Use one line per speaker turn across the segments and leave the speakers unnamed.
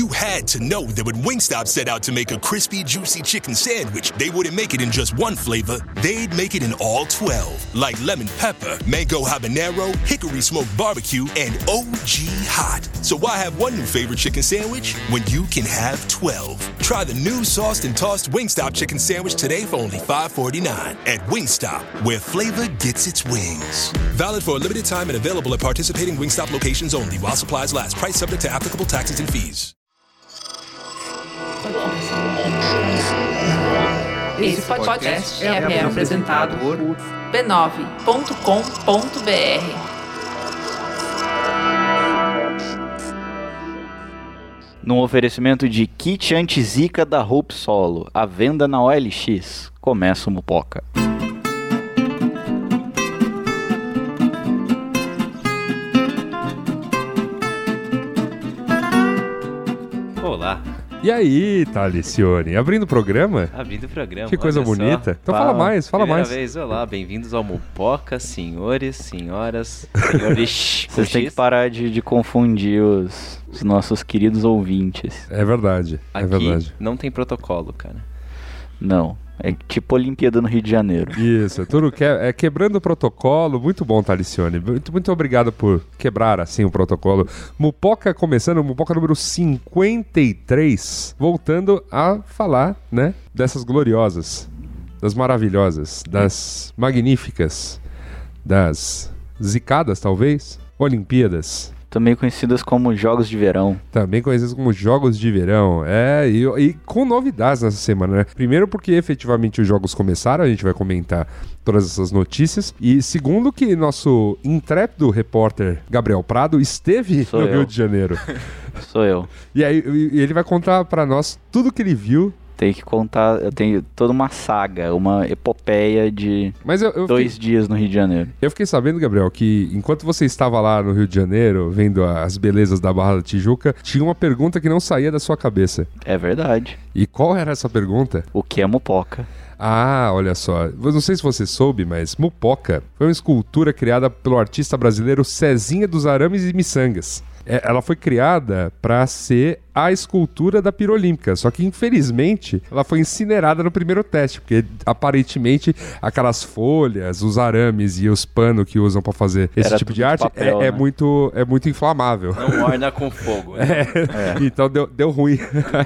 You had to know that when Wingstop set out to make a crispy, juicy chicken sandwich, they wouldn't make it in just one flavor. They'd make it in all 12. Like lemon pepper, mango habanero, hickory smoked barbecue, and OG hot. So why have one new favorite chicken sandwich when you can have 12? Try the new sauced and tossed Wingstop chicken sandwich today for only $5.49 at Wingstop, where flavor gets its wings. Valid for a limited time and available at participating Wingstop locations only while supplies last. Price subject to applicable taxes and fees.
Esse podcast é, é apresentado por b9.com.br.
Num oferecimento de kit anti-zica da Hope Solo, à venda na OLX. Começa o Mupoca.
E aí, Talicione? Abrindo o programa?
abrindo o programa.
Que coisa
olha só.
bonita. Então fala mais, fala
Primeira
mais.
vez, olá, bem-vindos ao Mupoca, senhores, senhoras, senhores.
Vocês têm que parar de, de confundir os, os nossos queridos ouvintes.
É verdade, é
Aqui
verdade.
não tem protocolo, cara.
Não, é tipo Olimpíada no Rio de Janeiro.
Isso, é tudo que é, é quebrando o protocolo. Muito bom, Talicione. Muito, muito obrigado por quebrar assim o protocolo. Mupoca começando, Mupoca número 53. Voltando a falar, né, dessas gloriosas, das maravilhosas, das magníficas, das zicadas, talvez, Olimpíadas.
Também conhecidas como Jogos de Verão.
Também conhecidos como Jogos de Verão. É, e, e com novidades nessa semana, né? Primeiro porque efetivamente os jogos começaram, a gente vai comentar todas essas notícias. E segundo que nosso intrépido repórter Gabriel Prado esteve
Sou
no
eu.
Rio de Janeiro.
Sou eu.
e aí e- ele vai contar pra nós tudo que ele viu.
Tenho que contar, eu tenho toda uma saga, uma epopeia de
eu, eu,
dois
fiquei,
dias no Rio de Janeiro.
eu fiquei sabendo, Gabriel, que enquanto você estava lá no Rio de Janeiro, vendo as belezas da Barra da Tijuca, tinha uma pergunta que não saía da sua cabeça.
É verdade.
E qual era essa pergunta?
O que é Mupoca?
Ah, olha só. Eu não sei se você soube, mas Mupoca foi uma escultura criada pelo artista brasileiro Cezinha dos Arames e Miçangas. É, ela foi criada para ser a escultura da Pira Olímpica, só que infelizmente ela foi incinerada no primeiro teste, porque aparentemente aquelas folhas, os arames e os panos que usam para fazer esse
Era
tipo de
de
arte
papel,
é, é
né?
muito é muito inflamável.
Não orna com fogo. né?
Então deu, deu ruim.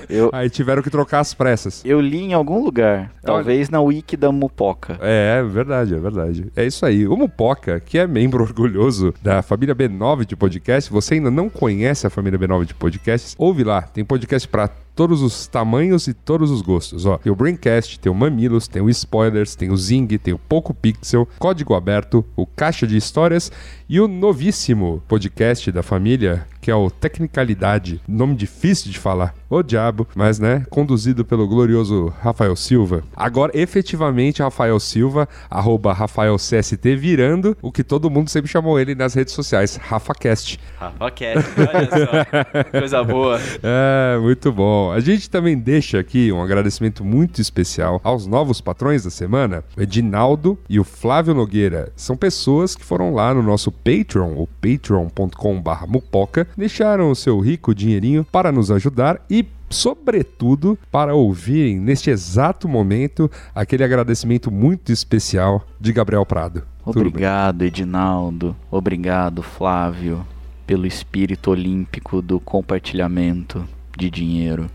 Eu-
Aí tiveram que trocar as pressas.
Eu li em algum lugar, talvez na wiki da Mupoca.
É, é verdade, é verdade. É isso aí. O Mupoca, que é membro orgulhoso da família B9 de podcast, você ainda não conhece a família B9 de podcasts, ouve lá. Tem podcast pra todos os tamanhos e todos os gostos. Ó, tem o Braincast, tem o Mamilos, tem o Spoilers, tem o Zing, tem o Poco Pixel, Código Aberto, o Caixa de Histórias e o novíssimo podcast da família, que é o Tecnicalidade. Nome difícil de falar. O diabo, mas né, conduzido pelo glorioso Rafael Silva. Agora, efetivamente, Rafael Silva, arroba Rafael CST, virando o que todo mundo sempre chamou ele nas redes sociais, RafaCast.
Rafa Cat, olha só. Coisa boa.
É, muito bom. A gente também deixa aqui um agradecimento muito especial aos novos patrões da semana, o Edinaldo e o Flávio Nogueira. São pessoas que foram lá no nosso Patreon, o patreon.com.br mupoca, deixaram o seu rico dinheirinho para nos ajudar e sobretudo para ouvirem neste exato momento aquele agradecimento muito especial de Gabriel Prado.
Obrigado, Edinaldo. Obrigado, Flávio, pelo espírito olímpico do compartilhamento de dinheiro.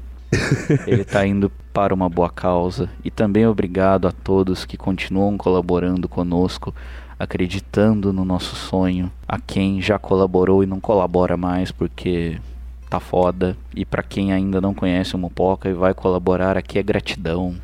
Ele está indo para uma boa causa. E também obrigado a todos que continuam colaborando conosco, acreditando no nosso sonho. A quem já colaborou e não colabora mais porque tá foda. E para quem ainda não conhece o Mupoca e vai colaborar, aqui é gratidão.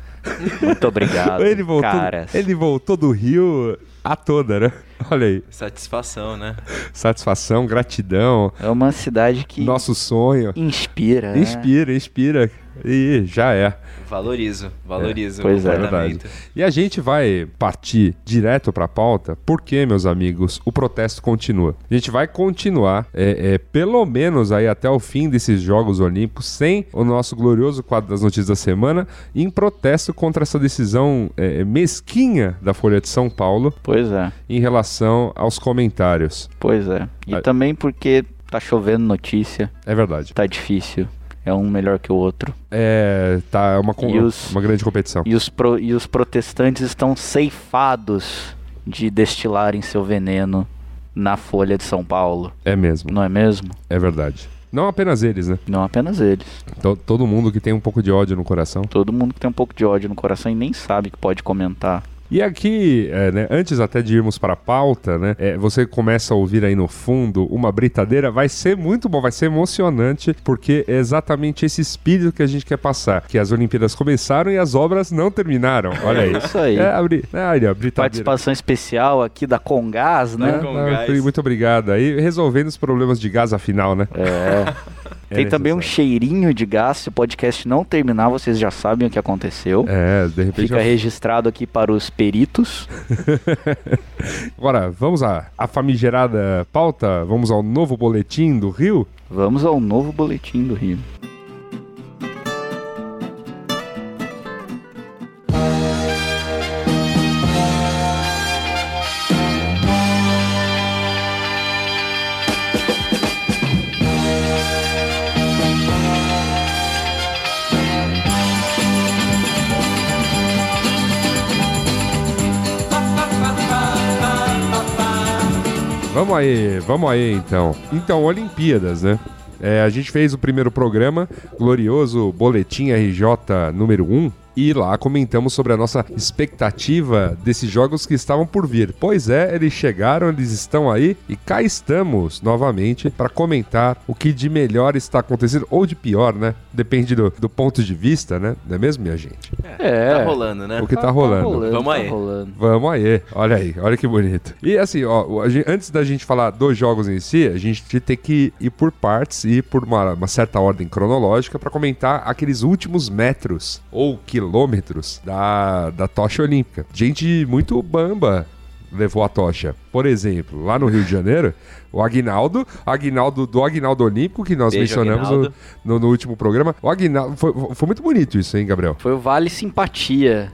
Muito obrigado,
Ele voltou,
caras.
ele voltou do Rio a toda, né? Olha aí.
Satisfação, né?
Satisfação, gratidão,
É uma cidade que
nosso sonho.
inspira. né?
Inspira, inspira. E já é.
Valorizo, valorizo
Pois
o
é.
comportamento.
E a gente vai partir direto para a pauta, porque, meus amigos, o protesto continua. A gente vai continuar, é, é, pelo menos aí até o fim desses Jogos Olímpicos, sem o nosso glorioso quadro das notícias da semana, em protesto contra essa decisão é, mesquinha da Folha de São Paulo
Pois é,
em relação aos comentários.
pois é. E
Ah.
também porque tá chovendo notícia,
É verdade.
tá difícil. É um melhor que o outro.
É, tá, é uma,
os-
uma grande competição.
E os, pro- e os protestantes estão ceifados de destilarem seu veneno na Folha de São Paulo.
É mesmo,
Não é mesmo?
é verdade. Não apenas eles, né?
Não apenas eles.
To- todo mundo que tem um pouco de ódio no coração.
Todo mundo que tem um pouco de ódio no coração e nem sabe que pode comentar.
E aqui, é, né, antes até de irmos para a pauta, né, é, você começa a ouvir aí no fundo uma britadeira, vai ser muito bom, vai ser emocionante, porque é exatamente esse espírito que a gente quer passar, que as Olimpíadas começaram e as obras não terminaram. Olha aí.
É isso aí.
É, é, olha, a britadeira.
Participação especial aqui da Congás, né?
É,
Com
não,
gás.
muito obrigado. Aí resolvendo os problemas de gás afinal, né?
É.
É
Tem também um cheirinho de gás. Se o podcast não terminar, vocês já sabem o que aconteceu.
É, de repente.
Fica registrado aqui para os peritos.
Agora, vamos à, à famigerada pauta? Vamos ao novo boletim do Rio?
Vamos ao novo boletim do Rio.
Vamos aí, vamos aí então. Então, Olimpíadas, né? É, a gente fez o primeiro programa, glorioso Boletim RJ número 1, e lá comentamos sobre a nossa expectativa desses jogos que estavam por vir. Pois é, eles chegaram, eles estão aí e cá estamos novamente para comentar o que de melhor está acontecendo, ou de pior, né? Depende do, do ponto de vista, né? Não é mesmo, minha gente?
É.
Tá rolando, né?
O que tá, rolando.
Vamos
tá
aí.
rolando.
Vamos aí, olha aí, olha que bonito. E assim, ó, gente- antes da gente falar dos jogos em si, a gente tem que ir por partes e ir por uma, uma certa ordem cronológica para comentar aqueles últimos metros ou quilômetros da, da tocha olímpica. Gente muito bamba levou a tocha. Por exemplo, lá no Rio de Janeiro, o Aguinaldo, Aguinaldo do Aguinaldo Olímpico, que nós
Beijo,
mencionamos no, no, no último programa. O Aguinaldo, foi, foi muito bonito isso, hein, Gabriel?
Foi o Vale Simpatia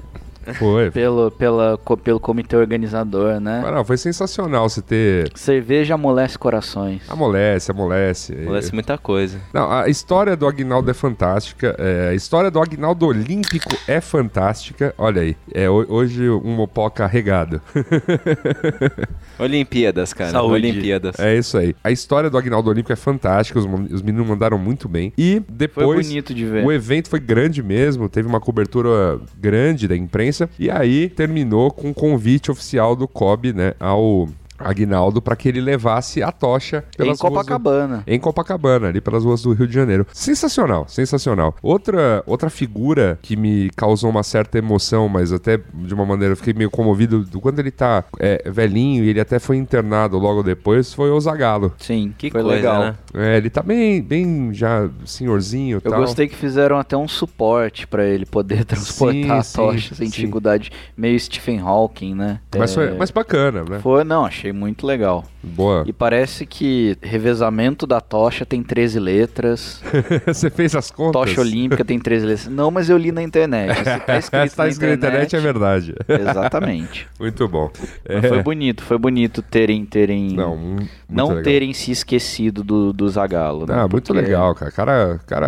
Foi.
pelo, pela, co- pelo comitê organizador, né?
Ah, foi sensacional você ter
Cerveja amolece corações.
Amolece, amolece.
Parece muita coisa.
Não, a história do Agnaldo é fantástica. é, a história do Agnaldo Olímpico é fantástica. Olha aí, é ho- hoje um mopó carregado.
Olimpíadas, cara.
Saúde.
Olimpíadas.
é isso aí. A história do Agnaldo Olímpico é fantástica. Os, os meninos mandaram muito bem. E
Foi
depois.
bonito de ver.
O evento foi grande mesmo, teve uma cobertura grande da imprensa e aí terminou com um convite oficial do COB, né, ao Agnaldo para que ele levasse a tocha
Em
pelas ruas do-
Copacabana.
em Copacabana, ali pelas ruas do Rio de Janeiro. Sensacional, sensacional. Outra, outra figura que me causou uma certa emoção, mas até de uma maneira eu fiquei meio comovido do quanto ele tá é, velhinho e ele até foi internado logo depois, foi o Zagalo.
Sim,
Que
foi
coisa,
legal.
né?
É, ele tá bem, bem já senhorzinho
Eu
tal.
gostei que fizeram até um suporte pra ele poder transportar a
sim,
tocha sem
sim.
dificuldade. Meio Stephen Hawking, né?
Mas,
É,
foi, mas bacana, né?
foi, não, achei muito legal.
Boa.
E parece que revezamento da tocha tem 13 letras,
Você fez as contas?
tocha olímpica tem 13 letras. Não, mas eu li na internet. Se tá escrito,
Se tá
na,
escrito na internet, é verdade.
Exatamente.
Muito bom.
Mas
É,
foi bonito, foi bonito terem, terem
Não,
não
legal.
terem se esquecido do, do Zagalo. né?
Ah, muito
Porque
legal, cara. Cara, cara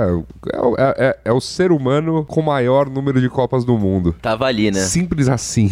é, o- é- é- é o ser humano com o maior número de Copas do Mundo.
Tava ali, né?
Simples assim.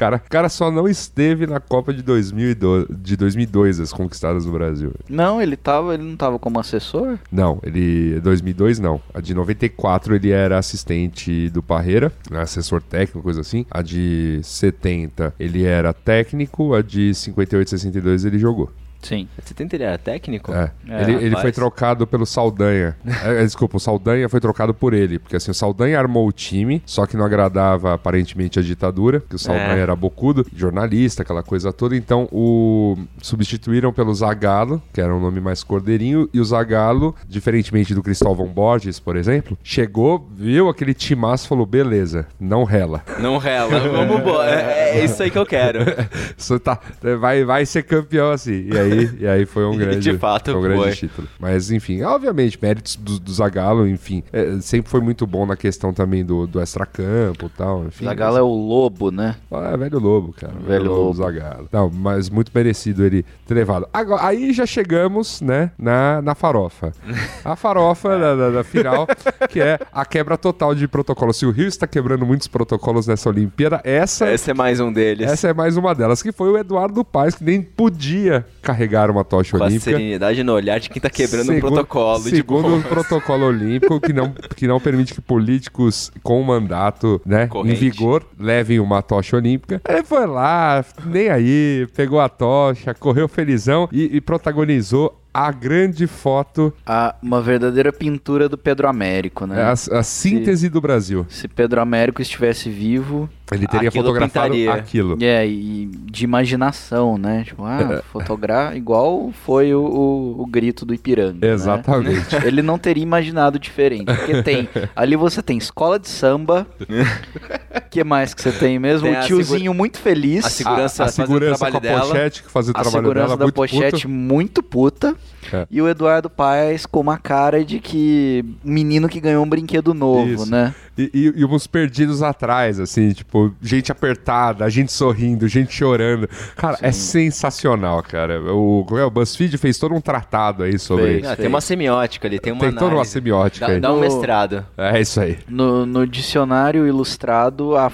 Cara, cara só não esteve na Copa de 2002, de 2002 as conquistadas no Brasil.
Não, ele tava, ele não tava como assessor?
Não, ele 2002 não. A de 94 ele era assistente do Parreira, né, assessor técnico, coisa assim. A de 70 ele era técnico, a de 58 e 62 ele jogou.
Sim.
70 ele era técnico?
É.
É,
ele, ele foi trocado pelo Saldanha. É, é, desculpa, o Saldanha foi trocado por ele. Porque assim, o Saldanha armou o time, só que não agradava aparentemente a ditadura, que o Saldanha
É.
era bocudo, jornalista, aquela coisa toda. Então o substituíram pelo Zagalo, que era um nome mais cordeirinho, e o Zagalo, diferentemente do Cristóvão Borges, por exemplo, chegou, viu aquele timaço e falou: beleza, não rela.
Não rela. Vamos embora. É, é isso aí que eu quero.
Você tá, vai, vai ser campeão assim. E aí aí, e aí foi um grande,
de fato
foi um grande
foi.
título. Mas, enfim, obviamente, méritos do, do Zagallo, enfim, é, sempre foi muito bom na questão também do, do extracampo e tal, enfim.
Zagallo é o lobo, né?
Ah, velho lobo, cara.
Velho lobo.
Zagallo. Não, mas muito merecido ele ter levado. Agora, aí já chegamos, né, na, na farofa. A farofa da, da- da final, que é a quebra total de protocolo. Se o Rio está quebrando muitos protocolos nessa Olimpíada, essa,
Esse é mais um deles.
essa é mais uma delas, que foi o Eduardo Paes, que nem podia carregar uma tocha
Com a
olímpica.
serenidade no olhar de quem tá quebrando um
Segundo-
protocolo. de
Segundo o protocolo olímpico, que não, que não permite que políticos com mandato né, em vigor levem uma tocha olímpica. Ele foi lá, nem aí, pegou a tocha, correu felizão e, e protagonizou a grande foto,
A- uma verdadeira pintura do Pedro Américo, né?
a, a síntese do Brasil.
Se Pedro Américo estivesse vivo,
Ele teria
Aquilo
fotografado
pintaria.
aquilo.
é, e de imaginação, né? Tipo, ah, fotografar igual foi o, o, o grito do Ipiranga. né?
Exatamente.
Ele não teria imaginado diferente. Porque tem. Ali você tem escola de samba. que mais que você tem mesmo?
Tem
o
a
tiozinho muito feliz.
a segurança
a, a segurança com a
trabalho dela.
pochete que fazia o
a
trabalho
segurança
dela
da
muito
pochete
puto.
muito puta.
É.
E o Eduardo Paes com uma cara de que menino que ganhou um brinquedo novo,
Isso.
né?
E, e, e uns perdidos atrás, assim, tipo, gente apertada, gente sorrindo, gente chorando. Cara, é sensacional, cara. O, é? o BuzzFeed fez todo um tratado aí sobre.
Fez.
Ah, tem uma semiótica ali, tem uma
Tem toda uma semiótica
Dá,
aí.
dá um mestrado.
É isso aí.
No, no dicionário ilustrado, a,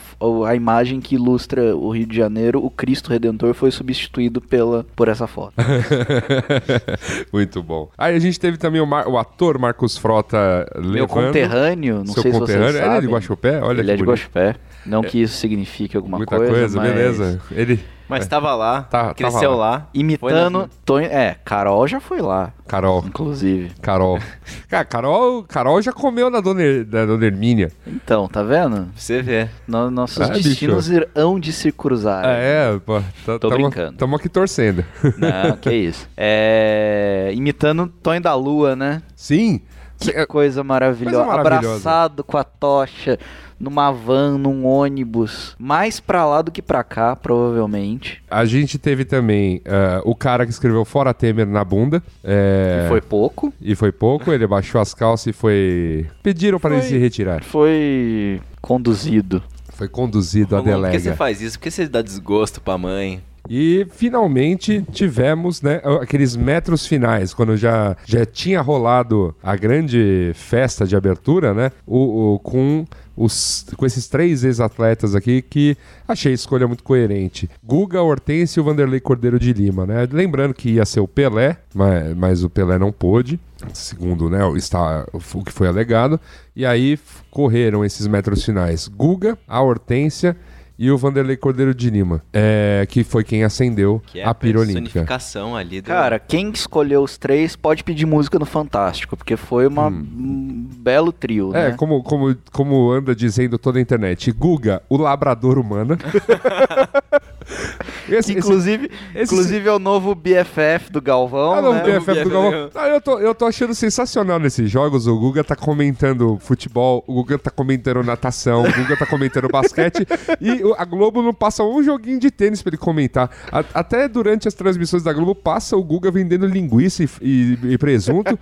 a imagem que ilustra o Rio de Janeiro, o Cristo Redentor, foi substituído pela, por essa foto.
Muito bom. Aí a gente teve também o, Mar- o ator Marcos Frota levando.
Meu conterrâneo, não
seu
sei se vocês
Ele
sabem.
é de Guaxupé? Olha
Ele
que
é de. Guaxupé. Não que isso signifique alguma
Muita
coisa,
coisa,
mas...
beleza. Ele.
Mas tava lá,
Tá-
cresceu
tava
lá.
Imitando...
Foi
Tonho- É, Carol já foi lá,
Carol.
inclusive.
Carol. Cara, Carol, Carol já comeu na Dona, da Dona Hermínia.
Então, tá vendo?
Você ver.
No- nossos
Ah,
destinos irão de se cruzar.
Ah, é, pô. tá-
Tô
tamo-
brincando.
Tamo aqui torcendo.
Não, que isso. É... Imitando Tonho da Lua, né?
Sim.
Que coisa maravilhosa.
Coisa maravilhosa.
Abraçado com a tocha, numa van, num ônibus. Mais pra lá do que pra cá, provavelmente.
A gente teve também ah, o cara que escreveu Fora Temer na bunda. é,
Foi pouco.
E foi pouco, ele baixou as calças e foi. Pediram para ele se retirar.
Foi conduzido.
Foi conduzido a
Como- Por que você
delega.
faz isso? Por que você dá desgosto pra mãe?
E finalmente tivemos né, aqueles metros finais, quando já, já tinha rolado a grande festa de abertura, né? O, o- com, os, com esses três ex-atletas aqui que achei a escolha muito coerente. Guga, Hortência e o Vanderlei Cordeiro de Lima, né? Lembrando que ia ser o Pelé, mas, mas o Pelé não pôde, segundo né, o, está, o que foi alegado. E aí correram esses metros finais. Guga, a Hortência e o Vanderlei Cordeiro de Lima, é, que foi quem acendeu
Que é
a
a
pira olímpica.
ali do...
Cara, quem escolheu os três pode pedir música no Fantástico, porque foi uma, um belo trio,
Hum. É,
né?
como, como, como anda dizendo toda a internet. Guga, o labrador humana. Esse- esse-
Inclusive,
esse-
inclusive é o novo BFF do Galvão,
Ah, não,
né?
BFF do
BFF.
Galvão. Ah, eu, tô, eu tô achando sensacional nesses jogos. O Guga tá comentando futebol, o Guga tá comentando natação, o Guga tá comentando basquete. e a Globo não passa um joguinho de tênis pra ele comentar. A- até durante as transmissões da Globo, passa o Guga vendendo linguiça e, e- e presunto.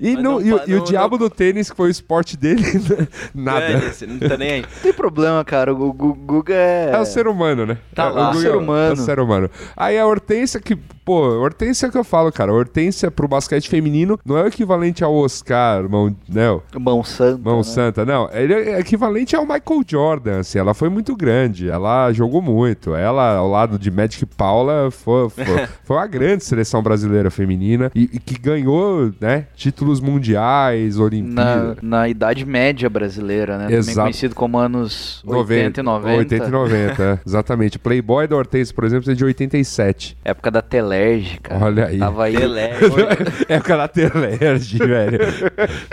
E, no-
não
e o-
pa-
e o
não-
diabo
não-
do tênis, que foi o esporte dele, nada.
É, você não tá nem aí.
Não tem problema, cara. O Gu- Guga é...
É o ser humano, né?
Tá
é,
lá,
o Guga
ser humano.
É o ser humano. Aí a Hortência, que, pô, Hortência é o que eu falo, cara. Hortência pro basquete feminino não é o equivalente ao Oscar, mão, não,
Mão Santa.
mão
né?
santa, não. Ele é equivalente ao Michael Jordan, assim. Ela foi muito grande, ela jogou muito. Ela, ao lado de Magic Paula, foi, foi, foi uma grande seleção brasileira feminina e, e que ganhou, né, títulos mundiais,
Na,
Olimpíadas.
na Idade Média brasileira, né? Também
Exato.
conhecido como anos 80 e 90.
80 e 90, é, exatamente. Playboy da Hortência, por exemplo, é de 87.
Época da Telerge, cara.
Olha aí.
Tava aí.
Pelé.
Época da Telerge, velho.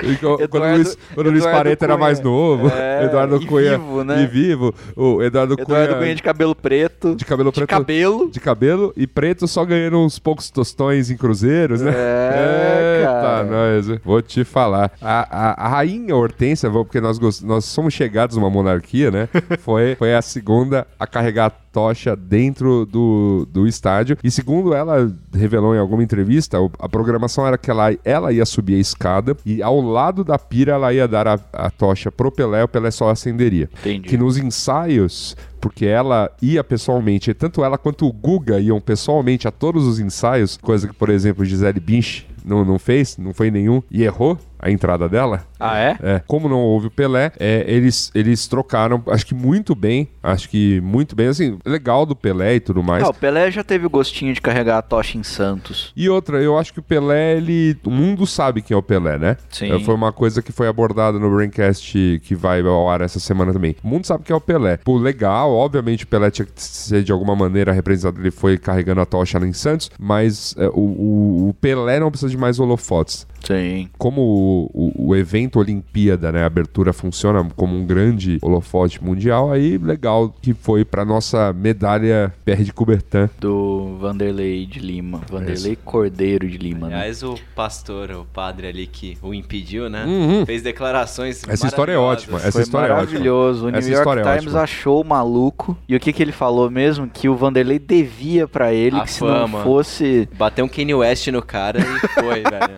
E co- quando o
Eduardo-
Luiz, quando o Luiz
Eduardo
Pareto era
Cunha.
mais novo,
É,
Eduardo Cunha.
vivo, né?
E vivo. O Eduardo,
Eduardo Cunha de cabelo preto.
de cabelo
de
preto.
cabelo.
De cabelo e preto só ganhando uns poucos tostões em cruzeiros, né?
É,
Eita,
cara.
nós. Vou te falar. A, a, a rainha Hortência, porque nós, nós somos chegados numa monarquia, né? Foi, foi a segunda a carregar tocha dentro do, do estádio. E segundo ela revelou em alguma entrevista, a programação era que ela, ela ia subir a escada e ao lado da pira ela ia dar a, a tocha pro Pelé, o Pelé só acenderia.
Entendi.
Que nos ensaios, porque ela ia pessoalmente, tanto ela quanto o Guga iam pessoalmente a todos os ensaios, coisa que, por exemplo, Gisele Bündchen não, não fez, não foi nenhum, e errou a entrada dela.
Ah, é?
É, como não houve o Pelé, é, eles, eles trocaram, acho que muito bem, acho que muito bem, assim, legal do Pelé e tudo mais.
Ah, o Pelé já teve o gostinho de carregar a tocha em Santos.
E outra, eu acho que o Pelé, ele. O mundo sabe quem é o Pelé, né?
Sim.
É, Foi uma coisa que foi abordada no Braincast que vai ao ar essa semana também. O mundo sabe quem é o Pelé. Pô, legal, obviamente o Pelé tinha que ser de alguma maneira representado, ele foi carregando a tocha lá em Santos, mas é, o, o- o Pelé não precisa de mais holofotes.
Sim.
Como o, o- o evento Olimpíada, né, a abertura funciona como um grande holofote mundial, aí legal que foi pra nossa medalha PR de Coubertin.
Do Vanderlei de Lima. Vanderlei Cordeiro de Lima, né?
Aliás, o pastor, o padre ali que o impediu, né?
Uhum.
Fez declarações
Essa história é ótima, essa
Foi
história é ótima.
maravilhoso. O New
Essa
York
é
Times
ótima.
achou o maluco. E o que, que ele falou mesmo? Que o Vanderlei devia pra ele,
A
que se
fama.
não fosse
Bateu um Kanye West no cara e foi, velho.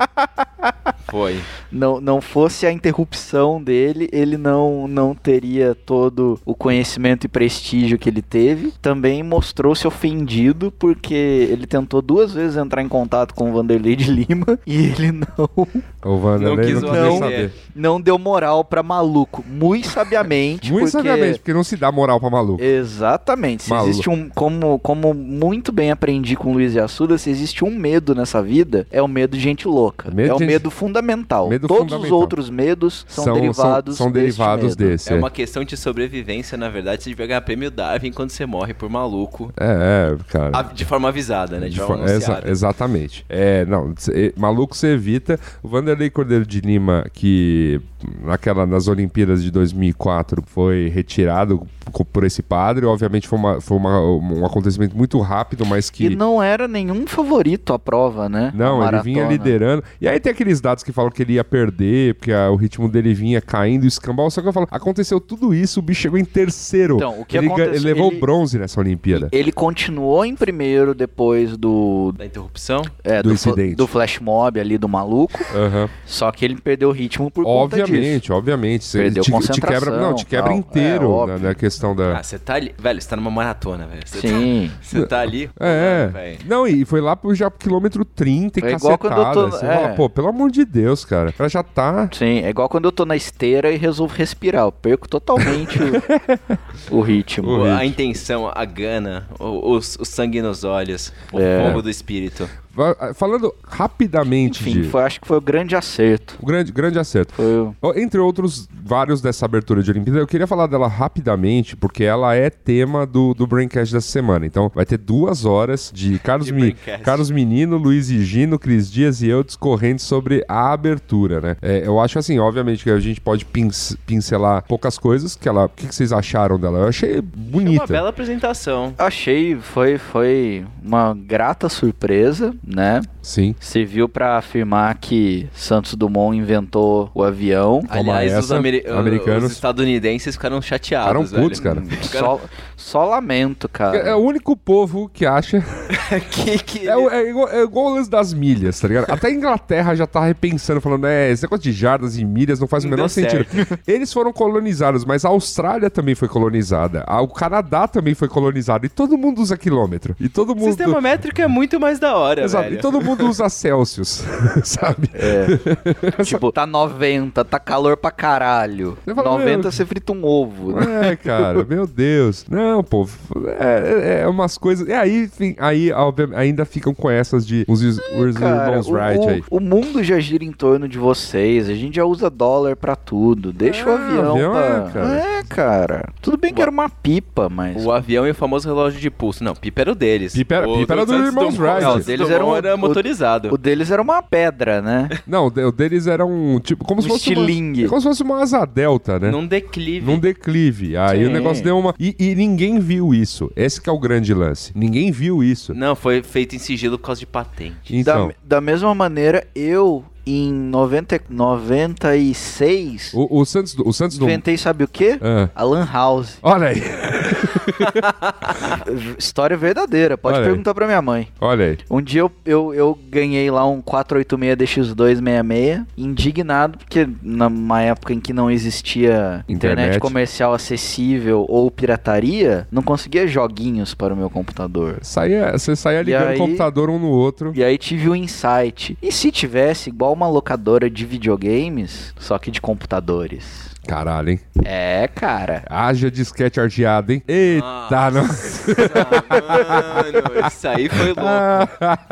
Foi.
não, não fosse a interrupção dele, ele não, não teria todo o conhecimento e prestígio que ele teve. Também mostrou-se ofendido porque ele tentou duas vezes entrar em contato com o Vanderlei de Lima e ele não,
O Vanderlei
Não
não
quis
quis nem
o
saber.
não deu moral pra maluco. Muito sabiamente.
Muito
porque...
sabiamente, porque não se dá moral pra maluco.
Exatamente. Se
Maluco.
existe um, como, como muito bem aprendi com o Luiz e Assuda, se existe um medo nessa vida, é o medo de gente louca.
Medo
é o
gente-
medo fundamental.
Medo
Todos os
fundamental.
outros medos são,
São-
derivados,
são, são derivados desse.
É uma questão de sobrevivência, na verdade. Você devia ganhar prêmio Darwin quando você morre por maluco.
É, é, cara.
De forma avisada, né? De,
De
forma
fo- exa- exatamente. É, não, cê- maluco você evita. O Vanderlei Cordeiro de Lima, que naquela, nas Olimpíadas de 2004 foi retirado por esse padre, obviamente foi, uma, foi uma- um acontecimento muito rápido, mas que.
E não era nenhum favorito a prova, né?
Não, ele vinha liderando. E aí tem aqueles dados que falam que ele ia perder, porque a- o ritmo dele vinha caindo, escambau. Só que eu falo, aconteceu tudo isso, o bicho chegou em terceiro.
Então, o que
ele,
aconteceu-
ele levou
ele-
bronze nessa Olimpíada.
Ele continuou em primeiro depois do,
Da interrupção.
é,
Do
do,
incidente.
do flash mob ali do maluco.
Aham.
Só que ele perdeu o ritmo por conta disso.
Obviamente, obviamente. Você
Perdeu
te, te
concentração,
quebra, não, te quebra
tal.
inteiro
É,
na, na questão da.
Ah, você tá ali. Velho, você tá numa maratona, velho. Você
Sim.
Tá, você tá ali.
É,
velho.
não, e foi lá pro já pro quilômetro 30 e
Foi
cacetada.
tô-
Você
é.
fala, pô, pelo amor de Deus, cara. O cara já tá.
Sim, é igual quando eu tô na esteira e resolvo respirar. Eu perco totalmente o, o ritmo.
O
A
ritmo.
intenção, a gana, o, o- o sangue nos olhos, o
É.
fogo do espírito.
Va- Falando rapidamente
Enfim,
de.
foi, acho que foi o grande acerto.
O grande, grande acerto.
Foi o...
Ó, Entre outros vários dessa abertura de Olimpíada, eu queria falar dela rapidamente, porque ela é tema do, do Braincast dessa semana. Então, vai ter duas horas de Carlos,
De
Mi-. Carlos Menino, Luiz e Gino, Cris Dias e eu discorrendo sobre a abertura, né? É, eu acho assim, obviamente, que a gente pode pinc- pincelar poucas coisas. Que ela, o que, que vocês acharam dela? Eu achei
É uma
bonita.
bela apresentação.
Achei, foi, foi uma grata surpresa, né?
Sim.
Serviu pra afirmar que Santos Dumont inventou o avião.
Aliás, os,
essa,
ameri-
americanos.
os estadunidenses ficaram chateados.
Ficaram putos,
velho.
cara.
Só, só lamento, cara.
É, é o único povo que acha.
que, que
É, o- é igual, é igual o lance das milhas, tá ligado? Até a Inglaterra já tá repensando, falando, é, esse negócio de jardas e milhas não faz o menor sentido. Eles foram colonizados, mas a Austrália também foi colonizada. O Canadá também foi colonizado. E todo mundo usa quilômetro. E todo
O
mundo.
sistema métrico é muito mais da hora. velho.
E todo mundo usa Celsius, sabe?
Tipo, tá 90, tá calor pra caralho.
Você fala,
90
meu-
você frita um ovo, né?
É, cara, meu Deus. Não, pô, é, é- é umas coisas. E aí, enfim, aí ainda ficam com essas de os, os
Cara,
irmãos
o,
Wright
o-
aí.
o mundo já gira em torno de vocês. A gente já usa dólar pra tudo. Deixa o
É,
avião,
avião
pra...
é, cara.
É, cara. Tudo bem que era uma pipa, mas...
O avião e o famoso relógio de pulso. Não, pipa era o deles.
Pipa era-
o
pipa era dos
Santos
irmãos Wright.
Não, o
o
deles era,
era um-
era
o-
motorizado.
O deles era uma pedra, né?
Não, o de- o deles era um tipo. Como
Um
se fosse. Uma,
estilingue.
como se fosse uma asa delta, né?
Num declive.
Num declive. Aí
Sim.
o negócio deu uma. E, e ninguém viu isso. Esse que é o grande lance. Ninguém viu isso.
Não, foi feito em sigilo por causa de patente.
Então,
Da, da mesma maneira, eu, em 90, 96,
o, o Santos, o Santos
inventei, sabe o quê?
Ah.
A Lan House.
Olha aí.
História verdadeira, pode
Olha aí.
perguntar pra minha mãe.
Olha aí.
Um dia eu, eu, eu ganhei lá um 486DX266, indignado, porque numa época em que não existia internet,
Internet.
comercial acessível ou pirataria, não conseguia joguinhos para o meu computador.
Saía, você saía ligando
aí-
o computador um no outro.
E aí tive um insight. E se tivesse igual uma locadora de videogames, só que de computadores?
Caralho, hein?
É, cara.
Haja disquete arteado, hein? Eita, não.
Mano, isso aí foi louco.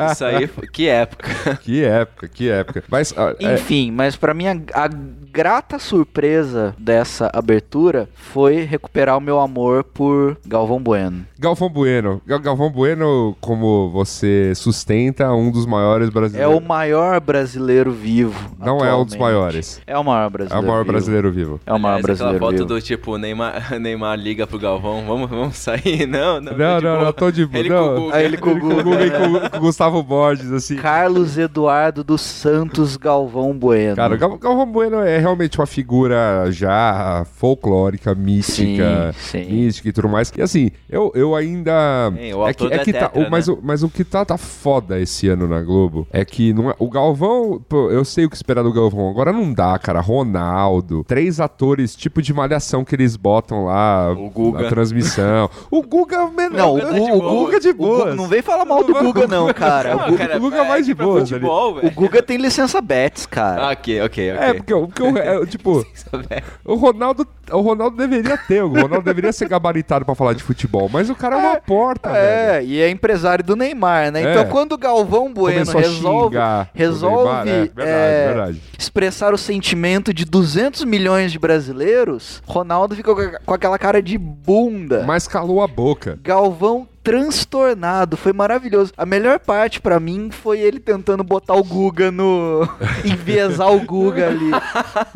Isso aí foi... Que época.
que época, que época. Mas, é,
Enfim, mas pra mim a, a grata surpresa dessa abertura foi recuperar o meu amor por Galvão Bueno.
Galvão Bueno. Gal- Galvão Bueno, como você sustenta, um dos maiores
É
brasileiros.
o maior brasileiro vivo.
Não é um dos
atualmente.
maiores.
É o maior
É
brasileiro.
o maior
vivo.
brasileiro vivo.
É maior
Aliás, aquela
brasileiro
foto
vivo.
do tipo, Neymar, Neymar liga pro Galvão, vamos, vamos sair? Não, não.
Não,
tô de
não,
boa.
não, tô de boa.
Ele
não.
com o Guga.
Aí ele com o
com o
Guga,
Guga e com, com o Gustavo Borges, assim.
Carlos Eduardo dos Santos Galvão Bueno.
Cara, Gal- Galvão Bueno é realmente uma figura já folclórica, mística,
Sim, sim.
mística e tudo mais. E assim, eu, eu ainda.
Sim, o
é que, é que tá,
Tetra,
mas,
né?
o, mas o que tá, tá foda esse ano na Globo é que não é, o Galvão, pô, eu sei o que esperar do Galvão. Agora não dá, cara. Ronaldo, três atores, tipo de malhação que eles botam lá
O Guga.
na transmissão. o Guga, menor.
Não, o,
Guga tá de
Gu- o
boa.
Guga de
O Guga-
boa. Não vem falar mal do Guga, não, cara.
Não,
O Gu-
cara,
o Guga
é
mais de boas
futebol,
O. Guga tem licença Bets, cara.
Ah, ok, ok, ok.
É, porque, o- porque o, é, tipo, o Ronaldo, o Ronaldo deveria ter, o Ronaldo deveria ser gabaritado pra falar de futebol, mas o cara é uma porta, velho.
É, e é empresário do Neymar, né?
É.
Então, quando o Galvão Bueno
Começou
resolve, resolve
Neymar, é, verdade,
é,
verdade.
expressar o sentimento de 200 milhões de brasileiros, Ronaldo a- com aquela cara de bunda.
Mas calou a boca.
Galvão transtornado, foi maravilhoso. A melhor parte pra mim foi ele tentando botar o Guga no. enviesar o Guga ali.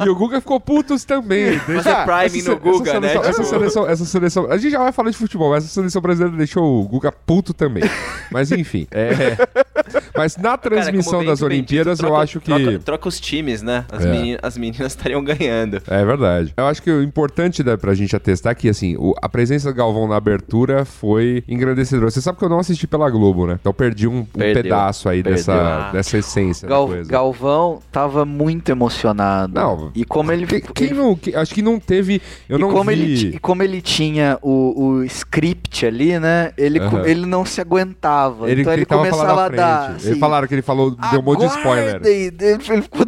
E o Guga ficou putos também.
Fazer priming
essa
no Guga,
essa
né?
seleção, Essa
Tipo-
seleção, essa seleção. A gente já vai falar de futebol, mas essa seleção brasileira deixou o Guga puto também. Mas enfim, é. Mas na
Cara,
transmissão
bem
das Olimpíadas,
dito,
eu
troca-
acho que.
Troca, troca os times, né? As,
É.
meni- as meninas estariam ganhando.
É verdade. Eu acho que o importante né, pra gente atestar que, assim, o- a presença do Galvão na abertura foi Você sabe que eu não assisti pela Globo, né? Então perdi um, um pedaço aí
Perdeu.
dessa, dessa essência
Gal-
da coisa.
Galvão tava muito emocionado.
Não.
E como ele.
Que- quem
ele-
não, que- acho que não teve. Eu
e,
não
como
vi.
ele, e como ele tinha o, o script ali, né? Ele, ele não se aguentava.
Ele
então ele
falar
começava a dar. assim,
Eles falaram que ele falou, deu um monte de spoiler.
Ele ficou...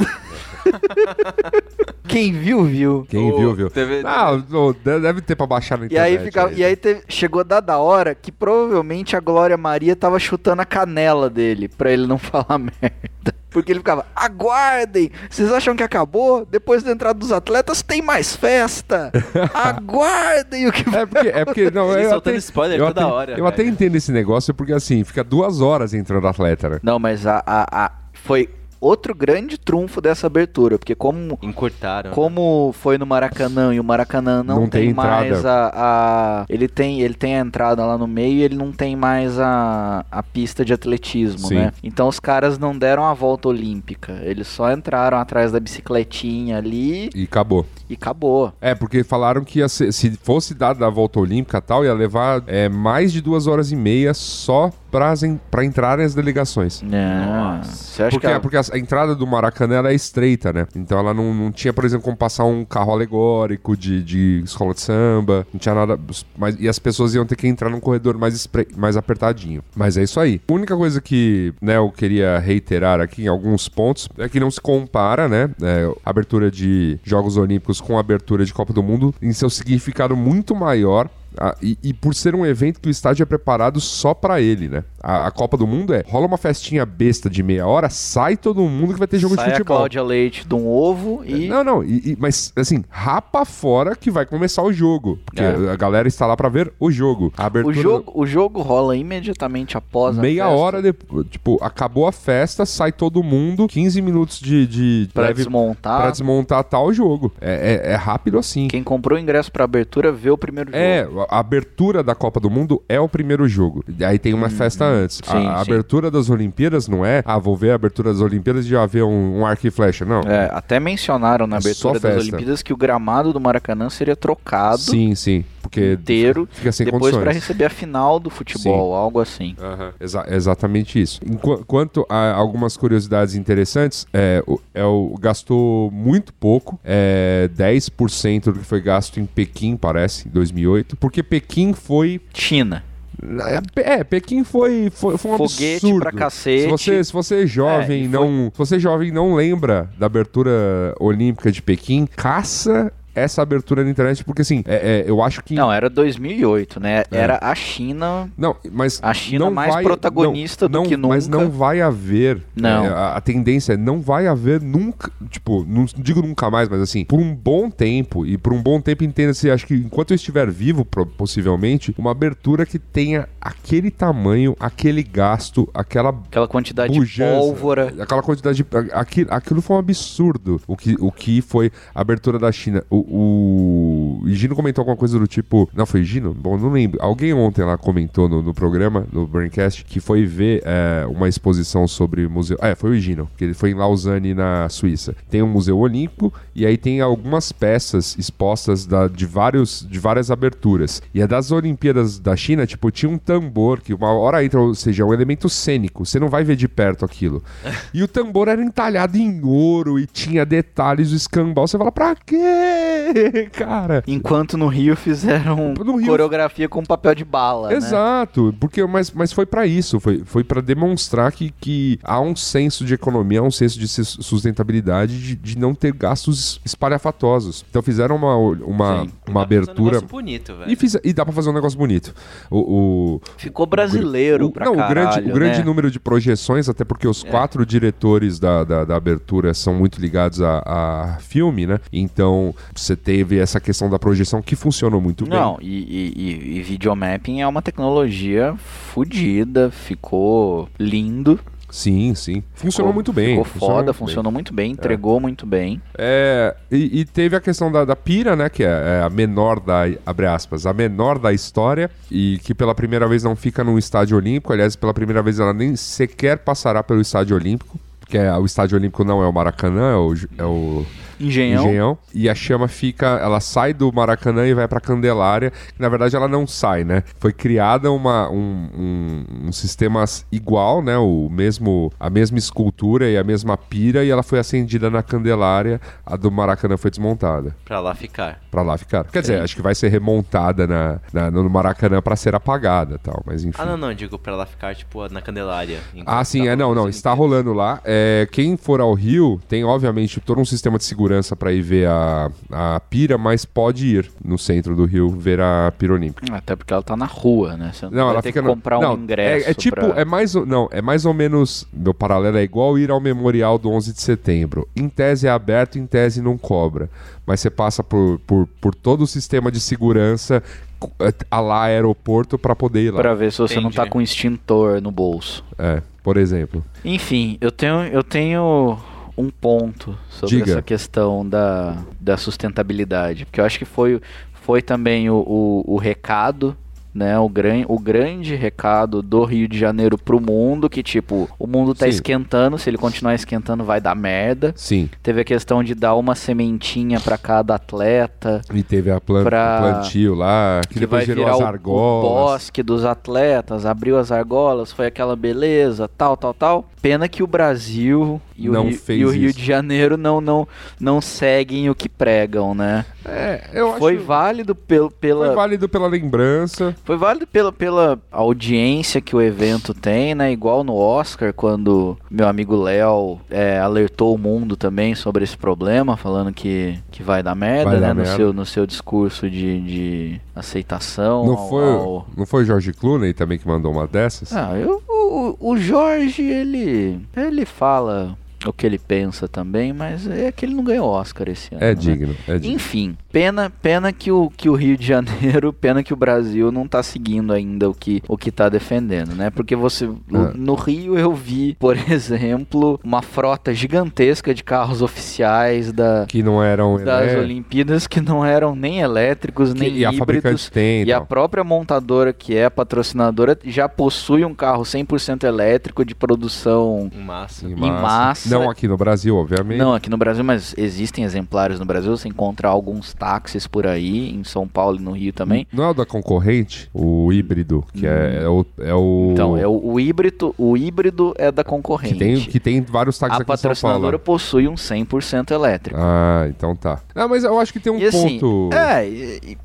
Quem viu, viu.
Quem viu, viu.
teve-
Ah, de- deve ter pra baixar na
E
internet.
aí, ficava, e aí teve- chegou dada hora que provavelmente a Glória Maria tava chutando a canela dele pra ele não falar merda. Porque ele ficava, aguardem! Vocês acham que acabou? Depois da entrada dos atletas tem mais festa! Aguardem o que
É porque, é porque não, eu
soltando
até,
spoiler
eu
toda
até-
hora,
Eu
velho.
até entendo esse negócio porque assim, fica duas horas entrando atleta, né?
Não, mas a, a, a- foi outro grande trunfo dessa abertura, porque como
Encurtaram. né?
como foi no Maracanã e o Maracanã não,
Não tem
tem, mais a, a- ele tem ele tem a entrada lá no meio e ele não tem mais a, a pista de atletismo,
Sim.
né? Então os caras não deram a volta olímpica, eles só entraram atrás da bicicletinha ali
E acabou.
e acabou.
É, porque falaram que ia ser- se fosse dada a volta olímpica e tal, ia levar é, mais de duas horas e meia só pra entrarem as delegações.
Não, você acha
Porque,
que ela-
porque a, a entrada do Maracanã ela é estreita, né? Então ela não, não tinha, por exemplo, como passar um carro alegórico de, de escola de samba, não tinha nada. Mas, e as pessoas iam ter que entrar num corredor mais, espre- mais apertadinho. Mas é isso aí. A única coisa que né, eu queria reiterar aqui em alguns pontos é que não se compara, né? é, a abertura de Jogos Olímpicos com a abertura de Copa do Mundo em seu significado muito maior. Ah, e, e por ser um evento que o estádio é preparado só pra ele, né? A, a Copa do Mundo é rola uma festinha besta de meia hora, sai todo mundo que vai ter jogo
sai
de
a
futebol.
Cláudia Leite de um ovo e
Não, não, e- e- mas assim, rapa fora que vai começar o jogo. Porque
É.
a galera está lá pra ver o jogo. A
o
abertura.
jogo, o jogo rola imediatamente após a
Meia hora depois. Tipo, acabou a festa, sai todo mundo, 15 minutos de. de
pra desmontar.
pra desmontar tal jogo. É, é- é rápido assim.
Quem comprou o ingresso pra abertura vê o primeiro jogo.
É, a abertura da Copa do Mundo é o primeiro jogo. Aí tem uma festa antes. A-
Sim,
a,
sim.
abertura das Olimpíadas não é, ah, vou ver a abertura das Olimpíadas e já ver um, um arco e flecha. Não.
É, até mencionaram na
É
abertura das. Olimpíadas que o gramado do Maracanã seria trocado
Sim, sim. Porque
inteiro depois para receber a final do futebol, algo assim.
Aham, exa- exatamente isso. Enqu- Quanto a algumas curiosidades interessantes, é, o, é o- gastou muito pouco, é 10% do que foi gasto em Pequim, parece, em 2008, porque Pequim foi.
China.
É, Pequim foi, foi, foi um
Foguete
absurdo.
pra cacete.
Se você, se você é jovem
É,
não, se você é jovem não lembra da abertura olímpica de Pequim, caça essa abertura na internet, porque assim, é- é, eu acho que
Não, era 2008, né? Era a China.
Não, mas
A China
não
mais
vai-
protagonista
não,
do que
não, Mas
nunca.
não vai haver.
Não.
é, a, a tendência é não vai haver nunca. Tipo, não digo nunca mais, mas assim, por um bom tempo, e por um bom tempo, entenda-se, acho que enquanto eu estiver vivo, possivelmente, uma abertura que tenha aquele tamanho, aquele gasto, aquela
Aquela quantidade de pólvora.
Aquela quantidade de. Aquilo, aquilo foi um absurdo. O que, o que foi a abertura da China. O, o Gino comentou alguma coisa do tipo. Não, foi Gino? Bom, não lembro. Alguém ontem lá comentou no, no programa, no Braincast, que foi ver é, uma exposição sobre o museu. É, foi o Gino, que ele foi em Lausanne, na Suíça. Tem um museu olímpico e aí tem algumas peças expostas da- de, vários, de várias aberturas. E a das Olimpíadas da China, tipo, tinha um tambor que uma hora entra, ou seja, é um elemento cênico. Você não vai ver de perto aquilo. E o tambor era entalhado em ouro e tinha detalhes do escambau. Você fala, pra quê, cara?
Enquanto no Rio fizeram
No Rio-
coreografia com papel de bala. né?
Exato, porque mas, mas foi pra isso, foi, foi para demonstrar que, que há um senso de economia, há um senso de sus- sustentabilidade de, de não ter gastos espalhafatosos. Então fizeram uma, uma,
Sim.
uma
Dá pra fazer um
abertura
negócio bonito, velho.
e, fiz, e dá pra fazer um negócio bonito. O, o-
Ficou brasileiro
o,
pra
não, o
caralho,
grande, o grande
né?
número de projeções, até porque os quatro diretores da, da, da abertura são muito ligados a, a filme, né? Então você teve essa questão da projeção que funcionou muito bem.
Não, e, e, e, videomapping é uma tecnologia fodida, ficou lindo.
Sim, sim. Funcionou
ficou-
muito bem.
Ficou
funcionou
foda,
muito bem.
funcionou muito bem, entregou muito bem.
É, e, e teve a questão da, da pira, né? Que é, é a menor da, abre aspas, a menor da história e que pela primeira vez não fica num estádio olímpico. Aliás, pela primeira vez ela nem sequer passará pelo estádio olímpico. Que é, o estádio olímpico não é o Maracanã, é o, é o
Engenhão.
Engenhão. E a chama fica, ela sai do Maracanã e vai pra Candelária. Que, na verdade, ela não sai, né? Foi criada uma, um, um, um sistema igual, né? O mesmo, a mesma escultura e a mesma pira. E ela foi acendida na Candelária. A do Maracanã foi desmontada.
Pra lá ficar.
Pra lá ficar. Quer dizer, acho que vai ser remontada na, na- no Maracanã pra ser apagada e tal. Mas enfim.
Ah, não, não, digo pra lá ficar, tipo, na Candelária.
Ah, sim,
tá
é, não, não, está rolando lá. É, quem for ao Rio tem, obviamente, todo um sistema de segurança para ir ver a, a pira, mas pode ir no centro do Rio ver a pira olímpica.
Até porque ela tá na rua, né? Você não,
Não,
vai
ela
ter
fica
que comprar
não,
um ingresso.
É, é tipo,
pra-
é mais, ou- não, é mais ou menos. Meu paralelo é igual ir ao memorial do 11 de setembro. Em tese é aberto, em tese não cobra. Mas você passa por, por, por todo o sistema de segurança é, a lá aeroporto para poder ir lá.
Pra ver se você não tá
Entendi.
com extintor no bolso.
É, por exemplo.
Enfim, eu tenho, eu tenho um ponto sobre
Diga.
essa questão da, da sustentabilidade. Porque eu acho que foi, foi também o, o, o recado, né? O, gran, o grande recado do Rio de Janeiro pro mundo, que tipo, o mundo tá
Sim.
esquentando, se ele continuar esquentando vai dar merda.
Sim.
Teve a questão de dar uma sementinha pra cada atleta.
E teve a plan
Pra-
o plantio lá, que,
que
depois
vai
gerou as
o- o,
argolas.
bosque dos atletas, abriu as argolas, foi aquela beleza, tal, tal, tal. Pena que o Brasil e o, Rio, e o Rio de Janeiro não, não, não seguem o que pregam, né?
É, eu
Foi
acho
válido pelo, pela,
foi válido pela lembrança.
foi válido pela, pela audiência que o evento tem, né? Igual no Oscar, quando meu amigo Léo é, alertou o mundo também sobre esse problema, falando que, que vai dar merda,
Vai
né?
dar
no,
merda.
Seu, no seu discurso de, de aceitação.
Não
ao-
foi,
ao-
não foi o George Clooney também que mandou uma dessas?
Ah, eu, o, o Jorge, ele. Ele fala o que ele pensa também, mas é que ele não ganhou Oscar esse ano.
É
né?
digno, é digno.
Enfim, pena, pena que o, que o Rio de Janeiro, pena que o Brasil não tá seguindo ainda o que, o que tá defendendo, né? Porque você.
Ah.
No Rio eu vi, por exemplo, uma frota gigantesca de carros oficiais da,
Que não eram.
das
né?
Olimpíadas que não eram nem elétricos,
Que-
nem
e a
híbridos.
tem.
E a própria montadora, que é a patrocinadora, já possui um carro 100% elétrico de produção.
Um massa.
Em
em massa.
Não aqui no Brasil, obviamente.
Não, aqui no Brasil, mas existem exemplares no Brasil. Você encontra alguns táxis por aí, em São Paulo e no Rio também.
Não é o da concorrente, o híbrido, que é, é o. É o
Então, é o, o híbrido, o híbrido é da
que,
concorrente.
tem, que tem vários táxis
a
aqui em São
patrocinadora
Paulo.
possui um 100% elétrico.
Ah, então tá. Não, mas eu acho que tem um
E assim,
ponto.
é, e-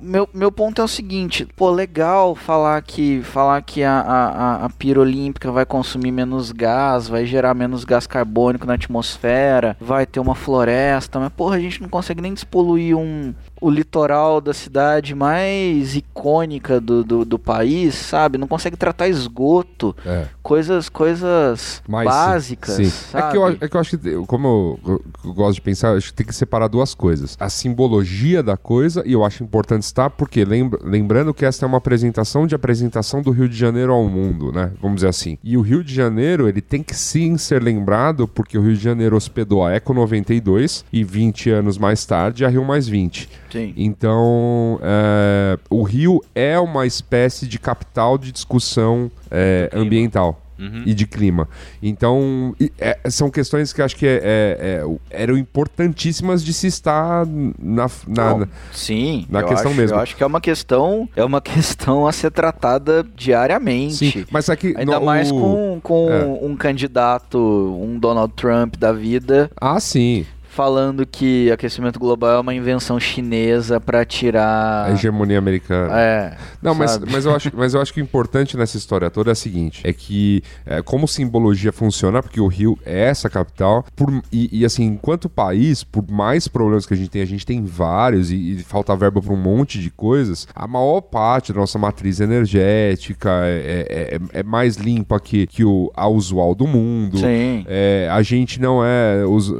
meu, meu ponto é o seguinte, pô, legal falar que, falar que a, a, a- a pira olímpica vai consumir menos gás, vai gerar menos gás carbônico na atmosfera, vai ter uma floresta, mas porra, a gente não consegue nem despoluir um, o litoral da cidade mais icônica do, do, do país, sabe? Não consegue tratar esgoto,
É.
coisas, coisas
Mas,
básicas,
sim.
sabe?
É que, eu, é que eu acho que, como eu, eu- eu gosto de pensar, acho que tem que separar duas coisas. A simbologia da coisa, e eu acho importante estar, porque lembra, lembrando que essa é uma apresentação de apresentação do Rio de Janeiro ao mundo, né? Vamos dizer assim. E o Rio de Janeiro, ele tem que sim ser lembrado, porque o Rio de Janeiro hospedou a Eco 92 e 20 anos mais tarde a Rio Mais 20.
Sim.
Então, é, o Rio é uma espécie de capital de discussão é, ambiental. E de clima. Então, e- é, são questões que acho que é- é- é- eram importantíssimas de se estar na. na- na-
sim,
na
eu
questão
acho,
mesmo.
Eu acho que é uma questão, é uma questão a ser tratada diariamente.
sim, mas aqui.
Ainda
no-
mais
o-
com, com
é.
um candidato, um Donald Trump da vida,
Ah, sim.
Falando que aquecimento global é uma invenção chinesa para tirar.
A hegemonia americana.
É.
Não, mas,
sabe?
mas, eu acho, mas eu acho que o importante nessa história toda é o seguinte: é que é, como simbologia funciona, porque o Rio é essa capital, por- e, e, assim, enquanto país, por mais problemas que a gente tem, a gente tem vários e, e falta verba para um monte de coisas, a maior parte da nossa matriz energética é, é- é- é mais limpa que, que o, a usual do mundo.
Sim.
É, a gente não é, os,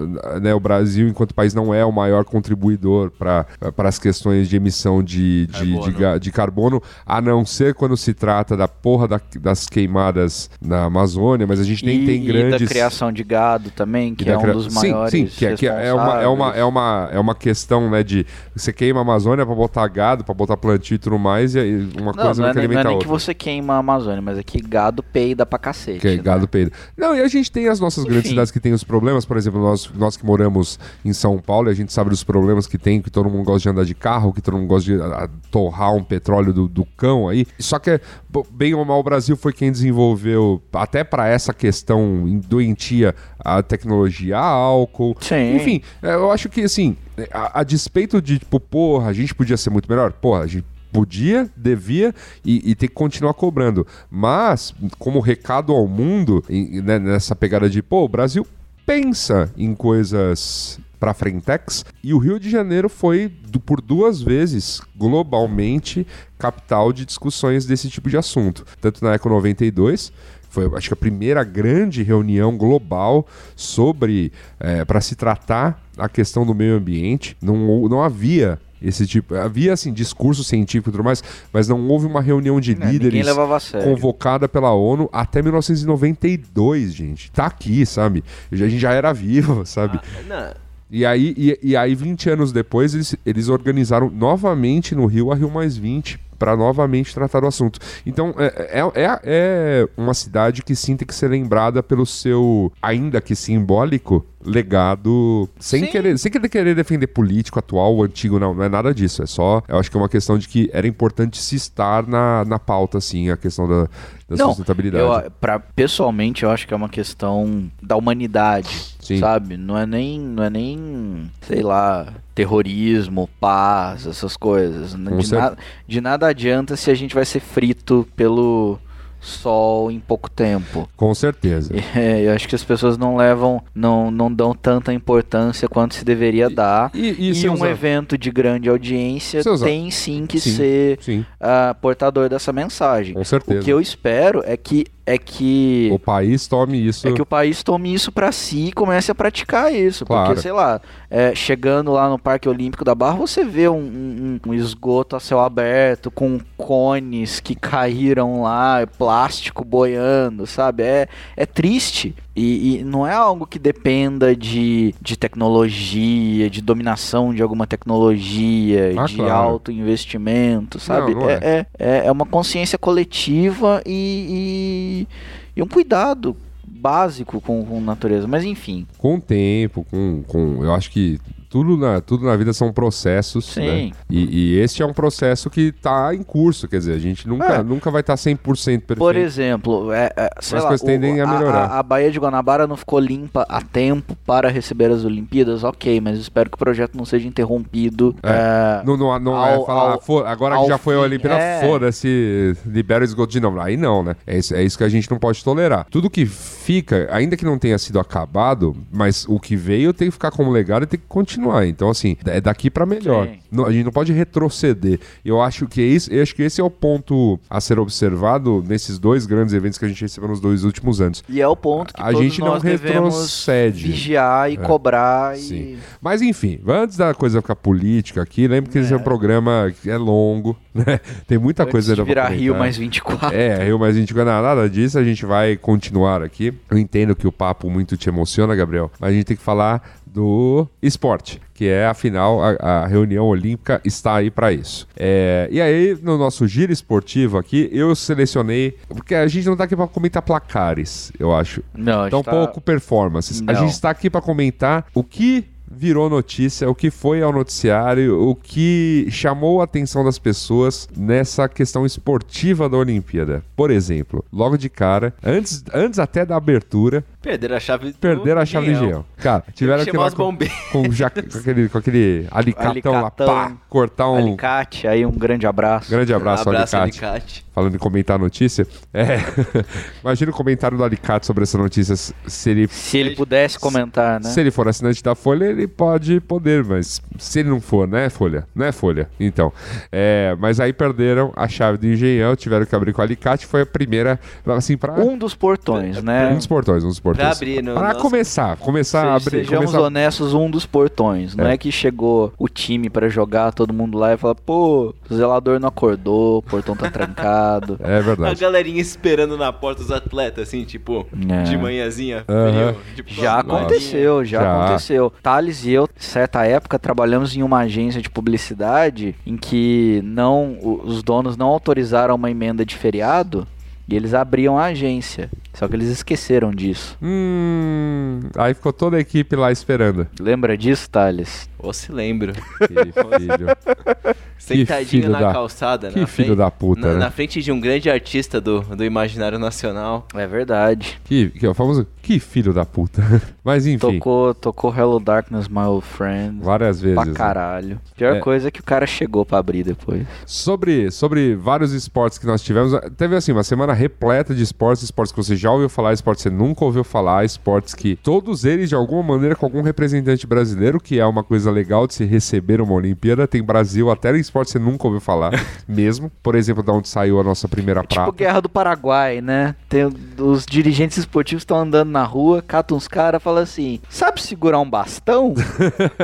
né, o Brasil, enquanto país, não é o maior contribuidor para as questões de emissão de, de, de, de carbono, a não ser quando se trata da porra da- das queimadas na Amazônia, mas a gente nem
e,
tem
e
grandes.
da criação de gado também,
e
que é um
cria-
dos
sim,
maiores.
Sim, que, é- que é, uma, é, uma, é, uma, é uma questão, né, de você queima a Amazônia para botar gado, para botar plantio e tudo mais, e uma
Não,
coisa
não
não,
é, não é nem que você queima a Amazônia, mas é que gado peida pra cacete.
Que é
né?
gado peido. Não, e a gente tem as nossas grandes
Enfim.
cidades que têm os problemas, por exemplo, nós, nós que moramos em São Paulo, a gente sabe dos problemas que tem, que todo mundo gosta de andar de carro, que todo mundo gosta de a, a, torrar um petróleo do, do cão aí. Só que, bem ou mal, o Brasil foi quem desenvolveu, até para essa questão doentia, a tecnologia a álcool.
Sim.
Enfim, é, eu acho que, assim, a, a despeito de, tipo, porra, a gente podia ser muito melhor, porra, a gente podia, devia e, e tem que continuar cobrando. Mas, como recado ao mundo, né, nessa pegada de, pô, o Brasil pensa em coisas para frentex. E o Rio de Janeiro foi por duas vezes globalmente capital de discussões desse tipo de assunto, tanto na Eco 92 foi acho que a primeira grande reunião global sobre para se tratar a questão do meio ambiente. Não, não havia esse tipo havia assim discurso científico e tudo mais mas não houve uma reunião de
É, ninguém
líderes convocada pela ONU até 1992, gente. Tá aqui, sabe? A gente já era vivo, sabe?
Não,
E aí, e, e aí 20 anos depois, eles, eles organizaram novamente no Rio a Rio Mais 20 para novamente tratar do assunto. Então, é, é, é- é uma cidade que sim tem que ser lembrada pelo seu, ainda que simbólico, legado, sem
Sim.
querer, sem querer, querer defender político atual ou antigo, não, não é nada disso. É só, eu acho que é uma questão de que era importante se estar na, na pauta, assim, a questão da, da
Não,
sustentabilidade.
eu, pra, pessoalmente, eu acho que é uma questão da humanidade,
Sim.
sabe? Não é nem, não é nem, sei lá, terrorismo, paz, essas coisas.
Com
De, nada, de nada adianta se a gente vai ser frito pelo sol em pouco tempo.
Com certeza.
É, eu acho que as pessoas não levam, não, não dão tanta importância quanto se deveria dar.
E,
E,
se
um
usar-
evento de grande audiência tem sim que
Sim.
ser
Sim,
ah, portador dessa mensagem.
com certeza.
O que eu espero é que é que
O país tome isso.
é que o país tome isso pra si e comece a praticar isso.
Claro.
Porque, sei lá, é, chegando lá no Parque Olímpico da Barra, você vê um, um- um esgoto a céu aberto, com cones que caíram lá, plástico boiando, sabe? É, é triste. E, e não é algo que dependa de, de tecnologia, de dominação de alguma tecnologia,
Ah,
de
claro.
alto investimento, sabe?
Não, não
é, é, é- é uma consciência coletiva e, e, e um cuidado básico com, com a natureza. Mas enfim,
Com o tempo, com, com. Eu acho que tudo na, tudo na vida são processos.
Sim.
Né? E, e este é um processo que está em curso. Quer dizer, a gente nunca,
É.
nunca vai estar 100% perfeito.
por exemplo, é, é, sei
As
lá,
coisas tendem a melhorar.
A, a Baía de Guanabara não ficou limpa a tempo para receber as Olimpíadas, ok, mas espero que o projeto não seja interrompido. é,
Não, não, não
Ao-
é falar,
ao-
"Fo- agora que
ao
já foi a Olimpíada,
é.
foda-se, libera o esgoto de novo. Aí não, né? É isso, é isso que a gente não pode tolerar. Tudo que fica, ainda que não tenha sido acabado, mas o que veio tem que ficar como legado e tem que continuar. Então, assim, é daqui pra melhor. Não, a gente não pode retroceder. Eu acho que é isso, eu acho que esse é o ponto a ser observado nesses dois grandes eventos que a gente recebeu nos dois últimos anos.
E é o ponto que
A
todos
gente não retrocede.
vigiar e cobrar
Sim.
e...
Mas enfim, antes da coisa ficar política aqui, lembra que esse é um programa que é longo, né? Tem muita
Antes
coisa ainda
virar Rio mais 24.
É, Rio mais 24, nada, nada disso, a gente vai continuar aqui. Eu entendo que o papo muito te emociona, Gabriel, mas a gente tem que falar do esporte, que é, afinal, a, a reunião olímpica está aí para isso. É, e aí, no nosso giro esportivo aqui, eu selecionei, porque a gente não tá aqui para comentar placares, eu acho.
Não, a
Tão
tá-
pouco performances. A
Não.
gente está aqui para comentar o que virou notícia, o que foi ao noticiário, o que chamou a atenção das pessoas nessa questão esportiva da Olimpíada. Por exemplo, logo de cara, antes, antes até da abertura,
Perderam a chave do
perderam a chave de
Engenhão.
gel. Cara, tiveram que ir
chamar
lá
os
com, com, ja- com aquele, com aquele alicatão, lá,
Alicatão.
pá, cortar um
Alicate, aí um grande abraço.
grande abraço, ao
Abraço,
alicate.
alicate.
Falando em comentar a notícia, é. Imagina o comentário do Alicate sobre essa notícia. Se ele
Se ele pudesse comentar, né?
Se ele for assinante da Folha, ele pode poder, mas se ele não for, né, Folha? Não é Folha. Então, é, mas aí perderam a chave do engenhão, tiveram que abrir com o alicate, foi a primeira, assim, pra...
Um dos portões, né?
Um dos portões, um dos portões.
Pra abrir no
Pra
nosso-
começar, começar a
Se-
abrir.
Sejamos
começar...
honestos, um dos portões. Não
É.
é que chegou o time pra jogar, todo mundo lá e fala, pô, o zelador não acordou, o portão tá trancado.
É
A
verdade.
galerinha esperando na porta os atletas, assim, tipo,
É.
de manhãzinha. Frio, tipo,
Já
a
aconteceu, já,
Já.
aconteceu. Thales e eu, certa época, trabalhamos em uma agência de publicidade em que não os donos não autorizaram uma emenda de feriado e eles abriam a agência. Só que eles esqueceram disso.
Hum, aí ficou toda a equipe lá esperando.
Lembra disso, Thales?
Ou se lembro.
Que filho.
Sentadinho
filho
na
da-
calçada.
que
na
filho
frente-
da puta,
na,
né?
na frente de um grande artista do, do imaginário nacional.
É verdade.
Que, que é o famoso, que filho da puta. Mas enfim,
Tocou, tocou Hello Darkness, My Old Friend.
várias vezes.
Pra
né?
caralho. Pior
É.
coisa é que o cara chegou pra abrir depois.
Sobre, sobre vários esportes que nós tivemos, teve assim uma semana repleta de esportes, esportes que você já ouviu falar, esportes que você nunca ouviu falar, esportes que todos eles de alguma maneira com algum representante brasileiro, que é uma coisa legal de se receber uma Olimpíada, tem Brasil até em esportes que você nunca ouviu falar mesmo. Por exemplo, da onde saiu a nossa primeira
Tipo
prata.
Guerra do Paraguai, né? Tem, os dirigentes esportivos estão andando na rua, catam uns caras e falam assim: sabe segurar um bastão?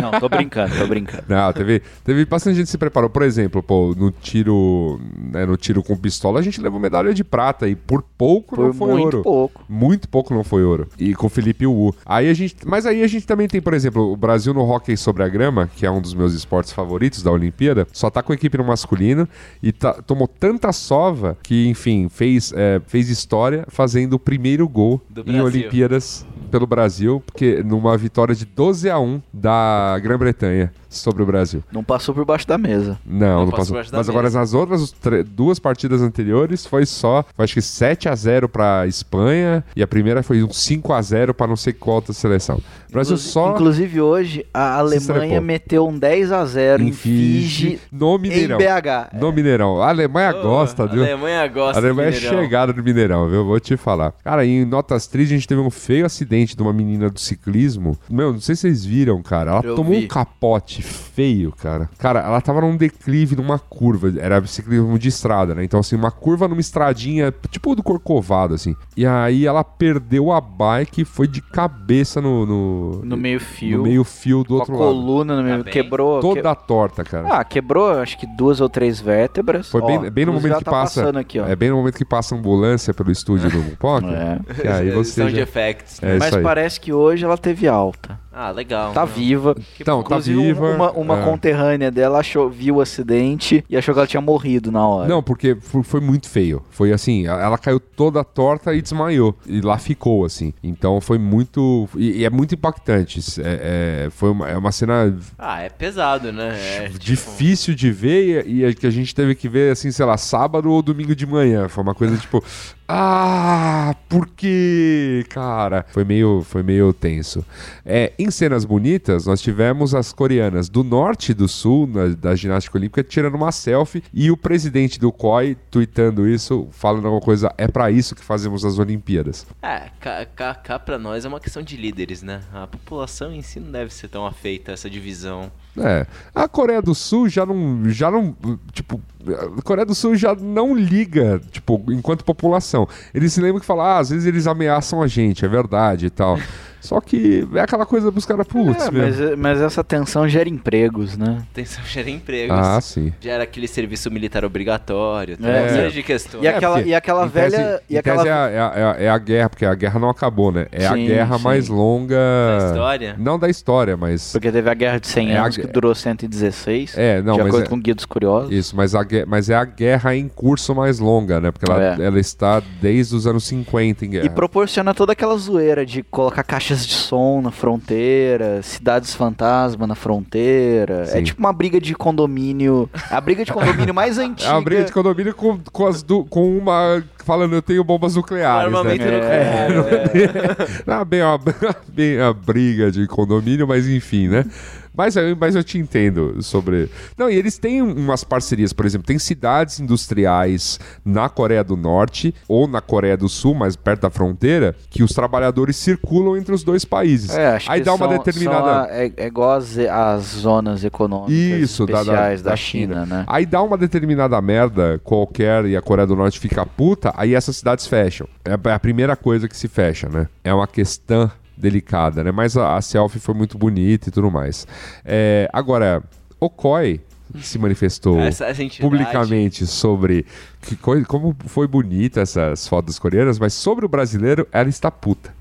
Não, tô brincando, tô brincando.
Não, teve, teve bastante gente que se preparou. Por exemplo, pô, no tiro, né, no tiro com pistola, a gente levou medalha de prata e por pouco não
Por
foi
muito
ouro.
pouco.
Muito pouco não foi ouro. E com o Felipe Wu. Aí a gente. Mas aí a gente também tem, por exemplo, o Brasil no hockey sobre a grama, que é um dos meus esportes favoritos da Olimpíada, só tá com a equipe no masculino e tá- tomou tanta sova que, enfim, fez, é, fez história fazendo o primeiro gol
Do
em
Brasil.
Olimpíadas pelo Brasil, porque numa vitória de 12 a 1 da Grã-Bretanha sobre o Brasil.
Não passou por baixo da mesa.
Não, não,
passou
passou. Mas agora
mesa.
nas outras duas partidas anteriores foi só, foi acho que 7 a 0 pra Espanha e a primeira foi um 5 a 0 pra não sei qual outra seleção. O Brasil
Inclusi-
só
Inclusive hoje, a Alemanha meteu um 10 a 0 em Fiji,
no
em
Mineirão.
BH.
No Mineirão. A Alemanha gosta,
a
viu?
Alemanha gosta
A Alemanha
do
é chegada do Mineirão, viu? Vou te falar. Cara, em notas tristes, a gente teve um feio acidente de uma menina do ciclismo. Meu, não sei se vocês viram, cara. Ela
Eu
tomou
vi.
um capote acidente feio, cara. Cara, ela tava num declive, numa curva. Era ciclismo de estrada, né? Então, assim, uma curva numa estradinha, tipo do Corcovado, assim. E aí ela perdeu a bike e foi de cabeça no... No,
No meio-fio.
no meio-fio do
Com a
outro lado.
coluna no meio.
bem.
quebrou.
Toda
que-
torta, cara.
Ah, quebrou acho que duas ou três vértebras.
Foi
Ó,
bem, bem no momento que
tá
passa.
aqui, ó.
É bem no momento que passa a ambulância pelo estúdio do Mupoca.
É.
Que aí você.
Sound
já-
effects.
É
Mas
isso aí.
parece que hoje ela teve alta.
Ah, legal.
Tá
Não.
viva.
Então, tá
Inclusive,
viva.
Uma, uma
é.
conterrânea dela achou, viu o acidente e achou que ela tinha morrido na hora.
Não, porque foi, muito feio. Foi assim, ela caiu toda torta e desmaiou. E lá ficou, assim. Então foi muito. E, e é muito impactante. É, é- foi uma, é uma cena
Ah, é pesado, né? É, tipo,
difícil de ver e, e que a gente teve que ver, assim, sei lá, sábado ou domingo de manhã. Foi uma coisa tipo. Ah, por quê, cara? Foi meio, foi meio tenso. É, em cenas bonitas, nós tivemos as coreanas do norte e do sul na- da ginástica olímpica tirando uma selfie e o presidente do COI tweetando isso, falando alguma coisa. É pra isso que fazemos as Olimpíadas.
É, cá, cá, cá pra nós é uma questão de líderes, né? A população em si não deve ser tão afeita a essa divisão.
É, a Coreia do Sul já não, já não, tipo, a Coreia do Sul já não liga, tipo, enquanto população. Eles se lembram que falam, ah, às vezes eles ameaçam a gente, é verdade e tal. Só que é aquela coisa pros caras, putz,
É,
meu.
mas, mas essa tensão gera empregos, né?
Atenção, gera empregos.
Ah, sim.
Gera aquele serviço militar obrigatório. Tem
É.
uma série de questões.
E aquela-
porque,
e aquela
em tese-
velha- e aquela-
tese é, a, é a- é a guerra, porque a guerra não acabou, né? É a
Sim,
guerra
sim.
mais longa.
Da história?
Não da história, mas.
Porque teve a Guerra de 100
É a
anos,
gue-
que durou 116,
É, não,
de
mas
acordo
é-
com o Guia dos Curiosos.
Isso, mas, a, mas é a guerra em curso mais longa, né? Porque ela,
É.
ela está desde os anos 50 em guerra.
E proporciona toda aquela zoeira de colocar caixas de som na fronteira, cidades fantasma na fronteira. É
Sim.
tipo uma briga de condomínio. A briga de condomínio mais
É
antiga.
uma briga de condomínio com, com, as du- com uma falando eu tenho bombas nucleares,
Armamento
né?
nuclear. é.
Não, bem, a, bem a briga de condomínio, mas enfim, né? Mas, eu- mas eu te entendo sobre. Não, e eles têm umas parcerias, por exemplo, tem cidades industriais na Coreia do Norte ou na Coreia do Sul, mais perto da fronteira, que os trabalhadores circulam entre os dois países.
É, acho
Aí
que
dá uma
são-
determinada.
são a- é, é igual as, as zonas econômicas
Isso, da, da,
especiais da,
da
China, né?
Aí dá uma determinada merda qualquer e a Coreia do Norte fica puta, aí essas cidades fecham. É é a primeira coisa que se fecha, né? É uma questão delicada, né? Mas a, a selfie foi muito bonita e tudo mais. É, agora, o Koi se manifestou
entidade-
publicamente sobre que como foi bonita essas fotos coreanas, mas sobre o brasileiro, ela está puta.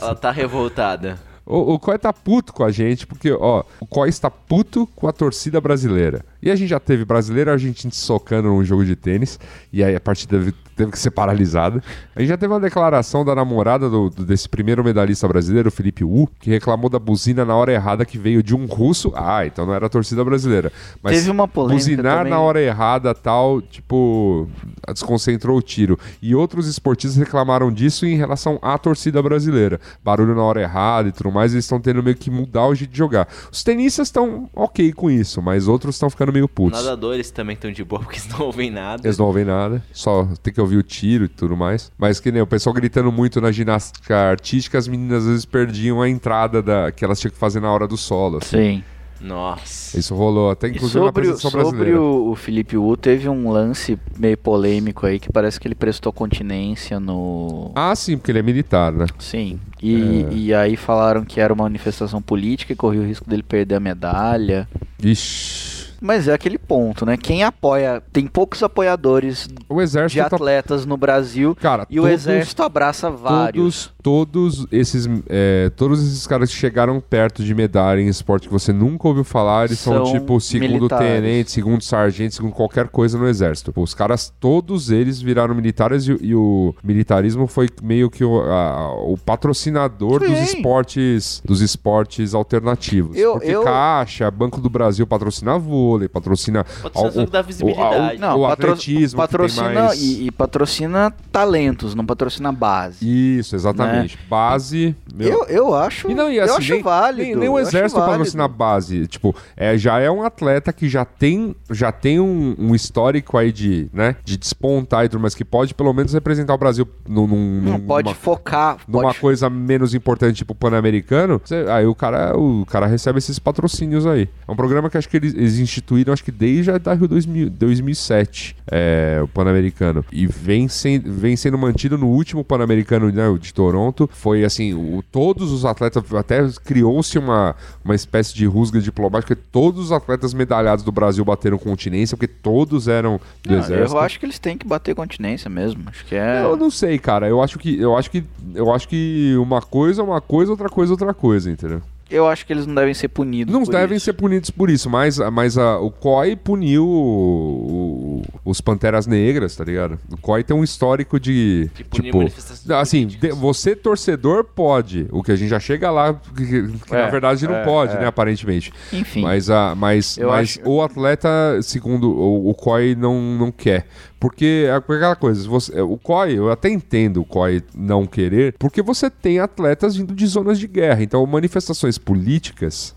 Ela tá revoltada.
O, o Koi tá puto com a gente, porque, ó, o Koi está puto com a torcida brasileira. E a gente já teve brasileiro e argentino se socando num jogo de tênis, e aí a partida teve, que ser paralisada. A gente já teve uma declaração da namorada do- do- desse primeiro medalhista brasileiro, o Felipe Wu, que reclamou da buzina na hora errada que veio de um russo. Ah, então não era a torcida brasileira. Mas
Teve uma polêmica
buzinar
também.
na hora errada, tal, tipo, desconcentrou o tiro. E outros esportistas reclamaram disso em relação à torcida brasileira. Barulho na hora errada e tudo mais, eles estão tendo meio que mudar o jeito de jogar. Os tenistas estão ok com isso, mas outros estão ficando meio putos.
Nadadores também estão de boa porque eles não ouvem nada.
Eles não ouvem nada, só tem que ouvir o tiro e tudo mais. Mas que nem o pessoal gritando muito na ginástica artística, as meninas às vezes perdiam a entrada da, que elas tinham que fazer na hora do solo. assim.
Sim.
Nossa.
Isso rolou até inclusive na
sobre, o-
apresentação
sobre
brasileira.
o, o Felipe Wu, teve um lance meio polêmico aí que parece que ele prestou continência no.
Ah, sim, porque ele é militar, né?
Sim. E,
É.
e aí falaram que era uma manifestação política e corria o risco dele perder a medalha.
Ixi.
Mas é aquele ponto, né? Quem apoia. Tem poucos apoiadores
O
de
tá
atletas no Brasil
Cara,
e o
todos-
exército abraça vários.
Todos, todos esses, é, todos esses caras que chegaram perto de medalha em esporte que você nunca ouviu falar, eles são,
São
tipo segundo
militares.
tenente, segundo sargento, segundo qualquer coisa no exército. Os caras, todos eles viraram militares e, e o militarismo foi meio que o, a- o patrocinador dos
Sim.
esportes, dos esportes alternativos.
Eu-
Porque
eu-
Caixa, Banco do Brasil patrocina vôlei, vôlei, patrocina
Patrocina tudo que dá visibilidade.
Não,
o
patro-
atletismo
patrocina
mais-
e, e patrocina talentos, não patrocina base.
Isso, exatamente. Base. meu-
Eu, eu acho,
E não, e
eu
assim,
acho
nem,
válido.
Nem, nem o
eu
exército patrocina base. Tipo, é, já é um atleta que já tem, já tem um, um histórico aí de, né, de despontar e tudo, mas que pode pelo menos representar o Brasil num, num-
Não,
numa-
pode focar.
numa
pode...
coisa menos importante, tipo Pan-Americano, você- aí o cara, o cara recebe esses patrocínios aí. É um programa que acho que eles, eles instituíram, acho que desde a Rio 2000, 2007, é, o Pan-Americano. E vem, sem, vem sendo mantido no último Pan-Americano né, o de Toronto. Foi assim, o- todos os atletas, até criou-se uma, uma espécie de rusga diplomática, todos os atletas medalhados do Brasil bateram continência, porque todos eram do
Não,
exército.
eu acho que eles têm que bater continência mesmo. Acho que é.
Eu não sei, cara. Eu acho que eu acho que eu acho que uma coisa é uma coisa, outra coisa é outra coisa, entendeu?
Eu acho que eles não devem ser punidos.
Não devem
isso.
ser punidos por isso, mas, mas a, o COI puniu o- o- os Panteras Negras, tá ligado? O COI tem um histórico de.
De punir
tipo,
manifestações
assim, de- você torcedor pode. O que a gente já chega lá, que, que na
É,
verdade não
é,
pode,
é.
né? Aparentemente.
Enfim.
Mas, a, mas,
Eu
mas
acho-
o atleta, segundo o, o COI, não, não quer. Porque é aquela coisa, você, o COI, eu até entendo o COI não querer, porque você tem atletas vindo de zonas de guerra. Então, manifestações políticas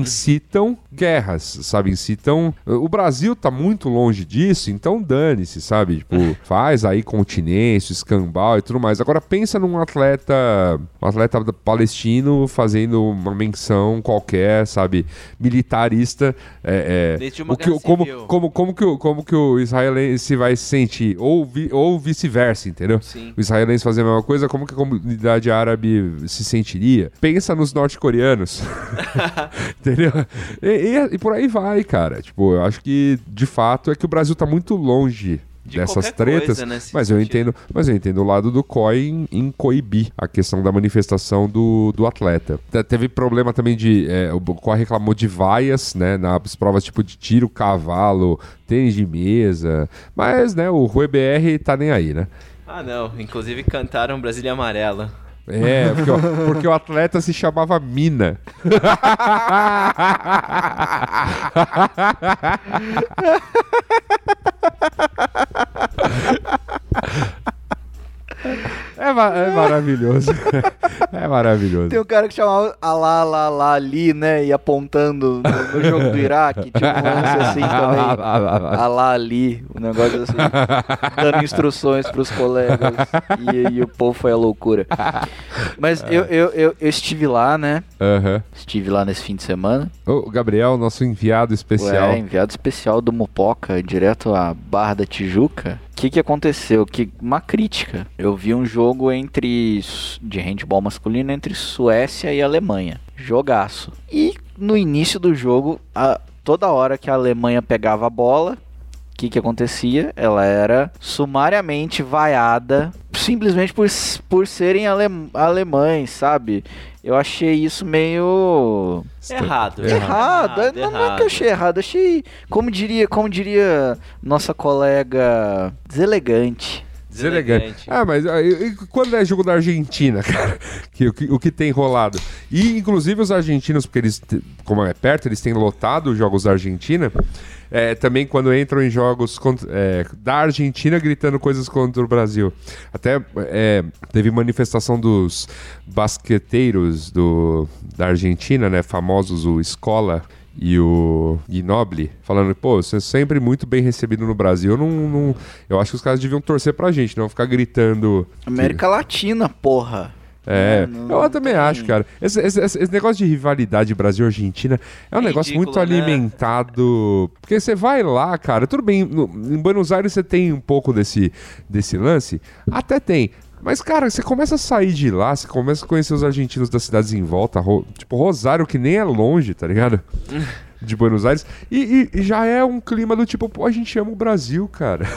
incitam guerras, sabe? Incitam. O Brasil tá muito longe disso, então dane-se, sabe? Tipo, faz aí continência, escambau e tudo mais. Agora pensa num atleta, um atleta palestino fazendo uma menção qualquer, sabe? Militarista. É, é, o que, como, como, como, que, o- como que o israelense vai se sentir? Ou, vi- ou vice-versa, entendeu?
Sim.
O israelense fazer a mesma coisa, como que a comunidade árabe se sentiria? Pensa nos norte-coreanos. Entendeu? E, e- e por aí vai, cara. Tipo, eu acho que de fato é que o Brasil tá muito longe
De
dessas tretas,
nesse
mas eu
sentido.
entendo, mas eu entendo o lado do COI em, em coibir a questão da manifestação do, do atleta. Te- Teve problema também de é, o COI reclamou de vaias, né, nas provas tipo de tiro, cavalo, tênis de mesa, mas né, o Rui BR tá nem aí, né?
Ah, não. Inclusive cantaram Brasília Amarela.
É, porque, o- porque o atleta se chamava Mina. É, ma- é maravilhoso. É maravilhoso.
Tem um cara que chamava Alá, Alá, Alá ali, né? E apontando no, no jogo do Iraque. Tinha um lance assim também. Alá ali, um negócio assim. Dando instruções pros colegas. E, e o povo foi a loucura. Mas eu, eu, eu, eu estive lá, né?
Aham.
Estive lá nesse fim de semana.
O Gabriel, nosso enviado especial.
É, enviado especial do Mupoca, direto à Barra da Tijuca. O que, que aconteceu? Que uma crítica. Eu vi um jogo entre s- de handball masculino entre Suécia e Alemanha. Jogaço. E no início do jogo, a- toda hora que a Alemanha pegava a bola, o que, que acontecia? Ela era sumariamente vaiada simplesmente por, por serem ale- alemães, sabe? Eu achei isso meio
Errado.
errado. É, Não, não é que eu achei errado, achei, como diria, como diria nossa colega, deselegante.
Deselegante. Ah, mas e- quando é jogo da Argentina, cara? Que, o, que, o que tem rolado? E, inclusive, os argentinos, porque eles, como é perto, eles têm lotado os jogos da Argentina. É, também quando entram em jogos contra- é, da Argentina gritando coisas contra o Brasil. Até é, teve manifestação dos basqueteiros do, da Argentina, né? Famosos, o Escola e o Ginobili, falando, pô, você é sempre muito bem recebido no Brasil. Eu, não, não- eu acho que os caras deviam torcer pra gente, não ficar gritando.
América Latina, porra.
É,
Não,
eu
não
também
tem-
acho, cara. Esse, esse- esse- negócio de rivalidade Brasil-Argentina é um
É
negócio muito
né?
alimentado. Porque você vai lá, cara, tudo bem, no- em Buenos Aires você tem um pouco desse, desse lance, até tem. Mas, cara, você começa a sair de lá, você começa a conhecer os argentinos das cidades em volta, Ro- tipo Rosário, que nem é longe, tá ligado? De Buenos Aires. E, e- e já é um clima do tipo, pô, a gente ama o Brasil, cara.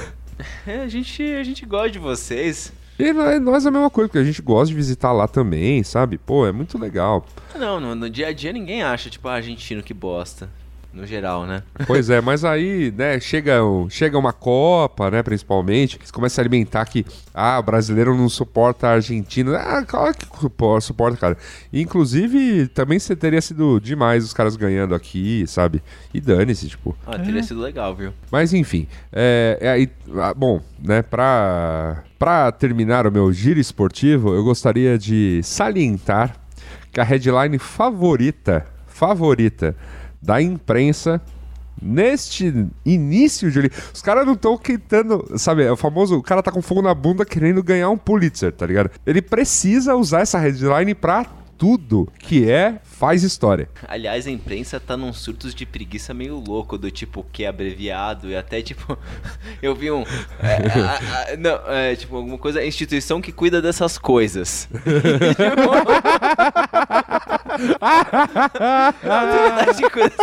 É, a gente, a gente gosta de vocês.
E nó- nós é a mesma coisa, porque a gente gosta de visitar lá também, sabe? Pô, é muito legal.
Não, no, no dia a dia ninguém acha, tipo, ah, argentino que bosta. No geral, né?
Pois é, mas aí, né, chega, chega uma Copa, né, principalmente, você começa a alimentar que, ah, o brasileiro não suporta a Argentina. Ah, claro que suporta, cara. Inclusive, também você teria sido demais os caras ganhando aqui, sabe? E dane-se, tipo.
Ah, teria sido legal, viu?
Mas enfim, é, é aí, ah, bom, né, pra, pra terminar o meu giro esportivo, eu gostaria de salientar que a headline favorita, favorita da imprensa neste início de... Os caras não estão tentando, sabe, é o famoso, o cara tá com fogo na bunda querendo ganhar um Pulitzer, tá ligado? Ele precisa usar essa headline pra tudo que é faz história.
Aliás, a imprensa tá num surtos de preguiça meio louco, do tipo, que é abreviado, e até tipo. eu vi um. é, a- a- não, é tipo, alguma coisa. Instituição que cuida dessas coisas. Autoridade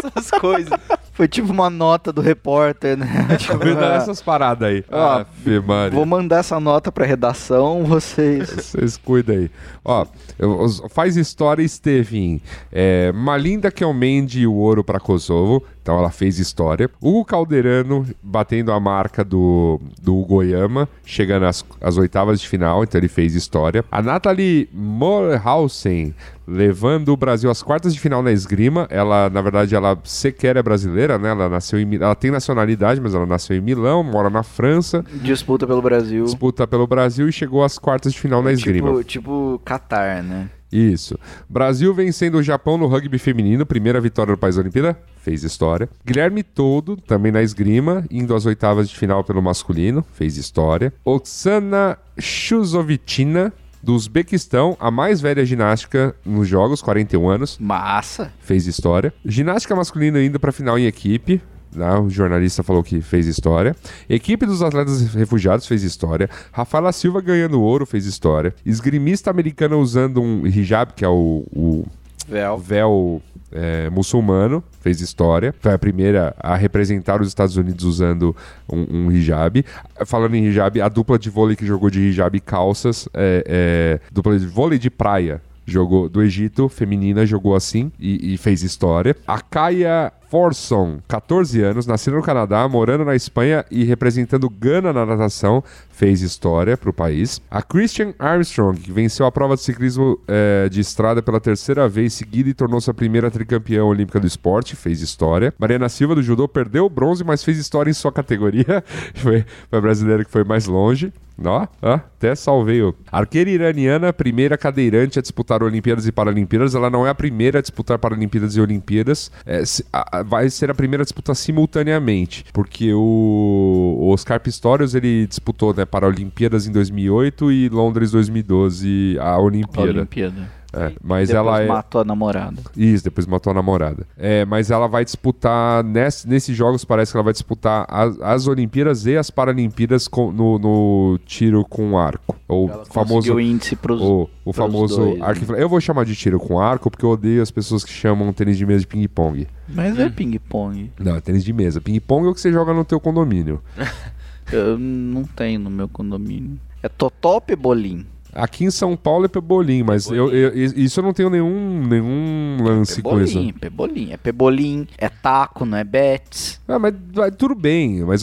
dessas coisas.
Foi tipo uma nota do repórter, né? Tipo,
Cuida
ah,
dessas paradas aí.
Ó,
Aff, Maria.
Vou mandar essa nota pra redação, vocês.
Vocês cuidam aí. Ó, eu- os- faz história esteve em é, Malinda Kelmendi o ouro para Kosovo. Então ela fez história. Hugo Calderano batendo a marca do, do Goiama, chegando às, às oitavas de final. Então ele fez história. A Nathalie Morhausen levando o Brasil às quartas de final na esgrima. Ela, na verdade, ela sequer é brasileira, né? Ela nasceu em, ela tem nacionalidade, mas ela nasceu em Milão, mora na França,
Disputa pelo Brasil.
disputa pelo Brasil e chegou às quartas de final na esgrima.
Tipo, tipo Qatar, né?
Isso. Brasil vencendo o Japão no rugby feminino, primeira vitória no país da Olimpíada, fez história. Guilherme Todo, também na esgrima, indo às oitavas de final pelo masculino, fez história. Oksana Chuzovitina, do Uzbequistão, a mais velha ginástica nos jogos, 41 anos,
Massa.
fez história. Ginástica masculina indo para final em equipe. Né? O jornalista falou que fez história. Equipe dos atletas refugiados fez história. Rafaela Silva ganhando ouro fez história. Esgrimista americana usando um hijab, que é o, o
Véu.
véu é, muçulmano, fez história. Foi a primeira a representar os Estados Unidos usando um, um hijab. Falando em hijab, a dupla de vôlei que jogou de hijab e calças, é, é, dupla de vôlei de praia. Jogou do Egito, feminina, jogou assim e, e fez história. A Kaya Forson, 14 anos, nascida no Canadá, morando na Espanha e representando Gana na natação, fez história para o país. A Christian Armstrong, que venceu a prova de ciclismo eh, de estrada pela terceira vez seguida e tornou-se a primeira tricampeã olímpica do esporte, fez história. Mariana Silva, do judô, perdeu o bronze, mas fez história em sua categoria. foi, a brasileira que foi mais longe. Ó, até salvei o. Arqueira iraniana, primeira cadeirante a disputar Olimpíadas e Paralimpíadas. Ela não é a primeira a disputar Paralimpíadas e Olimpíadas. É, se- a- a- vai ser a primeira a disputar simultaneamente. Porque o, o Oscar Pistorius ele disputou né, Paralimpíadas em 2008 e Londres 2012 a Olimpíada.
Olimpíada.
É, mas
Depois
ela é.
matou a namorada.
Isso, depois matou a namorada. É, mas ela vai disputar, ness- nesses jogos parece que ela vai disputar as, as Olimpíadas e as Paralimpíadas com- no, no tiro com arco. Ou famoso.
Conseguiu índice pros...
O, o
pros
famoso
dois, né?
arco flecha. Eu vou chamar de tiro com arco porque eu odeio as pessoas que chamam tênis de mesa de ping-pong.
Mas é ping-pong.
Não, é tênis de mesa. Ping-pong é o que você joga no teu condomínio.
Eu não tenho no meu condomínio. É Totó ou Pebolim?
Aqui em São Paulo é pebolim, mas eu, eu- isso eu não tenho nenhum, nenhum lance isso.
Pebolim, Pebolim. É Pebolim, é taco, não é bets.
Ah, mas vai- tudo bem, mas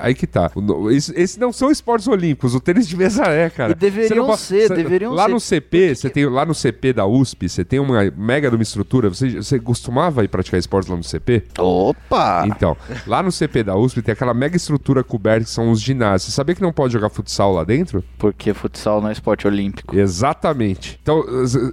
aí que tá. Esses esse não são esportes olímpicos, o tênis de mesa é, cara.
E deveriam
Você não po-
ser,
você-
deveriam
lá
ser.
no CP, você tem lá no CP da USP, você tem uma mega de uma estrutura. Você, você costumava ir praticar esportes lá no CP?
Opa!
Então, lá no CP da USP tem aquela mega estrutura coberta que são os ginásios. Você sabia que não pode jogar futsal lá dentro?
Porque futsal não é esporte olímpico.
Exatamente. Então,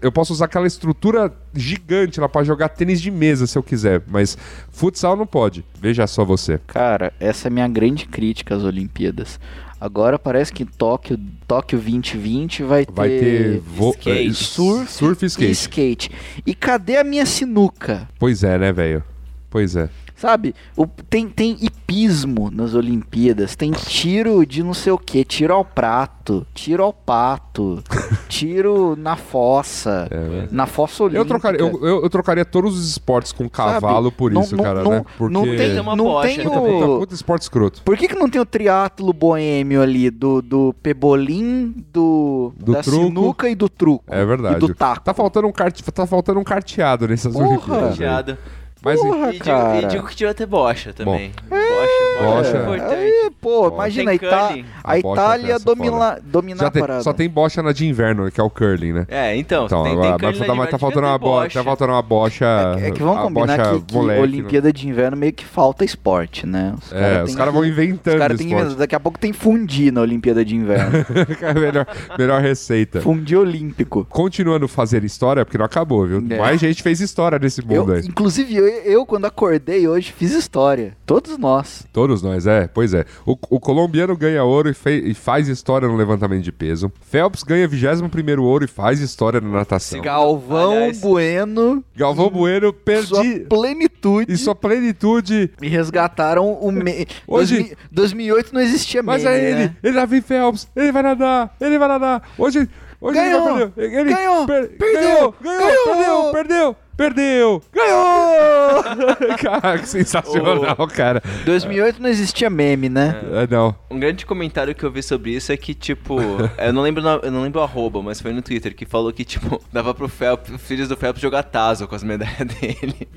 eu posso usar aquela estrutura gigante lá pra jogar tênis de mesa se eu quiser, mas futsal não pode. Veja só você.
Cara, essa é a minha grande crítica às Olimpíadas. Agora parece que Tóquio, Tóquio 2020 vai ter,
Vai ter vo-
skate.
eh,
surf,
surf skate.
e skate. E cadê a minha sinuca?
Pois é, né, velho? Pois é.
Sabe? O- tem, tem hipismo nas Olimpíadas, tem tiro de não sei o que, tiro ao prato, tiro ao pato, tiro na fossa, na fossa olímpica.
É, Eu trocaria, eu, eu- eu trocaria todos os esportes com cavalo por
Não-
isso,
não-
cara,
não-
né? Porque...
não tem,
Tem uma
não
bocha,
tem
puta,
Puta,
o...
puta esporte escroto.
Por que, que não tem o triatlo boêmio ali do, do pebolim, do,
Do
da
truco.
sinuca e do truco?
É verdade.
E do taco.
Tá faltando um, carte, tá faltando um carteado nessas
Porra!
Olimpíadas.
Chateado.
Mas
Porra,
E digo,
cara.
e digo que devia ter bocha também. bocha,
Bocha.
Bocha é.
Aí, pô, imagina, a, Ita- a Itália
dessa
domina, dominar
já
a
tem-
parada.
só tem bocha na de inverno, que é o curling, né?
É, então,
Então,
tem,
agora,
tem
mas,
curling
tá, mas tá faltando uma
ter
bocha. Tá faltando uma bocha.
É que vamos combinar
bocha
que, que
moleque, né?
Olimpíada de Inverno meio que falta esporte, né? Os
É,
cara
os caras vão inventando
Os inventar. Daqui a pouco tem fundi na Olimpíada de Inverno.
melhor, melhor receita.
fundi olímpico.
Continuando fazer história, porque não acabou, viu?
É.
Mais gente fez história nesse mundo
Eu,
aí.
inclusive, eu, eu, quando acordei hoje, fiz história. Todos nós.
Todos nós, é, pois é. O, o colombiano ganha ouro e, fe- e faz história no levantamento de peso. Phelps ganha 21 ouro e faz história na natação.
Galvão
Aliás-
Bueno,
Galvão Bueno
sua
perdi.
plenitude.
E sua plenitude.
E resgataram o me...
Hoje-
2000 2008 não existia
Mas
meme,
é ele,
né?
ele lá vem Phelps, ele vai nadar, ele vai nadar. Hoje, hoje
Ganhou,
ele vai perder. Ele
ganhou,
per-
perdeu,
ganhou, ganhou,
ganhou.
perdeu, perdeu, perdeu, ganhou! cara, que sensacional, cara.
2008 não existia meme, né?
É, não.
Um grande comentário que eu vi sobre isso é que, tipo, eu não lembro eu não lembro o arroba, mas foi no Twitter, que falou que, tipo, dava pro Phelps, os filhos do Phelps jogar Tazo com as medalhas dele.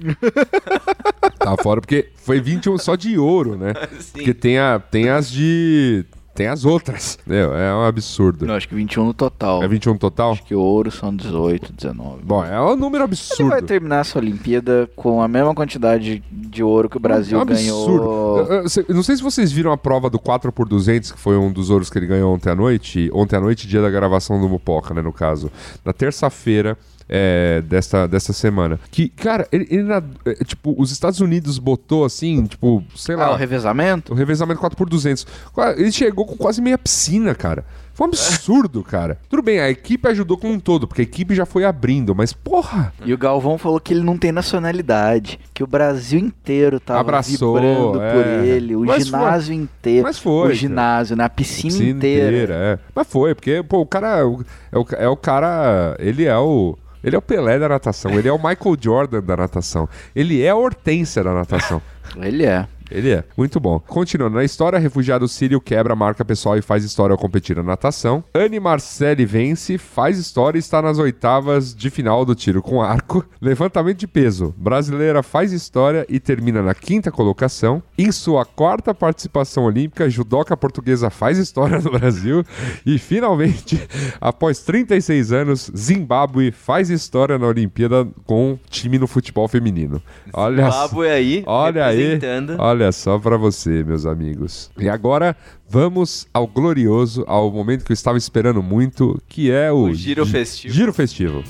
Tá fora porque foi 21 só de ouro, né?
Sim.
Porque tem, a, tem as de. Tem as outras. Meu, é um absurdo.
Não, acho que 21 no total.
É 21 total?
Acho que ouro são 18, 19.
Bom, é um número
Ele vai
absurdo.
terminar essa Olimpíada com a mesma quantidade de ouro que o Brasil
é um absurdo.
ganhou.
Eu não sei se vocês viram a prova do 4x200, que foi um dos ouros que ele ganhou ontem à noite. Ontem à noite, dia da gravação do Mupoca, né, no caso. Na terça-feira é, desta, desta semana. Que, cara, ele, ele na- é, tipo, os Estados Unidos botou assim, tipo, sei lá.
Ah, o revezamento?
O revezamento 4x200. Qua- Ele chegou com quase meia piscina, cara. Foi um absurdo, cara. Tudo bem, a equipe ajudou como um todo, porque a equipe já foi abrindo, mas porra!
E o Galvão falou que ele não tem nacionalidade, que o Brasil inteiro tava
Abraçou,
vibrando
é.
por ele, o
Mas
ginásio inteiro.
Mas foi,
O ginásio, na piscina,
Piscina
inteira.
é. Mas foi, porque, pô, o cara é o, é o, é o cara. Ele é o. Ele é o Pelé da natação, ele é o Michael Jordan da natação, ele é a Hortência da natação.
Ele é.
Ele é. Muito bom. Continuando na história, refugiado sírio quebra a marca pessoal e faz história ao competir na natação. Anne Marcelli vence, faz história e está nas oitavas de final do tiro com arco. Levantamento de peso. Brasileira faz história e termina na quinta colocação. Em sua quarta participação olímpica, judoca portuguesa faz história no Brasil. E finalmente, após 36 anos, Zimbábue faz história na Olimpíada com time no futebol feminino. Olha.
Zimbábue aí,
Olha aí,
representando.
Olha só pra você, meus amigos. E agora vamos ao glorioso, ao momento que eu estava esperando muito, que é o,
O Giro
Gi-
Festivo.
Giro Festivo.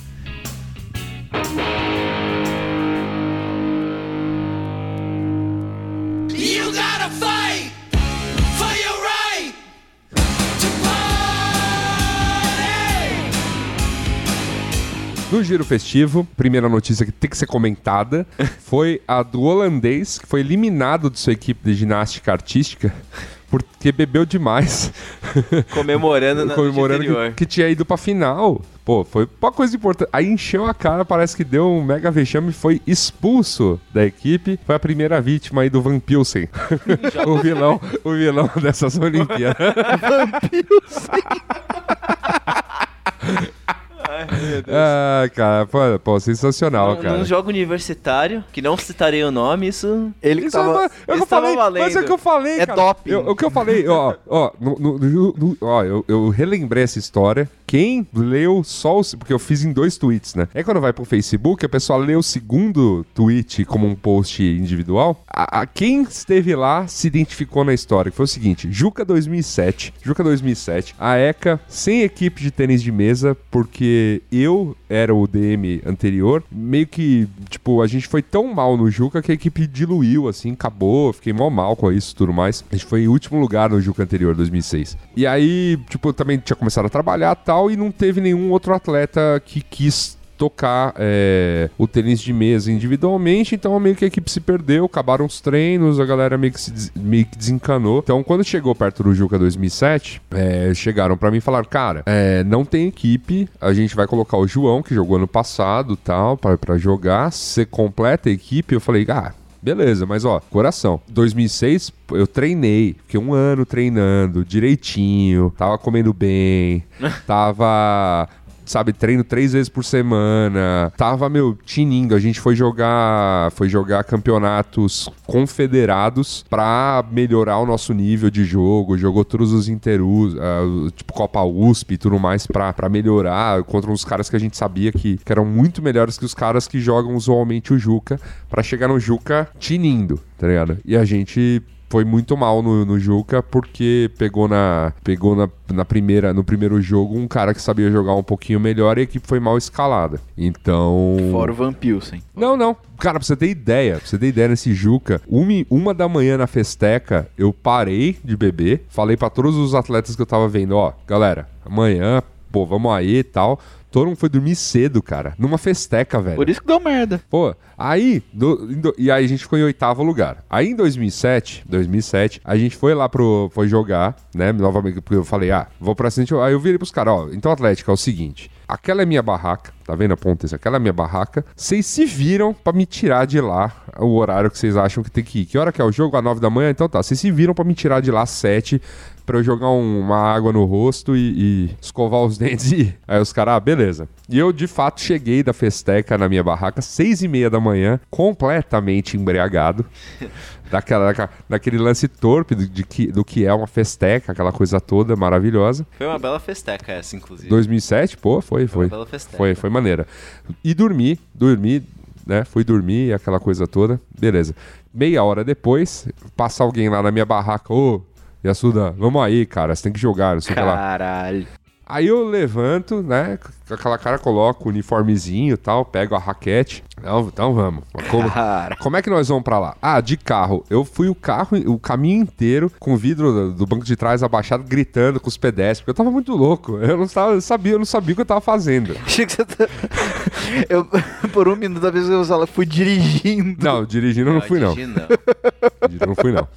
No Giro Festivo, primeira notícia que tem que ser comentada foi a do holandês, que foi eliminado de sua equipe de ginástica artística porque bebeu demais.
Comemorando na
comemorando que, que tinha ido pra final. Pô, foi uma coisa importante. Aí encheu a cara, parece que deu um mega vexame e foi expulso da equipe. Foi a primeira vítima aí do Van Pilsen. o vilão, o vilão dessas Olimpíadas. Ah, cara, pô, pô, sensacional,
Num-
cara.
Num jogo universitário, que não citarei o nome, isso.
Ele
Isso
tava...
é, é eu
Isso
falei, mas é o que eu falei,
É
cara.
doping.
Eu- o que eu falei, ó, ó, no- no- no- no- ó, eu, eu relembrei essa história. Quem leu só os. Porque eu fiz em dois tweets, né? Aí quando vai pro Facebook, a pessoa lê o segundo tweet como um post individual. A, a- quem esteve lá se identificou na história, que foi o seguinte: Juca 2007. Juca 2007. A ECA sem equipe de tênis de mesa, porque eu era o DM anterior. Meio que, tipo, a gente foi tão mal no Juca que a equipe diluiu, assim, acabou. Fiquei mal mal com isso e tudo mais. A gente foi em último lugar no Juca anterior, 2006. E aí, tipo, eu também tinha começado a trabalhar e tal, e não teve nenhum outro atleta que quis tocar é, o tênis de mesa individualmente, então meio que a equipe se perdeu, acabaram os treinos, a galera meio que, se des- meio que desencanou. Então, quando chegou perto do Juca 2007, é, chegaram pra mim e falaram, cara, é, não tem equipe, a gente vai colocar o João, que jogou ano passado tal, pra jogar, você completa a equipe. Eu falei, ah, Beleza, mas ó, coração. 2006 eu treinei, fiquei um ano treinando direitinho, tava comendo bem, tava sabe, treino três vezes por semana. Tava, meu, tinindo. A gente foi jogar, foi jogar campeonatos confederados pra melhorar o nosso nível de jogo. Jogou todos os interus, uh, tipo Copa USP e tudo mais pra, pra melhorar contra uns caras que a gente sabia que, que eram muito melhores que os caras que jogam usualmente o Juca pra chegar no Juca tinindo, tá ligado? E a gente foi muito mal no, no Juca porque pegou na pegou na, na primeira no primeiro jogo um cara que sabia jogar um pouquinho melhor e a equipe foi mal escalada. Então,
Fora o Van Pilsen.
não, não. Cara, pra você ter ideia, pra você ter ideia nesse Juca, uma, uma da manhã na festeca, eu parei de beber, falei pra todos os atletas que eu tava vendo, ó, galera, amanhã, pô, vamos aí e tal. Todo mundo foi dormir cedo, cara, numa festeca, velho.
Por isso que deu merda.
Pô, aí, do- do- e aí a gente ficou em oitavo lugar. Aí em 2007, 2007, a gente foi lá pro, foi jogar, né, novamente, porque eu falei, ah, vou pra frente, aí eu virei pros caras, ó, então Atlético, é o seguinte, aquela é minha barraca, tá vendo a ponta? Aquela é minha barraca, vocês se viram pra me tirar de lá o horário que vocês acham que tem que ir. Que hora que é o jogo? Às nove da manhã? Então tá, vocês se viram pra me tirar de lá às sete, pra eu jogar um- uma água no rosto e, e escovar os dentes e ir. Aí os caras, ah, beleza. E eu, de fato, cheguei da festeca na minha barraca, seis e meia da manhã, completamente embriagado. daquela, daquela- daquele lance torpe do, de que, do que é uma festeca, aquela coisa toda maravilhosa.
Foi uma bela festeca essa, inclusive.
2007, pô, foi, foi.
uma bela festeca.
Foi, foi maneira. E dormi, dormi, né? Fui dormir, aquela coisa toda. Beleza. Meia hora depois, passa alguém lá na minha barraca, ô, Yasuda, vamos aí, cara, você tem que jogar, não sei o que lá.
Caralho.
Aí eu levanto, né? Com aquela cara, coloco o uniformezinho e tal, pego a raquete. Então, então vamos. Como, como é que nós vamos pra lá? Ah, de carro. Eu fui o carro, o caminho inteiro com o vidro do, banco de trás abaixado, gritando com os pedestres, porque eu tava muito louco. Eu não tava, eu sabia, eu não sabia o que eu tava fazendo.
Achei que você tá... Eu, por um minuto, da vez que eu falo, fui dirigindo.
Não, dirigindo eu não fui não. Dirigindo eu não fui não.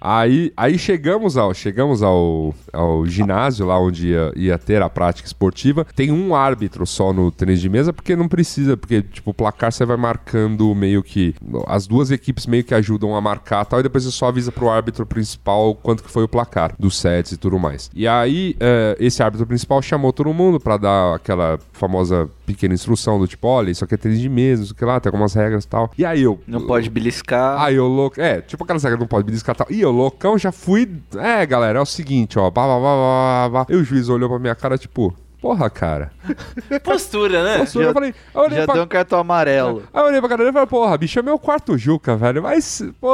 Aí, aí chegamos ao chegamos ao, ao ginásio lá onde ia, ia ter a prática esportiva. Tem um árbitro só no tênis de mesa porque não precisa, porque tipo o placar você vai marcando meio que as duas equipes meio que ajudam a marcar tal e depois você só avisa pro árbitro principal quanto que foi o placar dos sets e tudo mais. E aí eh, esse árbitro principal chamou todo mundo pra dar aquela famosa pequena instrução do tipo, olha, isso aqui é tênis de mesa, não sei o que lá, tem algumas regras e tal. E aí eu
Não pode beliscar.
Aí eu louco. É, tipo aquelas regras que não pode me descartar. E eu loucão já fui. É, galera, é o seguinte, ó. Blá, blá, blá, blá, blá. E o juiz olhou pra minha cara, tipo, porra, cara.
Postura, né?
Nossa, eu falei. Eu olhei
Já
pra...
deu um cartão amarelo.
Aí eu olhei pra cara dele e falei, porra, bicho, é meu quarto Juca, velho. Mas, pô,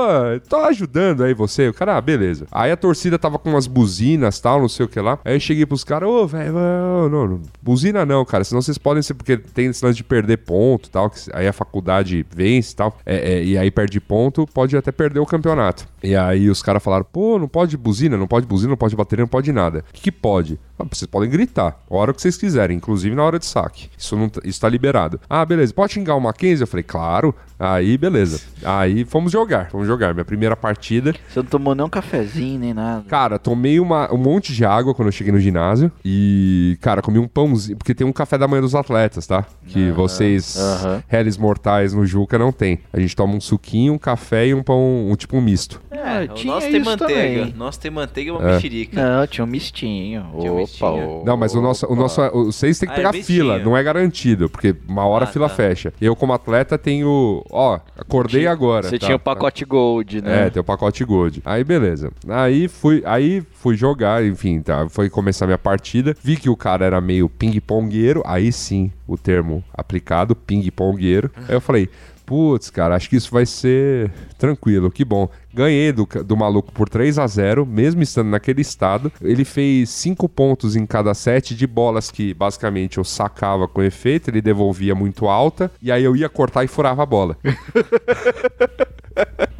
tô ajudando aí você. O cara, ah, beleza. Aí a torcida tava com umas buzinas tal, não sei o que lá. Aí eu cheguei pros caras, ô, velho, ô, não, não, buzina não, cara. Senão vocês podem ser, porque tem esse lance de perder ponto tal, que aí a faculdade vence e tal. É, é, e aí perde ponto, pode até perder o campeonato. E aí os caras falaram, pô, não pode buzina, não pode buzina, não pode bater, não pode nada. O que, que pode? Ah, vocês podem gritar, a hora que vocês quiserem, inclusive na hora de saque. Isso, não, tá- isso tá liberado. Ah, beleza. Pode xingar o Mackenzie? Eu falei, claro. Aí, beleza. Aí fomos jogar, fomos jogar. Minha primeira partida.
Você não tomou nem um cafezinho, nem nada.
Cara, tomei uma, um monte de água quando eu cheguei no ginásio. E, cara, comi um pãozinho. Porque tem um café da manhã dos atletas, tá? Que vocês,
aham.
réis mortais no Juca, não tem. A gente toma um suquinho, um café e um pão, um tipo um misto.
Ah,
o
tinha
nosso tem
isso
manteiga.
também.
Nosso tem manteiga e uma mexerica.
Não, tinha um mistinho.
Tinha um
Opa.
Não, mas o nosso, o nosso, o- vocês têm que
Ah,
pegar
é
fila, não é garantido, porque uma hora
Ah,
a fila
tá.
fecha. Eu, como atleta, tenho. Ó, acordei agora.
Você
tá?
tinha o pacote Gold, né?
É, tem o pacote Gold. Aí, beleza. Aí fui, aí fui jogar, enfim, tá. Foi começar minha partida. Vi que o cara era meio ping-pongueiro. Aí sim, o termo aplicado, ping-pongueiro. Aí eu falei. Putz, cara, acho que isso vai ser tranquilo, que bom. Ganhei do, do maluco por 3 a 0 mesmo estando naquele estado. Ele fez 5 pontos em cada set de bolas que basicamente eu sacava com efeito, ele devolvia muito alta, e aí eu ia cortar e furava a bola.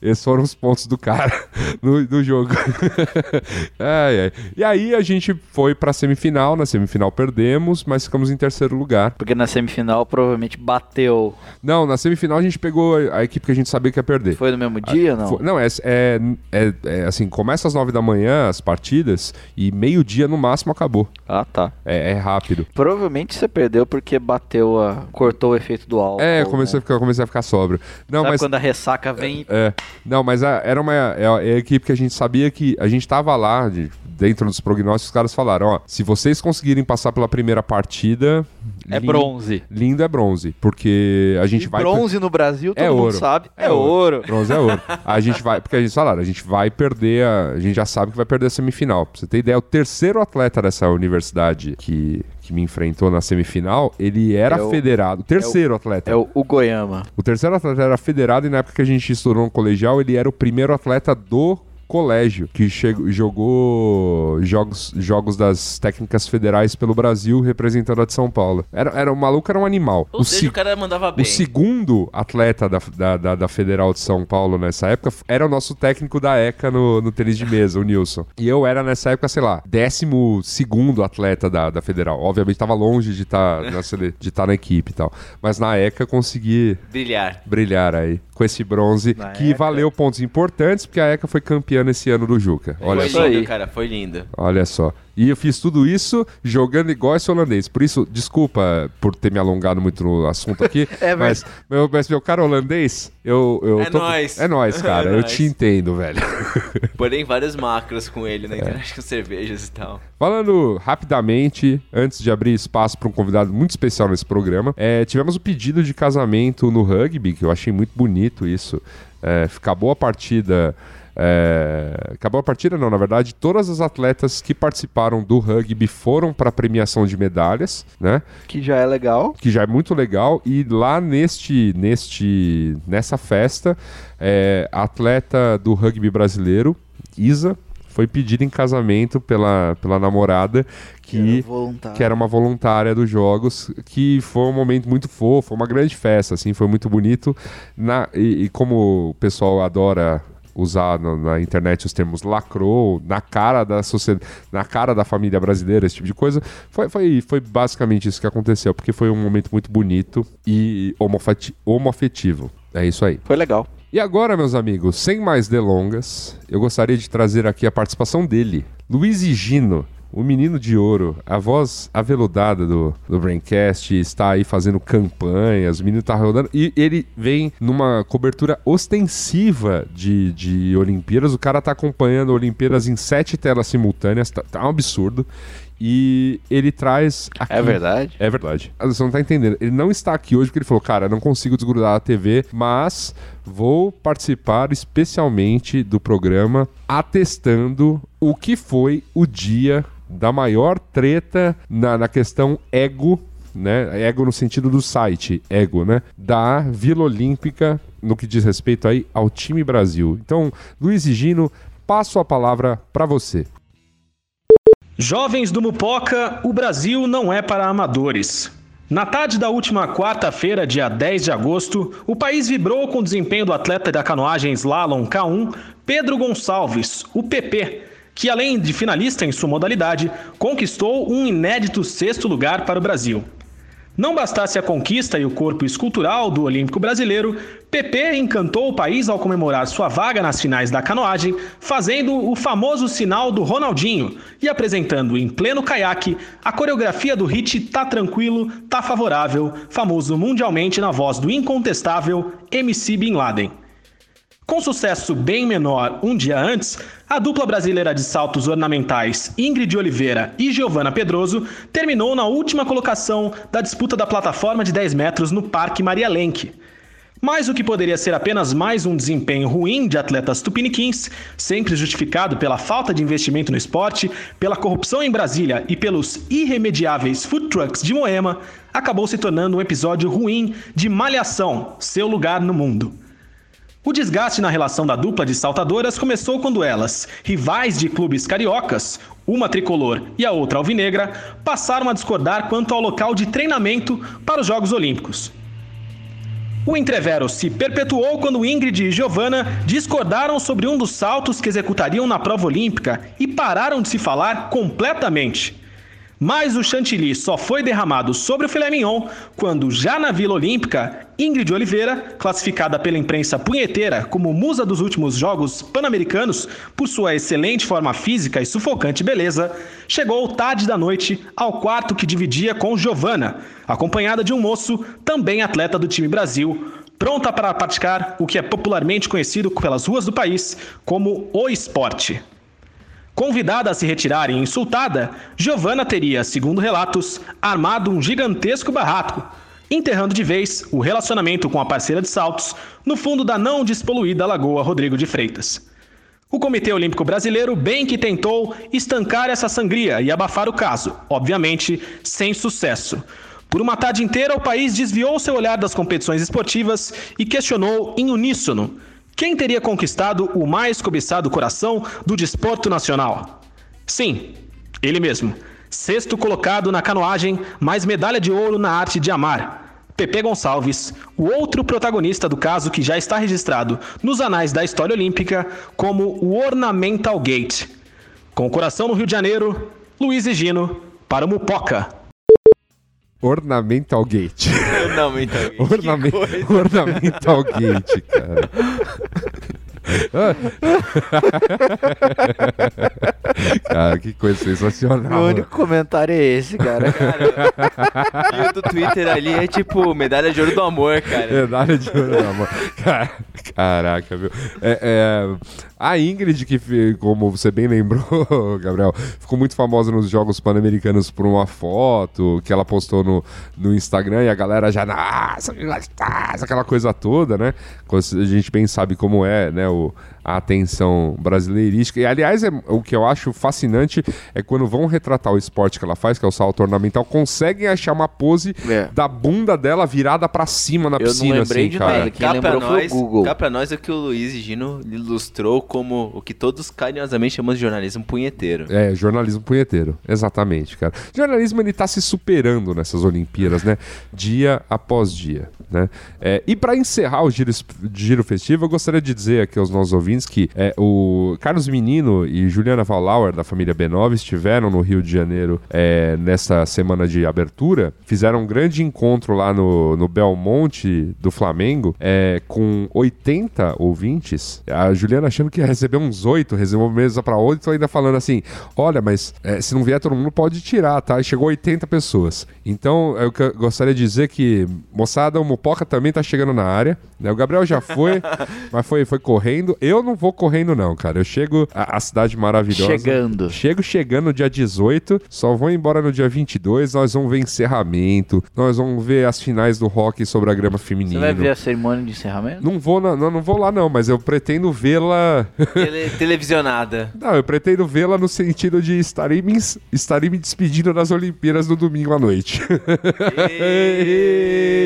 Esses foram os pontos do cara no, do jogo. Ai, ai. E aí a gente foi pra semifinal. Na semifinal perdemos, mas ficamos em terceiro lugar.
Porque na semifinal provavelmente bateu.
Não, na semifinal a gente pegou a equipe que a gente sabia que ia perder.
Foi no mesmo dia ou não?
Foi- não, é, é, é- é assim, começa às nove da manhã as partidas e meio-dia no máximo acabou.
Ah, tá.
É, é rápido.
Provavelmente você perdeu porque bateu a. cortou o efeito do álcool.
É, comecei,
né?
a ficar, comecei a ficar sóbrio. Não,
Sabe
mas.
quando a ressaca vem.
É, não, mas a- era uma é a, é a equipe que a gente sabia que a gente tava lá de, dentro dos prognósticos, os caras falaram: ó, se vocês conseguirem passar pela primeira partida.
É
lindo-
bronze.
Lindo é bronze, porque a gente
E
vai.
bronze no Brasil, todo
É
mundo
ouro.
sabe. É,
É
ouro.
Bronze é ouro. A gente vai, porque a gente falaram, a gente vai perder, a, a gente já sabe que vai perder a semifinal. Pra você ter ideia, o terceiro atleta dessa universidade que, que me enfrentou na semifinal, ele era
É o-
federado. O terceiro atleta.
É o, o Goiama.
O terceiro atleta era federado e na época que a gente estourou no colegial, ele era o primeiro atleta do colégio que chegou, jogou jogos, jogos das técnicas federais pelo Brasil representando a de São Paulo. Era, era, o maluco era um animal.
Ou
O
seja,
se-
o cara mandava
o
bem.
segundo atleta da, da, da- da Federal de São Paulo nessa época era o nosso técnico da ECA no, no tênis de mesa, o Nilson. E eu era nessa época, sei lá, décimo segundo atleta da, da Federal. Obviamente tava longe de estar na, sele- de tá na equipe e tal. Mas na ECA consegui
Brilhar.
brilhar aí com esse bronze
Na
que
ECA.
valeu pontos importantes porque a ECA foi campeã nesse ano do Juca. Olha
foi
só.
lindo,
aí.
cara, foi lindo.
Olha só. E eu fiz tudo isso jogando igual esse holandês. Por isso, desculpa por ter me alongado muito no assunto aqui.
É,
mas, meu, mas meu cara holandês, eu. eu
É nóis.
É nóis, cara.
É
eu
nóis.
te entendo, velho.
Porém, vários macros com ele
É.
na internet, com cervejas e tal.
Falando rapidamente, antes de abrir espaço para um convidado muito especial nesse programa, é, tivemos o pedido de casamento no rugby, que eu achei muito bonito isso. É, acabou a partida. É, acabou a partida, não, na verdade, todas as atletas que participaram do rugby foram para a premiação de medalhas, né?
Que já é legal.
que já é muito legal. E lá neste, neste, nessa festa, é, a atleta do rugby brasileiro, Isa, foi pedida em casamento pela, pela namorada que, que era uma voluntária dos jogos, que foi um momento muito fofo, uma grande festa, assim, foi muito bonito. Na, e, e como o pessoal adora usar no- na internet os termos lacrou, na cara da sociedade, na cara da família brasileira, esse tipo de coisa, foi, foi, foi basicamente isso que aconteceu, porque foi um momento muito bonito e homoafetivo. É isso aí.
Foi legal.
E agora, meus amigos, sem mais delongas, eu gostaria de trazer aqui a participação dele, Luiz Gino, o menino de ouro, a voz aveludada do, do Braincast, está aí fazendo campanhas, o menino tá rodando, e ele vem numa cobertura ostensiva de, de Olimpíadas, o cara tá acompanhando Olimpíadas em sete telas simultâneas, tá, tá um absurdo, e ele traz... Aqui,
É verdade?
é verdade. Ah, Você não tá entendendo. Ele não está aqui hoje porque ele falou, cara, não consigo desgrudar a TV, mas vou participar especialmente do programa atestando o que foi o dia da maior treta na, na questão ego, né? Ego no sentido do site, ego, né? Da Vila Olímpica no que diz respeito aí ao time Brasil. Então, Luiz e Gino, passo a palavra para você.
Jovens do Mupoca, o Brasil não é para amadores. Na tarde da última quarta-feira, dia 10 de agosto, o país vibrou com o desempenho do atleta da canoagem slalom K1, Pedro Gonçalves, o PP, que além de finalista em sua modalidade, conquistou um inédito sexto lugar para o Brasil. Não bastasse a conquista e o corpo escultural do Olímpico brasileiro, PP encantou o país ao comemorar sua vaga nas finais da canoagem, fazendo o famoso sinal do Ronaldinho e apresentando em pleno caiaque a coreografia do hit Tá Tranquilo, Tá Favorável, famoso mundialmente na voz do incontestável MC Bin Laden. Com sucesso bem menor um dia antes, a dupla brasileira de saltos ornamentais Ingrid Oliveira e Giovana Pedroso terminou na última colocação da disputa da plataforma de 10 metros no Parque Maria Lenk. Mas o que poderia ser apenas mais um desempenho ruim de atletas tupiniquins, sempre justificado pela falta de investimento no esporte, pela corrupção em Brasília e pelos irremediáveis food trucks de Moema, acabou se tornando um episódio ruim de Malhação, seu lugar no mundo. O desgaste na relação da dupla de saltadoras começou quando elas, rivais de clubes cariocas, uma tricolor e a outra alvinegra, passaram a discordar quanto ao local de treinamento para os Jogos Olímpicos. O entrevero se perpetuou quando Ingrid e Giovanna discordaram sobre um dos saltos que executariam na prova olímpica e pararam de se falar completamente. Mas o chantilly só foi derramado sobre o filé mignon quando, já na Vila Olímpica, Ingrid Oliveira, classificada pela imprensa punheteira como musa dos últimos Jogos Pan-Americanos por sua excelente forma física e sufocante beleza, chegou tarde da noite ao quarto que dividia com Giovanna, acompanhada de um moço, também atleta do time Brasil, pronta para praticar o que é popularmente conhecido pelas ruas do país como o esporte. Convidada a se retirar e insultada, Giovanna teria, segundo relatos, armado um gigantesco barraco, enterrando de vez o relacionamento com a parceira de saltos no fundo da não despoluída Lagoa Rodrigo de Freitas. O Comitê Olímpico Brasileiro bem que tentou estancar essa sangria e abafar o caso, obviamente sem sucesso. Por uma tarde inteira, o país desviou seu olhar das competições esportivas e questionou em uníssono quem teria conquistado o mais cobiçado coração do desporto nacional. Sim, ele mesmo, sexto colocado na canoagem, mais medalha de ouro na arte de amar. Pepe Gonçalves, o outro protagonista do caso que já está registrado nos anais da história olímpica como o Ornamental Gate. Com o coração no Rio de Janeiro, Luiz e Gino para o Mupoca.
Ornamental Gate.
Ornamental Gate.
Orname-. Ornamental Gate, cara. cara, que coisa sensacional.
Meu único comentário é esse, cara.
E o do Twitter ali é tipo medalha de ouro do amor, cara.
Medalha de ouro mão. Cara, Caraca, viu? É, é, a Ingrid, que como você bem lembrou, Gabriel, ficou muito famosa nos Jogos Pan-Americanos por uma foto que ela postou no, no Instagram e a galera já, nossa, que gostosa", aquela coisa toda, né? A gente bem sabe como é, né? O, a atenção brasileirística. E, aliás, é, o que eu acho fascinante é quando vão retratar o esporte que ela faz, que é o salto ornamental, conseguem achar uma pose
É.
da bunda dela virada pra cima na
Eu
piscina,
lembrei
assim,
de
cara.
nada. Quem
Cá pra,
lembrou foi o
nós,
Google.
cá pra nós é o que o Luiz e Gino ilustrou como o que todos carinhosamente chamamos de jornalismo punheteiro.
É, jornalismo punheteiro. Exatamente, cara. O jornalismo, ele tá se superando nessas Olimpíadas, né? Dia após dia, né? É, e para encerrar o giro, giro festivo, eu gostaria de dizer aqui aos nossos ouvintes que é, o Carlos Menino e Juliana Valauer, da família B9, estiveram no Rio de Janeiro é, nessa semana de abertura. Fizeram um grande encontro lá no, no Belmonte do Flamengo, é, com 80 ouvintes. A Juliana achando que ia receber uns 8, recebeu mesa para 8, ainda falando assim: olha, mas é, se não vier todo mundo pode tirar, tá? E chegou 80 pessoas. Então, eu que- gostaria de dizer que, moçada, o Mupoca também tá chegando na área. né? O Gabriel já foi, mas foi, foi correndo. Eu não vou correndo, não, cara. Eu chego a, a cidade maravilhosa.
Chegando.
Chego chegando no dia 18, só vou embora no dia 22. Nós vamos ver encerramento, nós vamos ver as finais do hockey sobre a grama
Você
feminina.
vai ver a cerimônia de encerramento?
Não vou, na- não, não vou lá não, mas eu pretendo vê-la.
Tele- televisionada.
não, eu pretendo vê-la no sentido de estarei me, estarei me despedindo das Olimpíadas no domingo à noite.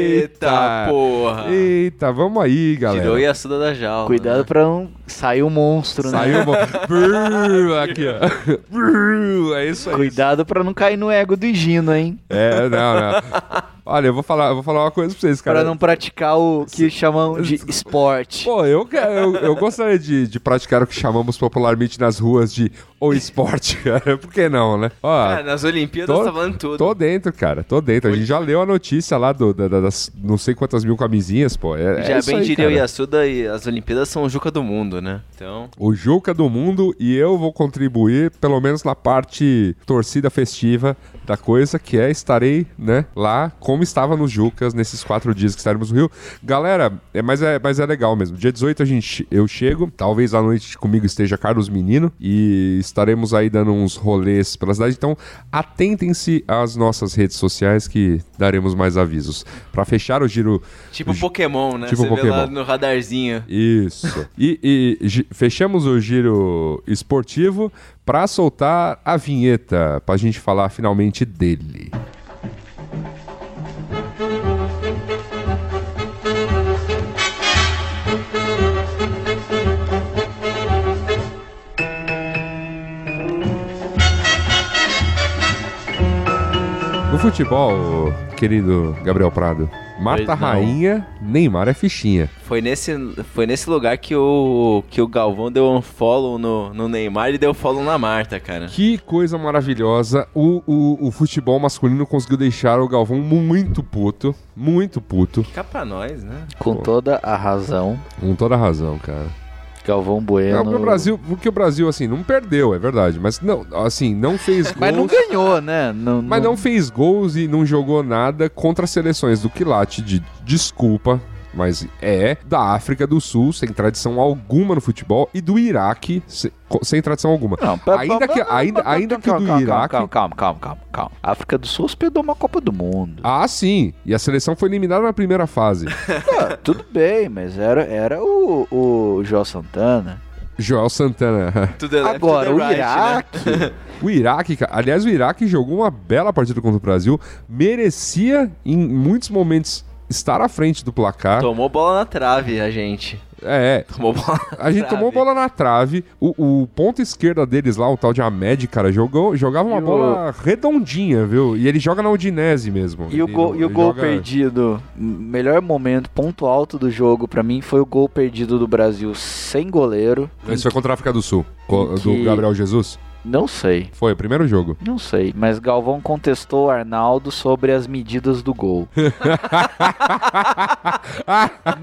Eita porra.
Eita, vamos aí, galera.
Tirou Yasuda da jaula.
Cuidado
né?
pra não sair o monstro, né?
Saiu bom. Brrr, aqui, ó. Brrr, é isso aí.
Cuidado pra não cair no ego do Gino, hein?
É, não, não. Olha, eu vou falar, eu vou falar uma coisa pra vocês, cara.
Pra não praticar o que chamam de esporte.
Pô, eu, eu, eu gostaria de, de praticar o que chamamos popularmente nas ruas de o esporte, cara. Por que não, né? Ó,
Cara, nas Olimpíadas
tô,
tá falando tudo.
tô dentro, cara. Tô dentro. A gente já leu a notícia lá do, da- da- das não sei quantas mil camisinhas, pô. É,
Já
é
bem
aí,
diria o. Yasuda e as Olimpíadas são o Juca do mundo, né? Então,
O Juca do mundo e eu vou contribuir, pelo menos na parte torcida festiva da coisa, que é estarei, né, lá estava nos Jucas nesses quatro dias que estaremos no Rio. Galera, é, mas, é, mas é legal mesmo. Dia 18 a gente, eu chego, talvez à noite comigo esteja Carlos Menino e estaremos aí dando uns rolês pela cidade. Então, atentem-se às nossas redes sociais que daremos mais avisos. Para fechar o giro
tipo Pokémon, né?
Tipo
Você
Pokémon.
no radarzinho.
isso. E, e fechamos o giro esportivo para soltar a vinheta, para a gente falar finalmente dele. Futebol, querido Gabriel Prado, mata
Pois não.
rainha, Neymar é fichinha.
Foi nesse, foi nesse lugar que o, que o Galvão deu um follow no, no Neymar e deu follow na Marta, cara.
Que coisa maravilhosa. O, o, o futebol masculino conseguiu deixar o Galvão muito puto. Muito puto.
Fica pra nós, né?
Com toda a razão,
Com toda a razão, cara.
Galvão Bueno.
Não, porque o Brasil, porque o Brasil, assim, não perdeu, é verdade. Mas não, assim, não fez gols.
Mas não ganhou, né? Não,
Mas não fez gols e não jogou nada contra as seleções do Quilate de desculpa. Mas é da África do Sul, sem tradição alguma no futebol, e do Iraque, se- sem tradição alguma.
pa-
ainda que, ainda, ainda que do
calma,
Iraque.
Calma, calma, calma, calma, calma. A África do Sul hospedou uma Copa do Mundo.
Ah, sim. E a seleção foi eliminada na primeira fase.
Ah, tudo bem, mas era, era o, o João Santana.
Joel Santana.
To the left,
Agora,
to
o
the right,
Iraque.
né?
O Iraque, cara, aliás, o Iraque jogou uma bela partida contra o Brasil, merecia em muitos momentos estar à frente do placar.
Tomou bola na trave, a gente.
É,
Tomou bola na
a gente
trave.
tomou bola na trave. O, o ponto esquerda deles lá, o tal de Ahmed, cara, jogou, jogava uma
E o-
bola redondinha, viu? E ele joga na Udinese mesmo.
E o
Ele
gol,
não-
e o gol
joga-
perdido, melhor momento, ponto alto do jogo pra mim foi o gol perdido do Brasil sem goleiro.
Esse foi contra a África do Sul, do
que-
Gabriel Jesus.
Não sei,
Foi o primeiro jogo.
não sei, mas Galvão contestou o Arnaldo sobre as medidas do gol.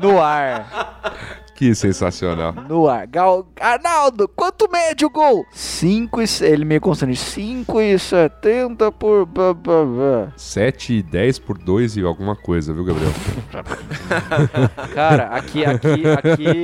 no ar,
Que sensacional.
no ar. Gal, Arnaldo, quanto mede o gol? 5 e... Ele meio constante, 5 e 70 por... blá, blá, blá.
7 e 10 por 2 e alguma coisa, viu, Gabriel?
Cara, aqui, aqui, aqui...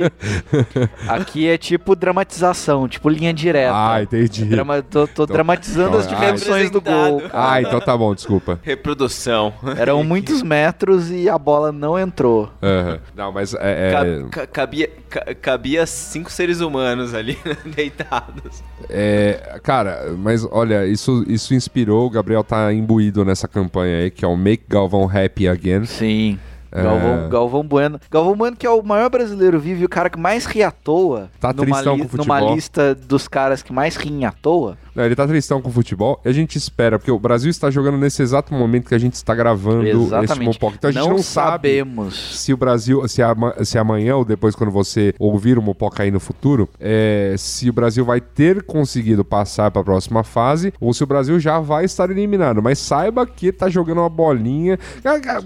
Aqui é tipo dramatização, tipo linha direta.
Ah, entendi.
Drama- tô, tô
Então-
dramatizando as
então,
dimensões do gol.
Ah, então tá bom, desculpa.
Reprodução.
Eram muitos metros e a bola não entrou.
Aham. Não, mas é. é-
Ca- ca- cabia, ca- cabia cinco seres humanos ali, né, deitados.
é, cara, mas olha, isso, isso inspirou. O Gabriel tá imbuído nessa campanha aí, que é o Make Galvão Happy Again.
Sim.
É.
Galvão, Galvão Bueno. Galvão Bueno, que é o maior brasileiro vivo e o cara que mais ri à toa.
Tá
numa,
o
numa lista dos caras que mais riem à toa.
Não, ele tá tristão com o futebol e a gente espera, porque o Brasil está jogando nesse exato momento que a gente está gravando este
Exatamente.
Mopoca. Então a gente não, sabe
sabemos.
se o Brasil, se, se amanhã ou depois, quando você ouvir o Mopoca aí no futuro, é, se o Brasil vai ter conseguido passar para a próxima fase ou se o Brasil já vai estar eliminado. Mas saiba que tá jogando uma bolinha.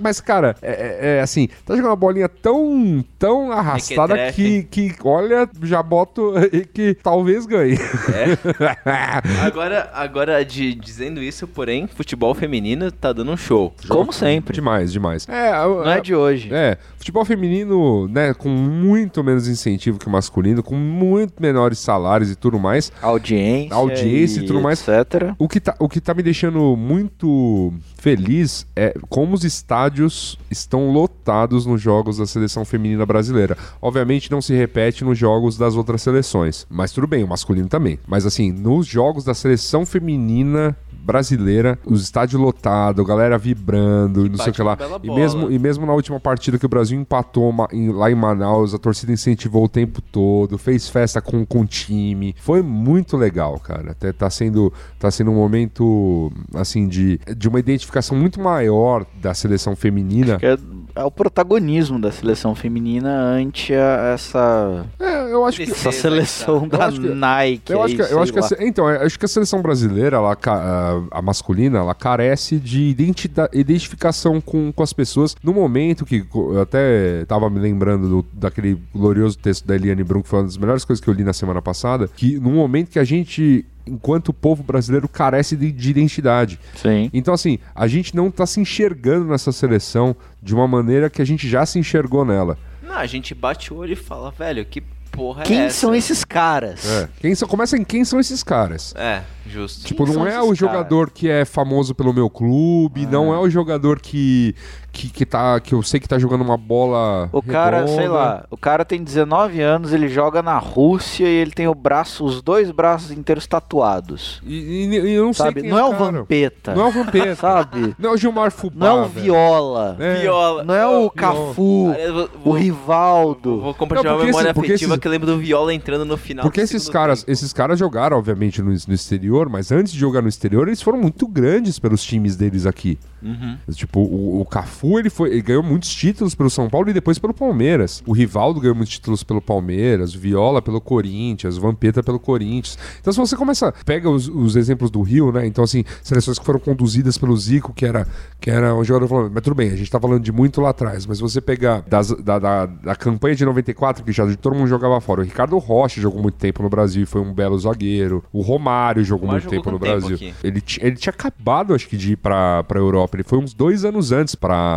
Mas, cara, é, é- é assim, tá jogando uma bolinha tão, tão arrastada que, que, olha, já boto que talvez ganhe.
Agora, agora de, dizendo isso, porém, futebol feminino tá dando um show.
Como sempre.
demais, demais. É,
Não é de hoje.
É, futebol feminino, né, com muito menos incentivo que o masculino, com muito menores salários e tudo mais.
Audiência.
Audiência e tudo mais.
Etc.
O que, tá, o que tá me deixando muito feliz é como os estádios estão lotados nos jogos da seleção feminina brasileira. Obviamente não se repete nos jogos das outras seleções, mas tudo bem, o masculino também. Mas assim, nos jogos da seleção feminina brasileira, os estádios lotados, galera vibrando, e não sei o que lá.
uma
E mesmo, e mesmo na última partida que o Brasil empatou ma- em- lá em Manaus, a torcida incentivou o tempo todo, fez festa com, com o time. Foi muito legal, cara. Até tá sendo, tá sendo um momento, assim, de, de uma identificação muito maior da seleção feminina.
Que é, é o protagonismo da seleção feminina ante a- essa,
É, eu acho que.
essa seleção
Eu
da
acho que-
Nike.
Eu acho que, eu acho
lá.
então, eu acho que a seleção brasileira, ela, ca- a, a masculina, ela carece de identificação com, com as pessoas. No momento que eu até tava me lembrando do- daquele glorioso texto da Eliane Brum, que foi uma das melhores coisas que eu li na semana passada, que no momento que a gente, enquanto povo brasileiro, carece de, de identidade.
Sim.
Então, assim, a gente não tá se enxergando nessa seleção de uma maneira que a gente já se enxergou nela.
Não, a gente bate o olho e fala, velho, que porra é
Quem
essa?
são esses caras?
É. Quem são, começa em quem são esses caras?
É, justo.
Tipo,
Quem
não é o jogador que é famoso pelo meu clube, não é o jogador que, que, que, tá, que eu sei que tá jogando uma bola.
O cara,
redonda.
sei lá, o cara tem 19 anos, ele joga na Rússia e ele tem o braço, os dois braços inteiros tatuados.
E, e- e eu não sei
Sabe?
quem
Não é
o
o
cara.
Vampeta.
Não é o Vampeta.
Sabe?
Não é o Gilmar Fubá.
Não é o. Viola.
É.
Viola.
Não é o Cafu,
vou-
o Rivaldo.
Vou compartilhar
Não,
uma memória
porque
afetiva
esses-
que eu lembro do Viola entrando no final.
Porque
do
esses caras,
tempo.
esses caras jogaram, obviamente, no, no exterior, mas antes de jogar no exterior, eles foram muito grandes pelos times deles aqui.
Uhum.
Tipo, o, o Cafu, ele, foi, ele ganhou muitos títulos pelo São Paulo e depois pelo Palmeiras. O Rivaldo ganhou muitos títulos pelo Palmeiras, o Viola pelo Corinthians, o Vampeta pelo Corinthians. Então, se você começa, pega os, os exemplos do Rio, né? Então, assim, seleções que foram conduzidas pelo Zico, que era, que era um jogador falando, mas tudo bem, a gente tá falando de muito lá atrás, mas você pegar das- da, da, da campanha de 94, que já todo mundo jogava fora, o Ricardo Rocha jogou muito tempo no Brasil e foi um belo zagueiro, o Romário jogou
Romário
muito
jogou
tempo no
tempo
Brasil.
aqui?
Ele, ele tinha acabado, acho que, de ir pra, pra Europa. Ele foi uns dois anos antes pra,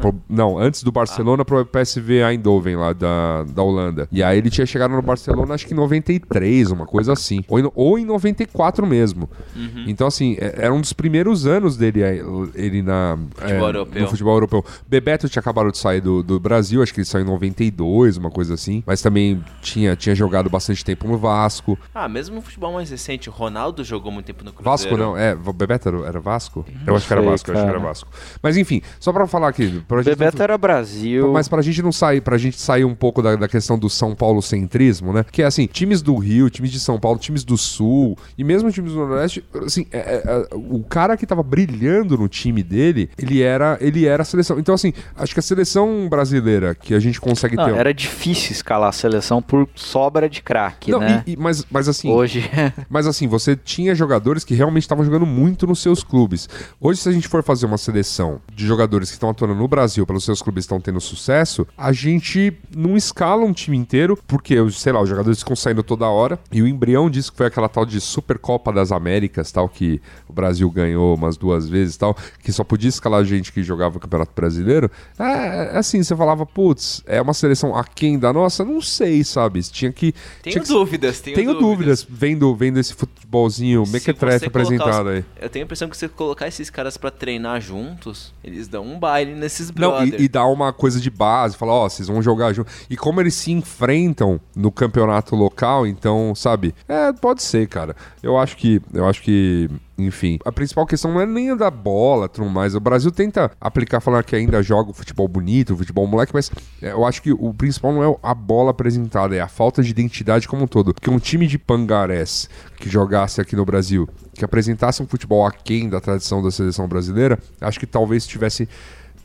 pro- não, antes do Barcelona pro PSV Eindhoven lá da, da Holanda. E aí ele tinha chegado no Barcelona acho que em 93, uma coisa assim. Ou em, ou em 94 mesmo.
Uhum.
Então, assim, é- era um dos primeiros anos dele aí, ele na,
Futebol europeu.
no futebol europeu. Bebeto tinha acabado de sair do, do Brasil, acho que ele saiu em 92, uma coisa assim. Mas também tinha, tinha jogado bastante tempo no Vasco.
Ah, mesmo no futebol mais recente, o Ronaldo jogou muito tempo no Cruzeiro.
Vasco não, é, Bebeto era, era Vasco? Eu acho que era
sei,
Vasco, eu acho que era
cara.
Vasco. Mas enfim, só pra falar aqui, pra
Bebeto
não-
era Brasil.
mas pra gente não sair, pra gente sair um pouco da, da questão do São Paulo centrismo, né? Que é assim, times do Rio, times de São Paulo, times do Sul e mesmo times do Nordeste, assim, é- é- é, o cara que tava brilhando no time dele, ele era, ele era a seleção. Então assim, acho que a seleção brasileira que a gente consegue
Não,
ter.
era difícil escalar a seleção por sobra de craque, né?
e- e- mas, mas assim,
Hoje
Mas assim, você tinha jogadores que realmente estavam jogando muito nos seus clubes. Hoje, se a gente for fazer uma seleção de jogadores que estão atuando no Brasil pelos seus clubes estão tendo sucesso, a gente não escala um time inteiro, porque, sei lá, os jogadores ficam saindo toda hora. E o embrião disso que foi aquela tal de Supercopa das Américas, tal, que o Brasil ganhou umas duas vezes, tal, que só podia escalar gente que jogava o Campeonato Brasileiro. É, é assim, você falava, putz, é uma seleção aquém da nossa? Não sei, sabe? Tinha que.
Tenho
tinha que-
dúvidas, tenho,
tenho dúvidas vendo, vendo esse futebolzinho mequetrefe apresentado
os-
aí.
Eu tenho a impressão que se você colocar esses caras pra treinar juntos, eles dão um baile nesses
Não,
brother.
e, e dá uma coisa de base, falar, ó, vocês vão jogar junto. E como eles se enfrentam no campeonato local, então, sabe? É, pode ser, cara. Eu acho que. Eu acho que. Enfim, a principal questão não é nem a da bola, tudo mais. O Brasil tenta aplicar, falar que ainda joga o futebol bonito, o futebol moleque, mas é, eu acho que o principal não é a bola apresentada, é a falta de identidade como um todo. Porque um time de pangarés que jogasse aqui no Brasil, que apresentasse um futebol aquém da tradição da seleção brasileira, acho que talvez tivesse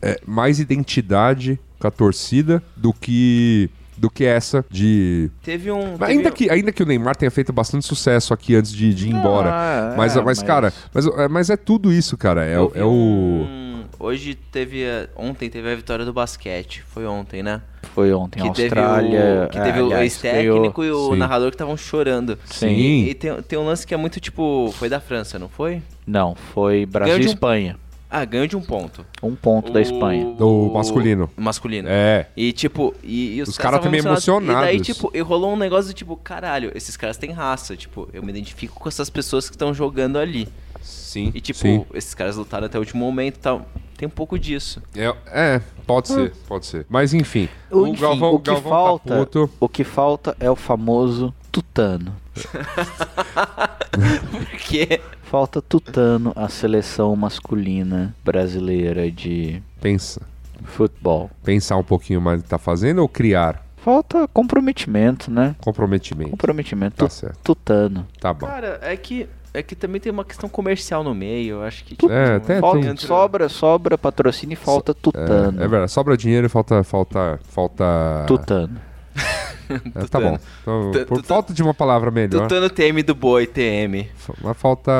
é, mais identidade com a torcida do que do que essa de
Teve um.
mas
teve
ainda
um-
que ainda que o Neymar tenha feito bastante sucesso aqui antes de, de ir embora
Ah,
mas,
é,
mas cara mas, é- mas é tudo isso cara é, é o
um- Hoje teve. a- Ontem teve a vitória do basquete. Foi ontem, né?
foi ontem,
que
Austrália.
teve o, que
é,
teve o
aliás,
ex-técnico e o
Sim.
narrador que estavam chorando.
Sim.
E, e tem, tem um lance que é muito tipo. Foi da França, não foi?
Não, foi Brasil e
de um-
Espanha.
Ah, ganhou de um ponto.
Um ponto da Espanha.
Do masculino.
Masculino.
é
E tipo, e, e os,
Os caras também
E daí,
emocionados.
tipo, e rolou um negócio de tipo, caralho, esses caras têm raça. Tipo, eu me identifico com essas pessoas que estão jogando ali.
Sim
E tipo,
sim.
esses caras lutaram até o último momento e tal. Tem um pouco disso.
é, é, pode ser pode ser mas enfim
O, enfim, o que
Galvão
falta,
tá
o que falta é o famoso tutano.
Porque
Falta tutano a seleção masculina brasileira de
pensa
futebol.
pensar um pouquinho mais no que tá fazendo ou criar
Falta comprometimento, né?
comprometimento
Comprometimento.
tá certo
Tutano.
tá bom
Cara, é que, é que também tem uma questão comercial no meio. Eu acho que. tipo,
É, até
Falta-
tem-
sobra, sobra patrocínio e falta tutano.
é, é verdade sobra dinheiro e falta falta falta
Tutano.
É, tá bom. Então, por
tu-
falta de uma palavra melhor,
Tutano TM do boi, TM.
mas falta.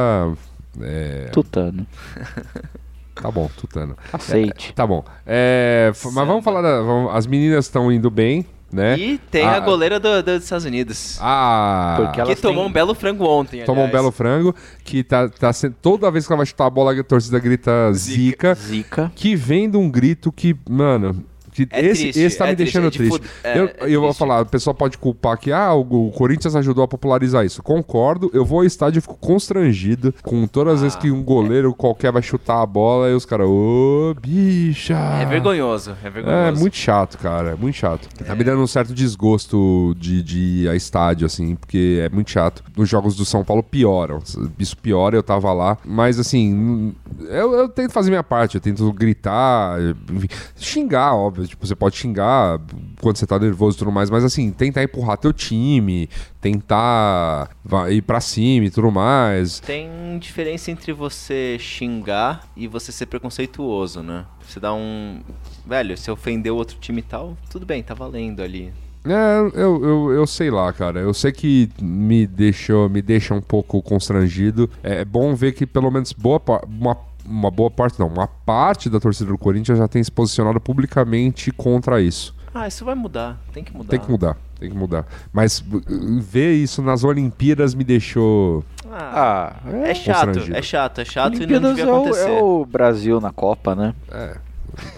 é,
Tutano.
tá bom, tutano.
Aceite.
Tá bom. É, mas vamos falar da. vamos- as meninas estão indo bem, né?
E tem
Ah,
a goleira do- dos Estados Unidos.
Ah,
Porque
que tomou
têm-
um belo frango ontem.
tomou um
aliás.
belo frango. Que tá, tá sendo. Toda vez que ela vai chutar a bola, a torcida grita zica.
Zica.
que vem de um grito que, mano. Que
É
esse,
triste,
esse tá
é
me
triste,
deixando
é de
triste.
é-
eu
é
eu vou
triste.
falar, o pessoal pode culpar que ah, o, Corinthians ajudou a popularizar isso. Concordo, eu vou ao estádio e fico constrangido com todas as vezes
Ah,
que um goleiro qualquer vai chutar a bola e os caras, ô, bicha.
É vergonhoso, é vergonhoso.
É muito chato, cara. É muito chato. Tá me dando um certo desgosto de, de ir a estádio, assim, porque é muito chato. Nos jogos do São Paulo pioram. Isso piora, eu tava lá. Mas, assim, eu, eu tento fazer minha parte. Eu tento gritar, enfim, xingar, óbvio. Tipo, você pode xingar quando você tá nervoso e tudo mais. Mas, assim, tentar empurrar teu time, tentar ir pra cima e tudo mais.
Tem diferença entre você xingar e você ser preconceituoso, né? Você dá um. Velho, se ofendeu outro time e tal, tudo bem, tá valendo ali.
É, eu, eu, eu sei lá, cara. Eu sei que me deixou, me deixa um pouco constrangido. É bom ver que pelo menos boa uma, uma boa parte, não, uma parte da torcida do Corinthians já tem se posicionado publicamente contra isso.
Ah, isso vai mudar, tem que mudar.
Tem que mudar, tem que mudar. Mas uh, ver isso nas Olimpíadas me deixou.
Ah,
Ah,
é chato,
constrangido.
é chato, é chato e não
Olimpíadas
devia
é o,
acontecer.
é o Brasil na Copa, né?
É,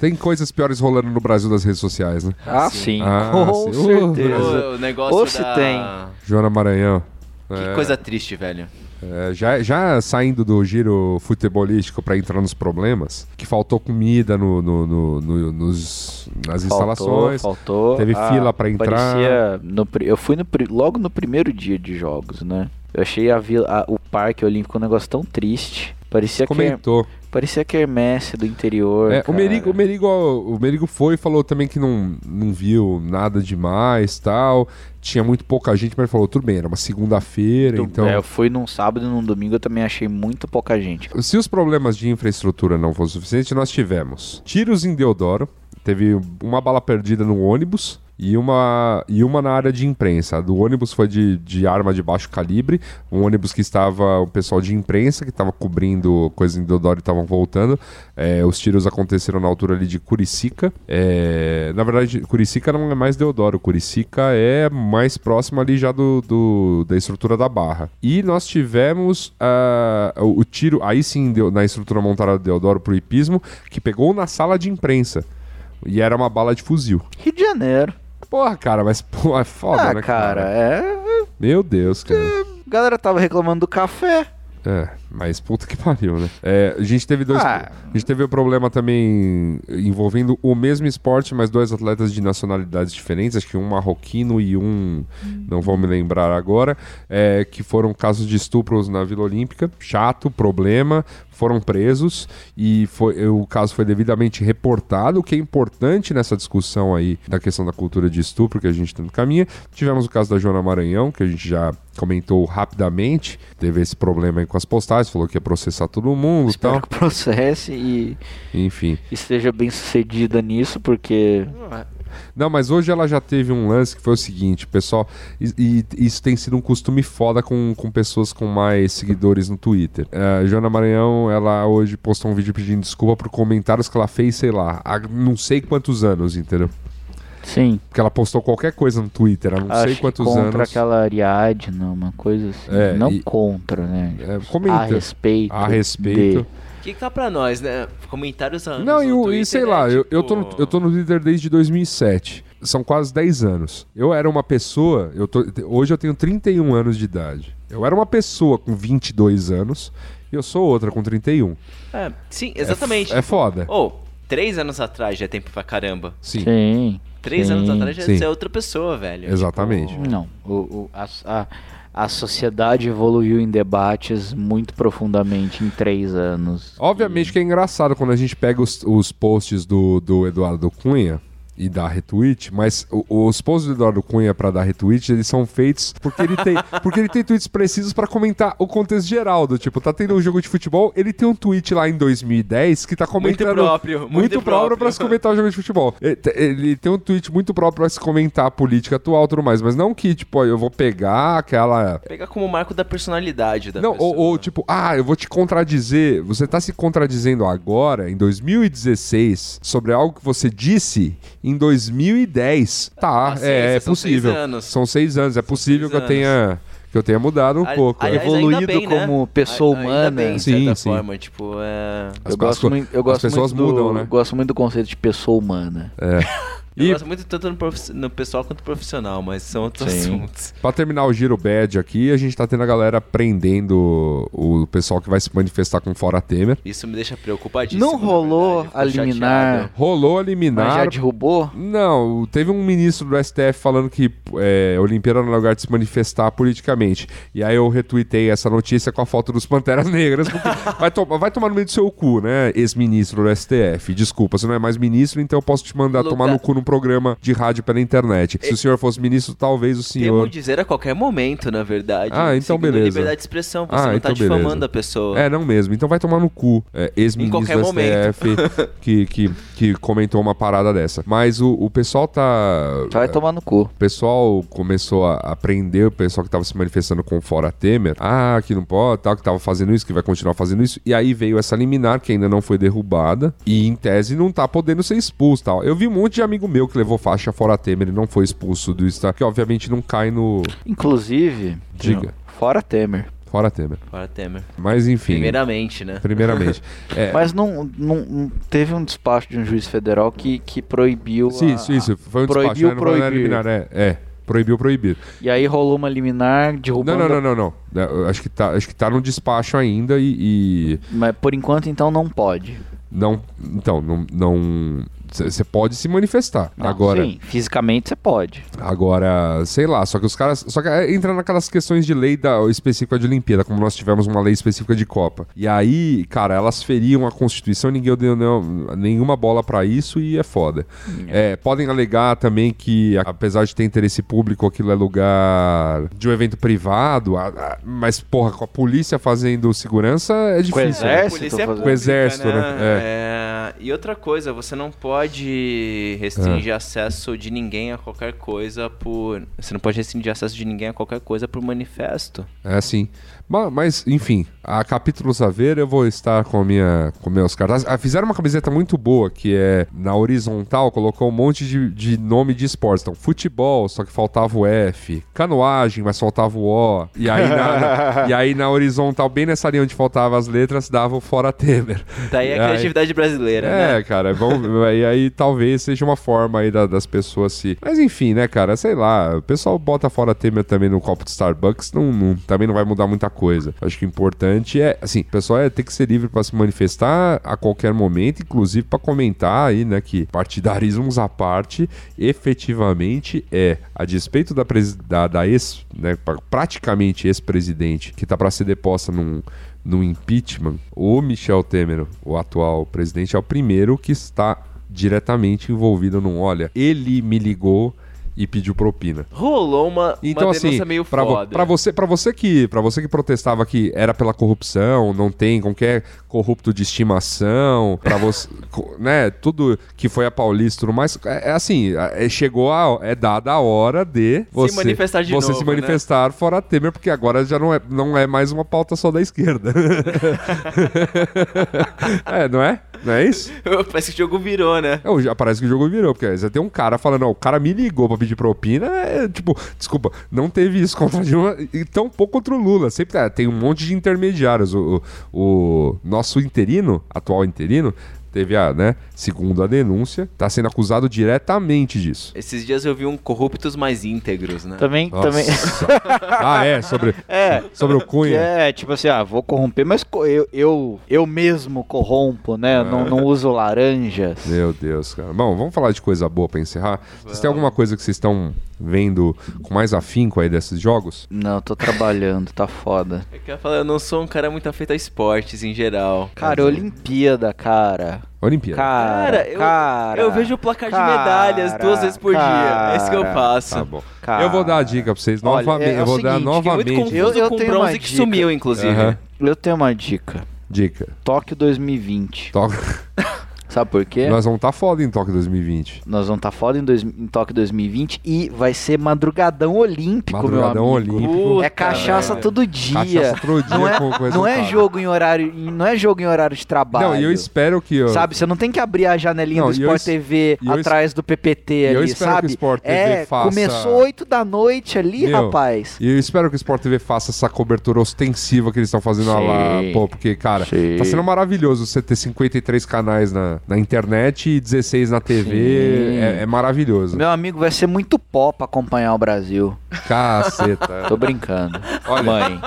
Tem coisas piores rolando no Brasil das redes sociais, né?
Ah, sim.
Ah,
Com
sim.
Certeza.
O, o negócio
Ou se
da...
tem.
Joana Maranhão.
Que coisa triste, velho.
É, já, já saindo do giro futebolístico para entrar nos problemas, que faltou comida no, no- no- no- nos, nas instalações.
Faltou.
Teve fila pra entrar.
No eu fui no logo no primeiro dia de jogos, né? Eu achei a vila, a- o Parque Olímpico um negócio tão triste. Parecia que,
Comentou.
Parecia que Hermesse do interior.
É, o. Merigo, o, Merigo, o Merigo foi e falou também que não, não viu nada demais tal. Tinha muito pouca gente, mas falou, tudo bem, era uma segunda-feira, então.
é, eu fui num sábado e num domingo eu também achei muito pouca gente.
Se os problemas de infraestrutura não fossem suficientes, nós tivemos tiros em Deodoro, teve uma bala perdida no ônibus e uma, e uma na área de imprensa. A do ônibus foi de, de arma de baixo calibre, um ônibus que estava o pessoal de imprensa que estava cobrindo coisa em Deodoro e estavam voltando. É, os tiros aconteceram na altura ali de Curicica. É, na verdade, Curicica não é mais Deodoro, Curicica é mais próximo ali já do, do- da estrutura da barra. E nós tivemos ah, o, o tiro, aí sim, deu- na estrutura montada do Deodoro pro hipismo, que pegou na sala de imprensa. E era uma bala de fuzil.
Rio de Janeiro.
Porra, cara, mas pô, é foda,
ah,
né,
cara, é.
Meu Deus, cara.
A galera tava reclamando do café.
É, mas puta que pariu, né? É, a gente teve dois.
Ah.
A gente teve um problema também envolvendo o mesmo esporte, mas dois atletas de nacionalidades diferentes, acho que um marroquino e um. Não vou me lembrar agora. é, que foram casos de estupros na Vila Olímpica. Chato, problema. Foram presos e foi, o caso foi devidamente reportado, o que é importante nessa discussão aí da questão da cultura de estupro que a gente tanto caminha. Tivemos o caso da Joana Maranhão, que a gente já comentou rapidamente, teve esse problema aí com as postagens, falou que ia processar todo mundo e
Espero
tal.
que processe e,
Enfim.
e seja bem sucedida nisso, porque.
Não, mas hoje ela já teve um lance que foi o seguinte, pessoal, e, e isso tem sido um costume foda com, com pessoas com mais seguidores no Twitter. A Joana Maranhão, ela hoje postou um vídeo pedindo desculpa por comentários que ela fez, sei lá, há não sei quantos anos, entendeu?
Sim.
Porque ela postou qualquer coisa no Twitter, há não
acho
sei quantos
contra
anos.
aquela Ariadna, uma coisa assim.
É,
não
e-
contra, né?
É,
A
comenta.
respeito.
A respeito.
de-
Que tá pra nós, né? Comentários anos
Não, e, o- e
Twitter
sei
é,
lá, eu, eu, tô no,
tipo,
eu tô no Twitter desde 2007. São quase 10 anos. Eu era uma pessoa. Eu tô, hoje eu tenho 31 anos de idade. Eu era uma pessoa com 22 anos e eu sou outra com 31.
É, sim, exatamente.
É foda.
Ou, três anos atrás já é tempo pra caramba.
Sim.
Sim.
Três
sim.
anos atrás já
Sim.
é outra pessoa, velho.
Exatamente.
Tipo,
Não, o, o- a, a, a sociedade evoluiu em debates muito profundamente em três anos.
Obviamente que é engraçado quando a gente pega os, os posts do, do Eduardo Cunha e dá retweet, mas os posts do Eduardo Cunha pra dar retweet, eles são feitos porque ele tem, porque ele tem tweets precisos pra comentar o contexto geral do tipo, tá tendo um jogo de futebol, ele tem um tweet lá em 2010 que tá comentando
próprio,
muito,
muito
próprio pra se comentar o jogo de futebol. Ele, te- ele tem um tweet muito próprio pra se comentar a política atual e tudo mais, mas não que tipo, eu vou pegar aquela
Pegar como marco da personalidade da
não,
pessoa.
ou, ou, tipo, ah, eu vou te contradizer. Você tá se contradizendo agora, em 2016, sobre algo que você disse em 2010. Tá, é, é
são
possível.
seis anos.
São seis anos. É possível que eu tenha que eu tenha mudado um
Ali-
pouco.
aliás,
Evoluído
bem, né?
como pessoa
A- ainda
humana.
bem, de
Sim,
certa
sim.
forma, tipo, é...
As-
Eu gosto,
as-
muito, eu
as
gosto
pessoas
muito do,
mudam, né?
gosto muito do conceito de pessoa humana.
É.
Eu
E
gosto muito tanto no, profiss- no pessoal quanto no profissional, mas são outros
Sim.
assuntos.
pra terminar o giro bad aqui, a gente tá tendo a galera prendendo o pessoal que vai se manifestar com fora Temer.
Isso me deixa preocupadíssimo.
Não
na
rolou a liminar,
chateado.
Rolou a
mas já
liminar.
derrubou?
Não, teve um ministro do STF falando que é, Olimpíada não é lugar de se manifestar politicamente. E aí eu retuitei essa notícia com a foto dos Panteras Negras. vai, to- vai tomar no meio do seu cu, né? Ex-ministro do STF. Desculpa, você não é mais ministro, então eu posso te mandar
Lugar-
tomar no cu num programa de rádio pela internet. Se o senhor fosse ministro, talvez o
Temo
senhor.
dizer a qualquer momento, na verdade.
Ah, então beleza.
liberdade de expressão, você
Ah,
não tá
então beleza.
difamando a pessoa.
É, não mesmo. Então vai tomar no cu. É, Ex-ministro
qualquer
do
momento.
STF que, que, que comentou uma parada dessa. Mas o, o pessoal tá.
Só vai tomar no cu.
O pessoal começou a aprender, o pessoal que estava se manifestando com fora Temer, ah, que não pode, tal, que estava fazendo isso, que vai continuar fazendo isso. E aí veio essa liminar que ainda não foi derrubada e em tese não tá podendo ser expulso, tal. Eu vi um monte de amigo meu que levou faixa fora Temer e não foi expulso do estado, que obviamente não cai no
Inclusive,
Diga.
fora Temer.
Fora Temer.
Fora Temer.
Mas enfim.
Primeiramente, né?
Primeiramente. É,
Mas não, não, não- teve um despacho de um juiz federal que, que proibiu.
sim,
a-
isso, isso. Foi um
proibiu
despacho. né? Não foi
proibir.
liminar, é, é. Proibiu proibir.
E aí rolou uma liminar
Não,
derrubando.
não, não, não, não. É, eu Acho que tá, acho que tá no despacho ainda e, e
Mas por enquanto, então, não pode.
não. Então, não. não você pode se manifestar.
Não,
agora,
Sim, fisicamente você pode.
agora, sei lá, só que os caras. Só que é, entra naquelas questões de lei da, específica de Olimpíada, como nós tivemos uma lei específica de Copa. E aí, cara, elas feriam a Constituição, ninguém deu nenhum- nenhuma bola pra isso e é foda. É, podem alegar também que, apesar de ter interesse público, aquilo é lugar de um evento privado, a- a- mas, porra, com a polícia fazendo segurança é difícil. né?
exército
Polícia é
fazendo-
Com o exército, né?
É, E outra coisa, você não pode restringir
É.
acesso de ninguém a qualquer coisa por. Você não pode restringir acesso de ninguém a qualquer coisa por manifesto.
É. Ma- Mas, enfim, a capítulos a ver, eu vou estar com, a minha, com meus cartazes. Ah, fizeram uma camiseta muito boa, que é na horizontal, colocou um monte de, de nome de esportes. Então, futebol, só que faltava o F. Canoagem, mas faltava o O. E aí na, e aí na horizontal, bem nessa linha onde faltava as letras, dava o Fora Temer.
Daí a
E aí-
criatividade brasileira,
É,
né?
cara, vamos, e aí talvez seja uma forma aí da- das pessoas se. Mas enfim, né, cara, sei lá, o pessoal bota fora Temer também no copo de Starbucks, não, não- também não vai mudar muita coisa. Acho que o importante é, assim, o pessoal é ter que ser livre pra se manifestar a qualquer momento, inclusive pra comentar aí, né, que partidarismos à parte, efetivamente é, a despeito da, da, da ex, né, pra- praticamente ex-presidente, que tá pra ser deposta num no impeachment, o Michel Temer, o atual presidente, é o primeiro que está diretamente envolvido num, olha, ele me ligou e pediu propina.
Rolou uma,
Então
uma
assim,
denúncia meio
pra,
foda.
pra você, para você que, para você que protestava que era pela corrupção, não tem qualquer corrupto de estimação, para você, né, tudo que foi a Paulista, e tudo mais, é, é assim, é, chegou a é dada a hora de você
manifestar de
você
novo,
se
né?
manifestar fora Temer, porque agora já não é, não é mais uma pauta só da esquerda. é, não é? Não é isso?
Parece que o jogo virou, né?
É, parece que o jogo virou, porque você tem um cara falando, ó, o cara me ligou pra pedir propina, é, tipo, desculpa, não teve isso contra Dilma e tão pouco contra o Lula. Sempre é, tem um monte de intermediários. O, o, o nosso interino, atual interino, teve a, né, segundo a denúncia, tá sendo acusado diretamente disso.
Esses dias eu vi um corruptos mais íntegros, né?
Também.
Nossa.
também...
ah, é, sobre,
É.
sobre o Cunha.
é, tipo assim, ah, vou corromper, mas eu, eu, eu mesmo corrompo, né? Não, não uso laranjas.
Meu Deus, cara. Bom, vamos falar de coisa boa pra encerrar. Vocês têm alguma coisa que vocês estão vendo com mais afinco aí desses jogos?
Não, tô trabalhando, tá foda.
Eu quero falar, eu não sou um cara muito afeito a esportes em geral.
Cara, Olimpíada, cara.
Olimpíada.
Cara,
Cara, eu,
cara,
eu vejo o placar de
cara,
medalhas duas vezes por dia. É isso que eu faço.
Tá bom.
Cara.
Eu vou dar a dica pra vocês
Olha,
novamente.
é- é
eu vou dar
seguinte,
muito
novamente.
Eu- eu
com
tenho
bronze
uma
que
dica.
sumiu, inclusive.
Aham.
Eu tenho uma dica.
Dica.
Tóquio 2020.
Toca.
Sabe por quê?
Nós vamos estar foda em Tóquio 2020.
Nós vamos estar foda em, dois, em Tóquio 2020 e vai ser madrugadão olímpico,
Madrugadão
meu amigo.
olímpico.
É cachaça
velho.
todo dia.
Cachaça todo dia
não é,
com- com
não é jogo em horário, não é jogo em horário de trabalho.
Não, e eu espero que. Eu...
Sabe, você não tem que abrir a janelinha
Não,
do
eu
Sport
es-
TV
eu
atrás do PPT
e eu
ali,
espero que
sabe?
o Sport TV
é,
faça-
começou 8 da noite ali,
Meu,
rapaz.
E eu espero que o Sport TV faça essa cobertura ostensiva que eles estão fazendo
Sim.
lá. Pô, porque, cara,
Sim.
tá sendo maravilhoso você ter 53 canais na, na internet e 16 na TV. É, é maravilhoso.
Meu amigo, vai ser muito pó pra acompanhar o Brasil.
Caceta.
Tô brincando.
Olha.
Mãe,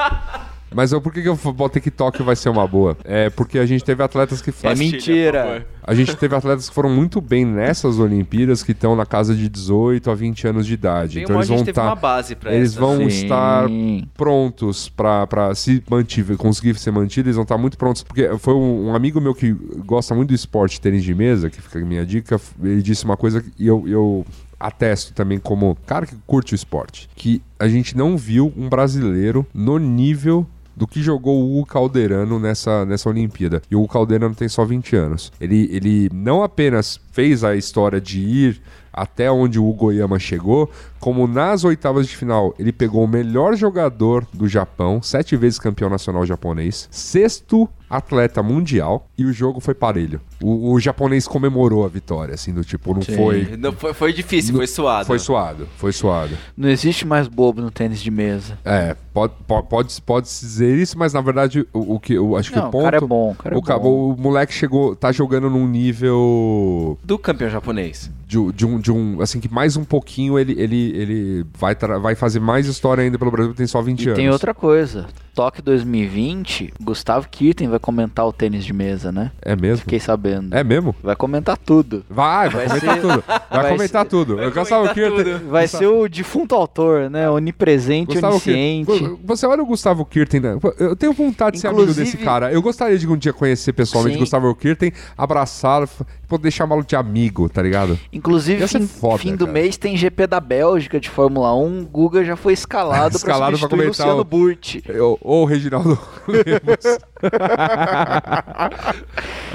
Mas eu, por que, que eu botei que Tóquio vai ser uma boa? É porque a gente teve atletas que.
é mentira.
A gente teve atletas que foram muito bem nessas Olimpíadas que estão na casa de 18 a 20 anos de idade.
Bem
então eles
gente
vão
teve uma
estar.
base pra
Eles
essa.
vão
Sim.
estar prontos pra pra se mantiver, conseguir ser mantidos, eles vão estar muito prontos. Porque foi um, um amigo meu que gosta muito do esporte tênis de mesa, que fica a minha dica, ele disse uma coisa que eu, eu atesto também como cara que curte o esporte. Que a gente não viu um brasileiro no nível do que jogou o Hugo Calderano nessa, nessa Olimpíada. E o Hugo Calderano tem só 20 anos. Ele, ele não apenas fez a história de ir até onde o Hugo Oyama chegou, como nas oitavas de final ele pegou o melhor jogador do Japão, sete vezes campeão nacional japonês, sexto atleta mundial e o jogo foi parelho. O, o japonês comemorou a vitória, assim, do tipo, não foi.
Não, foi, foi difícil, foi suado.
Foi suado, foi suado.
Não existe mais bobo no tênis de mesa.
É, pode, pode, pode, se dizer isso, mas na verdade o, o que eu acho que
Não,
o
o
ponto.
cara é bom, o cara é
o,
bom.
o moleque chegou, tá jogando num nível
Do campeão japonês.
de, de um, de um. Assim, que mais um pouquinho ele, ele, ele vai, vai fazer mais história ainda pelo Brasil, tem só 20
E
anos.
tem outra coisa. Tóquio 2020, Gustavo Kirten vai comentar o tênis de mesa, né?
É mesmo?
Fiquei sabendo.
É mesmo?
Vai comentar tudo.
Vai, vai,
Vai
comentar
ser-
tudo. Vai,
vai
comentar
ser-
tudo. Eu Gustavo Kirten.
Vai ser o defunto autor, né? Onipresente,
Gustavo
onisciente.
Kirten. Você olha o Gustavo Kirten, né? Eu tenho vontade de ser amigo desse cara. Eu gostaria de um dia conhecer pessoalmente
Sim.
Gustavo Kirten, abraçá-lo, f- poder chamá-lo de amigo, tá ligado?
Inclusive, fim,
foda,
fim do mês tem GP da Bélgica de Fórmula 1. Guga já foi escalado,
Escalado pra
pra substituir
comentar
Luciano
o-
Burti.
Eu- Ou o Reginaldo Lemos.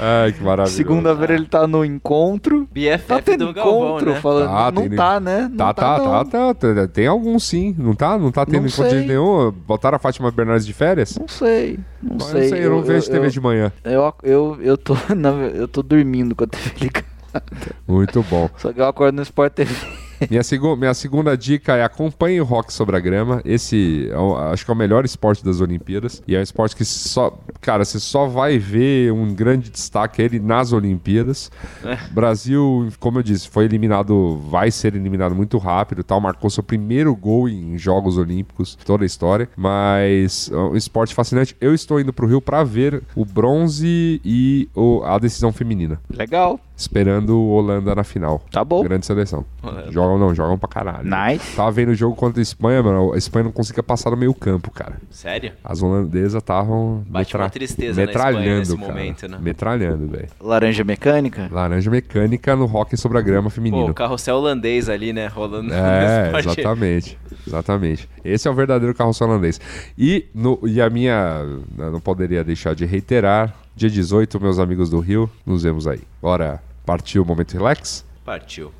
Ai, que maravilha.
Segunda-feira ele tá no encontro.
BFF
Tá tendo
do Galvão,
encontro,
né?
falando.
Tá,
não
tem-
tá, né? Não
Tá, tá,
não.
tá, tá, tá. Tem algum sim. Não tá? Não tá tendo
Não
encontro de
sei.
nenhum? Botaram a Fátima Bernardes de férias?
Não sei, não
Mas
sei.
Eu, eu não vejo TV de manhã.
Eu, eu, eu, tô, na- eu tô dormindo com a TV ligada.
Muito bom.
Só que eu acordo no Sport TV.
Minha, segu- minha segunda dica é acompanhe o rock sobre a grama. Esse é o- acho que é o melhor esporte das Olimpíadas. E é um esporte que só. Cara, você só vai ver um grande destaque ele nas Olimpíadas. Brasil, como eu disse, foi eliminado, vai ser eliminado muito rápido e tal. Marcou seu primeiro gol em Jogos Olímpicos, toda a história. Mas é um esporte fascinante. Eu estou indo pro Rio pra ver o bronze e o- a decisão feminina.
Legal,
Esperando o Holanda na final.
tá bom.
Grande seleção. Jogam não, jogam pra caralho.
Nice.
Tava vendo o jogo contra a Espanha, mano. A Espanha não conseguia passar no meio campo, cara.
Sério?
As holandesas estavam
Bate uma tristeza na Espanha
metralhando,
nesse
cara.
momento, né?
Metralhando, velho.
Laranja mecânica?
Laranja mecânica no hockey sobre a grama
Pô,
feminino.
o carrossel holandês ali, né? Rolando
É, exatamente. Exatamente. Esse é o verdadeiro carrossel holandês. E, no, e a minha. eu Não poderia deixar de reiterar. Dia 18, meus amigos do Rio, nos vemos aí. Bora partir o momento relax?
Partiu.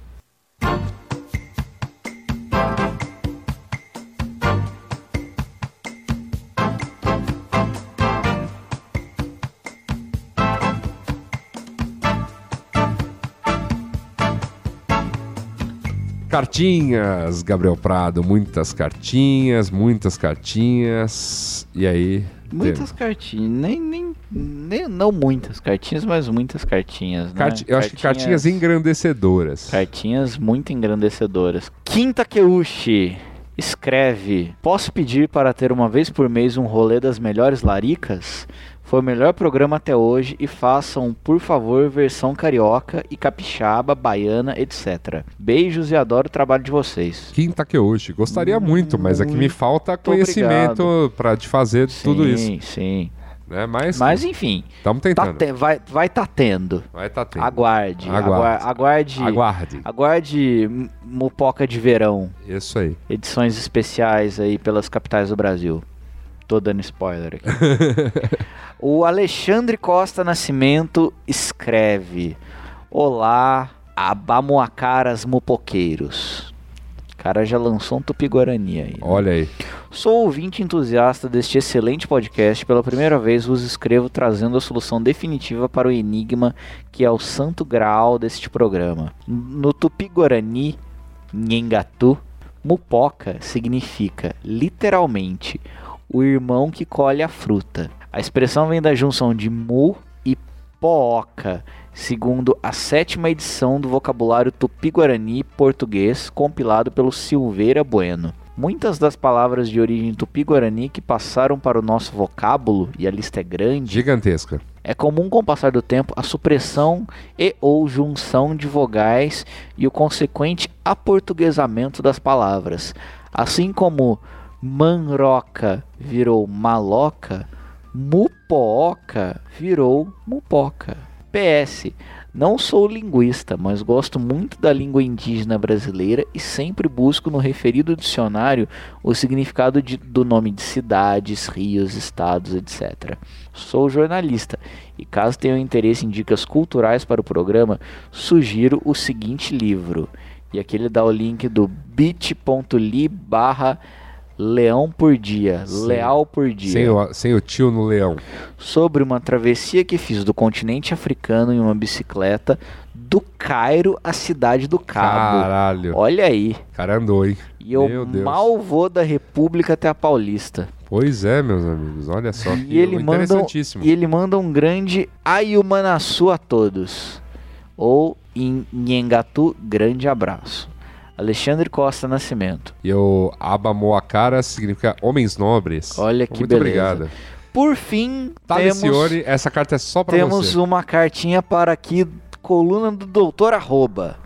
Cartinhas, Gabriel Prado, muitas cartinhas, muitas cartinhas. E aí?
Muitas cartinhas, nem, nem, nem- não muitas cartinhas, mas muitas cartinhas, né?
Eu acho que cartinhas engrandecedoras.
Cartinhas muito engrandecedoras. Quinta Keushi escreve: Posso pedir para ter uma vez por mês um rolê das melhores laricas? Foi o melhor programa até hoje e façam, por favor, versão carioca e capixaba, baiana, etc. Beijos e adoro o trabalho de vocês.
Quinta que hoje. Gostaria muito, mas aqui me falta conhecimento pra te fazer tudo isso.
Sim, sim.
Né? Mas
Mas enfim,
estamos
tá
tentando.
te- vai estar vai tá tendo.
Vai tá tendo.
Aguarde,
Aguarde.
aguarde, aguarde,
Aguarde.
Mupoca de Verão.
Isso aí.
edições especiais aí pelas capitais do Brasil. Tô dando spoiler aqui. o Alexandre Costa Nascimento escreve: Olá, abamoacaras mupoqueiros. O cara já lançou um tupi-guarani aí. né?
Olha aí.
Sou ouvinte entusiasta deste excelente podcast. Pela primeira vez vos escrevo trazendo a solução definitiva para o enigma que é o santo graal deste programa. No tupi-guarani, Nhengatu, mupoca significa literalmente o irmão que colhe a fruta. A expressão vem da junção de mu e pooca, segundo a sétima edição do vocabulário tupi-guarani português compilado pelo Silveira Bueno. Muitas das palavras de origem tupi-guarani que passaram para o nosso vocábulo, e a lista é grande,
Gigantesca.
é comum com o passar do tempo a supressão e ou junção de vogais e o consequente aportuguesamento das palavras. Assim como manroca virou maloca, mupooca virou mupoca. PS, não sou linguista, mas gosto muito da língua indígena brasileira e sempre busco no referido dicionário o significado de- do nome de cidades, rios, estados, etc. Sou jornalista e, caso tenham interesse em dicas culturais para o programa, sugiro o seguinte livro: E aqui ele dá o link do bit.ly leão por dia,
Sim.
leal por dia.
Sem o, sem o tio no leão.
sobre uma travessia que fiz do continente africano em uma bicicleta do Cairo à cidade do Cabo.
Caralho.
Olha aí.
Cara andou, hein?
E eu mal vou da República até a Paulista.
Pois é, meus amigos. Olha só. que
E ele, manda,
interessantíssimo.
e ele manda um grande Ayumanaçu a todos. Ou em Nhengatu, grande abraço. Alexandre Costa Nascimento.
E o Abamoakara significa homens nobres.
Olha que
Muito
beleza.
obrigado.
Por fim, temos,
Talicione, essa carta é só pra
temos
você.
uma cartinha para aqui, coluna do Doutor Arroba.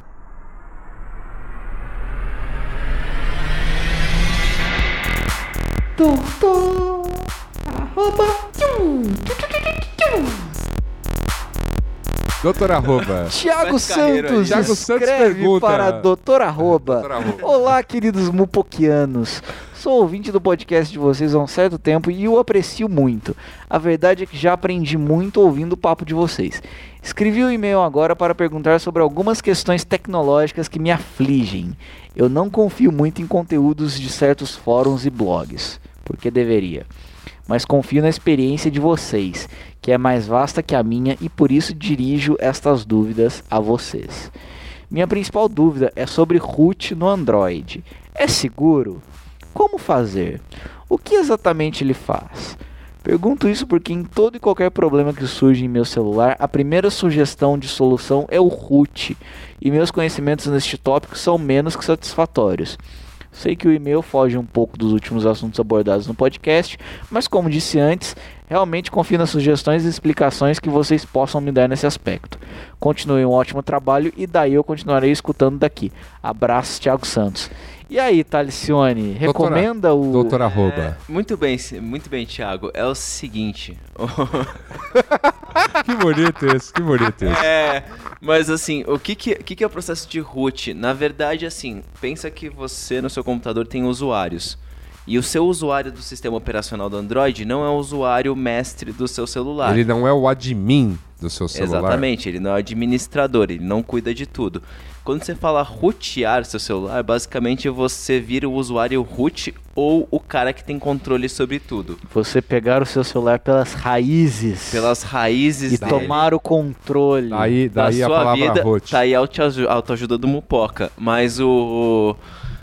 Doutor Arroba. tchum, tchu, tchu, tchu, tchu, tchu.
Doutor Arroba.
Tiago. Santos
Thiago Santos
escreve
pergunta.
para Doutor Arroba.
Doutor Arroba.
Olá, queridos mupoquianos. Sou ouvinte do podcast de vocês há um certo tempo e o aprecio muito. A verdade é que já aprendi muito ouvindo o papo de vocês. Escrevi o e-mail agora para perguntar sobre algumas questões tecnológicas que me afligem. Eu não confio muito em conteúdos de certos fóruns e blogs, porque deveria. Mas confio na experiência de vocês, que é mais vasta que a minha e por isso dirijo estas dúvidas a vocês. Minha principal dúvida é sobre root no Android. É seguro? Como fazer? O que exatamente ele faz? Pergunto isso porque em todo e qualquer problema que surge em meu celular, a primeira sugestão de solução é o root, e meus conhecimentos neste tópico são menos que satisfatórios. Sei que o e-mail foge um pouco dos últimos assuntos abordados no podcast, mas como disse antes, realmente confio nas sugestões e explicações que vocês possam me dar nesse aspecto. Continuem um ótimo trabalho e daí eu continuarei escutando daqui. Abraços, Thiago Santos. E aí, Talicione, recomenda o.
Doutor
É,
Arroba.
muito bem, muito bem, Thiago. É o seguinte.
Que bonito esse, que bonito esse.
É, mas assim, o que que, que que é o processo de root? Na verdade, assim, pensa que você no seu computador tem usuários. E o seu usuário do sistema operacional do Android não é o usuário mestre do seu celular.
Ele não é o admin do seu celular.
Exatamente, ele não é o administrador, ele não cuida de tudo. Quando você fala rootear seu celular, basicamente você vira o usuário root ou o cara que tem controle sobre tudo.
Você pegar o seu celular pelas raízes
Pelas raízes
e
dele.
tomar o controle.
Daí,
da
daí a
sua
palavra
vida,
root.
tá aí a autoaju- autoajuda do Mupoca. Mas o, o-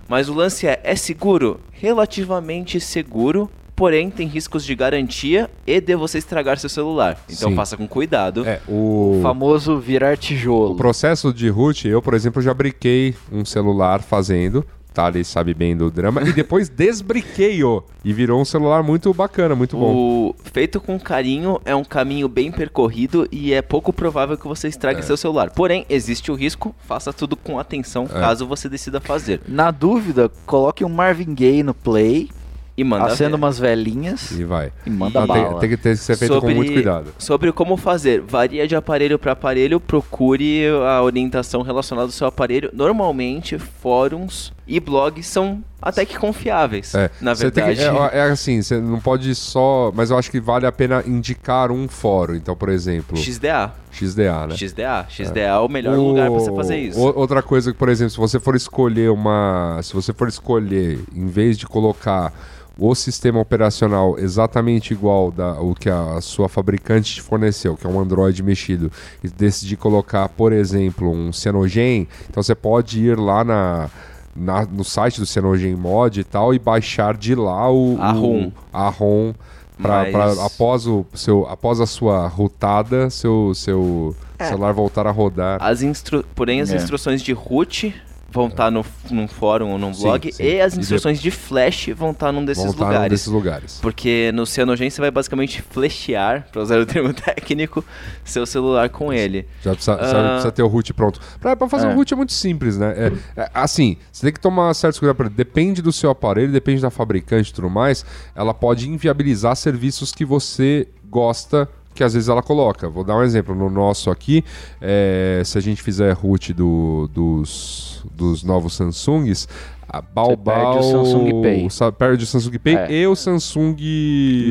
mas o lance é, é seguro? Relativamente seguro, porém tem riscos de garantia e de você estragar seu celular. Então
Sim.
faça com cuidado.
É, o,
O famoso virar
o
tijolo.
processo de root, eu, por exemplo, já briquei um celular fazendo. Thales sabe bem do drama. E depois desbriquei-o. E virou um celular muito bacana, muito bom.
O feito com carinho é um caminho bem percorrido e é pouco provável que você estrague seu celular. Porém, existe o risco, faça tudo com atenção
É.
caso você decida fazer.
Na dúvida, coloque um Marvin Gaye no play,
E manda
acenda
ver.
umas velhinhas
E vai.
e manda
Não, tem,
bala.
tem que ter, ser feito com muito cuidado.
Sobre como fazer, varia de aparelho para aparelho, procure a orientação relacionada ao seu aparelho. Normalmente, fóruns e blogs são até que confiáveis.
É,
na
tem que-
verdade.
é, é assim, você não pode só. Mas eu acho que vale a pena indicar um fórum. Então, por exemplo,
XDA.
XDA, né?
XDA. XDA é o melhor lugar para você fazer isso.
O- outra coisa que, por exemplo, se você for escolher uma. Se você for escolher, em vez de colocar o sistema operacional exatamente igual da, o que a sua fabricante te forneceu, que é um Android mexido, e decidir colocar, por exemplo, um Cyanogen, então você pode ir lá na. Na- no site do Cyanogen Mod e tal e baixar de lá o
A
o-
ROM.
a ROM pra,
Mas-
pra- após o seu após a sua rutada seu seu
É.
celular voltar a rodar
As instru... Porém, as
É.
instruções de root vão estar no, num fórum ou num
Sim,
blog
sim.
e as
E
instruções de flash vão estar num desses
vão estar num
lugares.
desses lugares.
Porque no Cyanogen você vai basicamente flashear, para usar o termo técnico, seu celular com ele.
Já precisa,
Ah.
sabe, precisa ter o root pronto. Pra fazer
É.
um root é muito simples, né? É, é, assim, você tem que tomar certos cuidados. Depende do seu aparelho, depende da fabricante e tudo mais. Ela pode inviabilizar serviços que você gosta que às vezes ela coloca. Vou dar um exemplo. No nosso aqui, é, se a gente fizer root do- dos, dos novos Samsungs, a Baobao...
perde o Samsung Pay.
Perde o Samsung Pay
É.
e o Samsung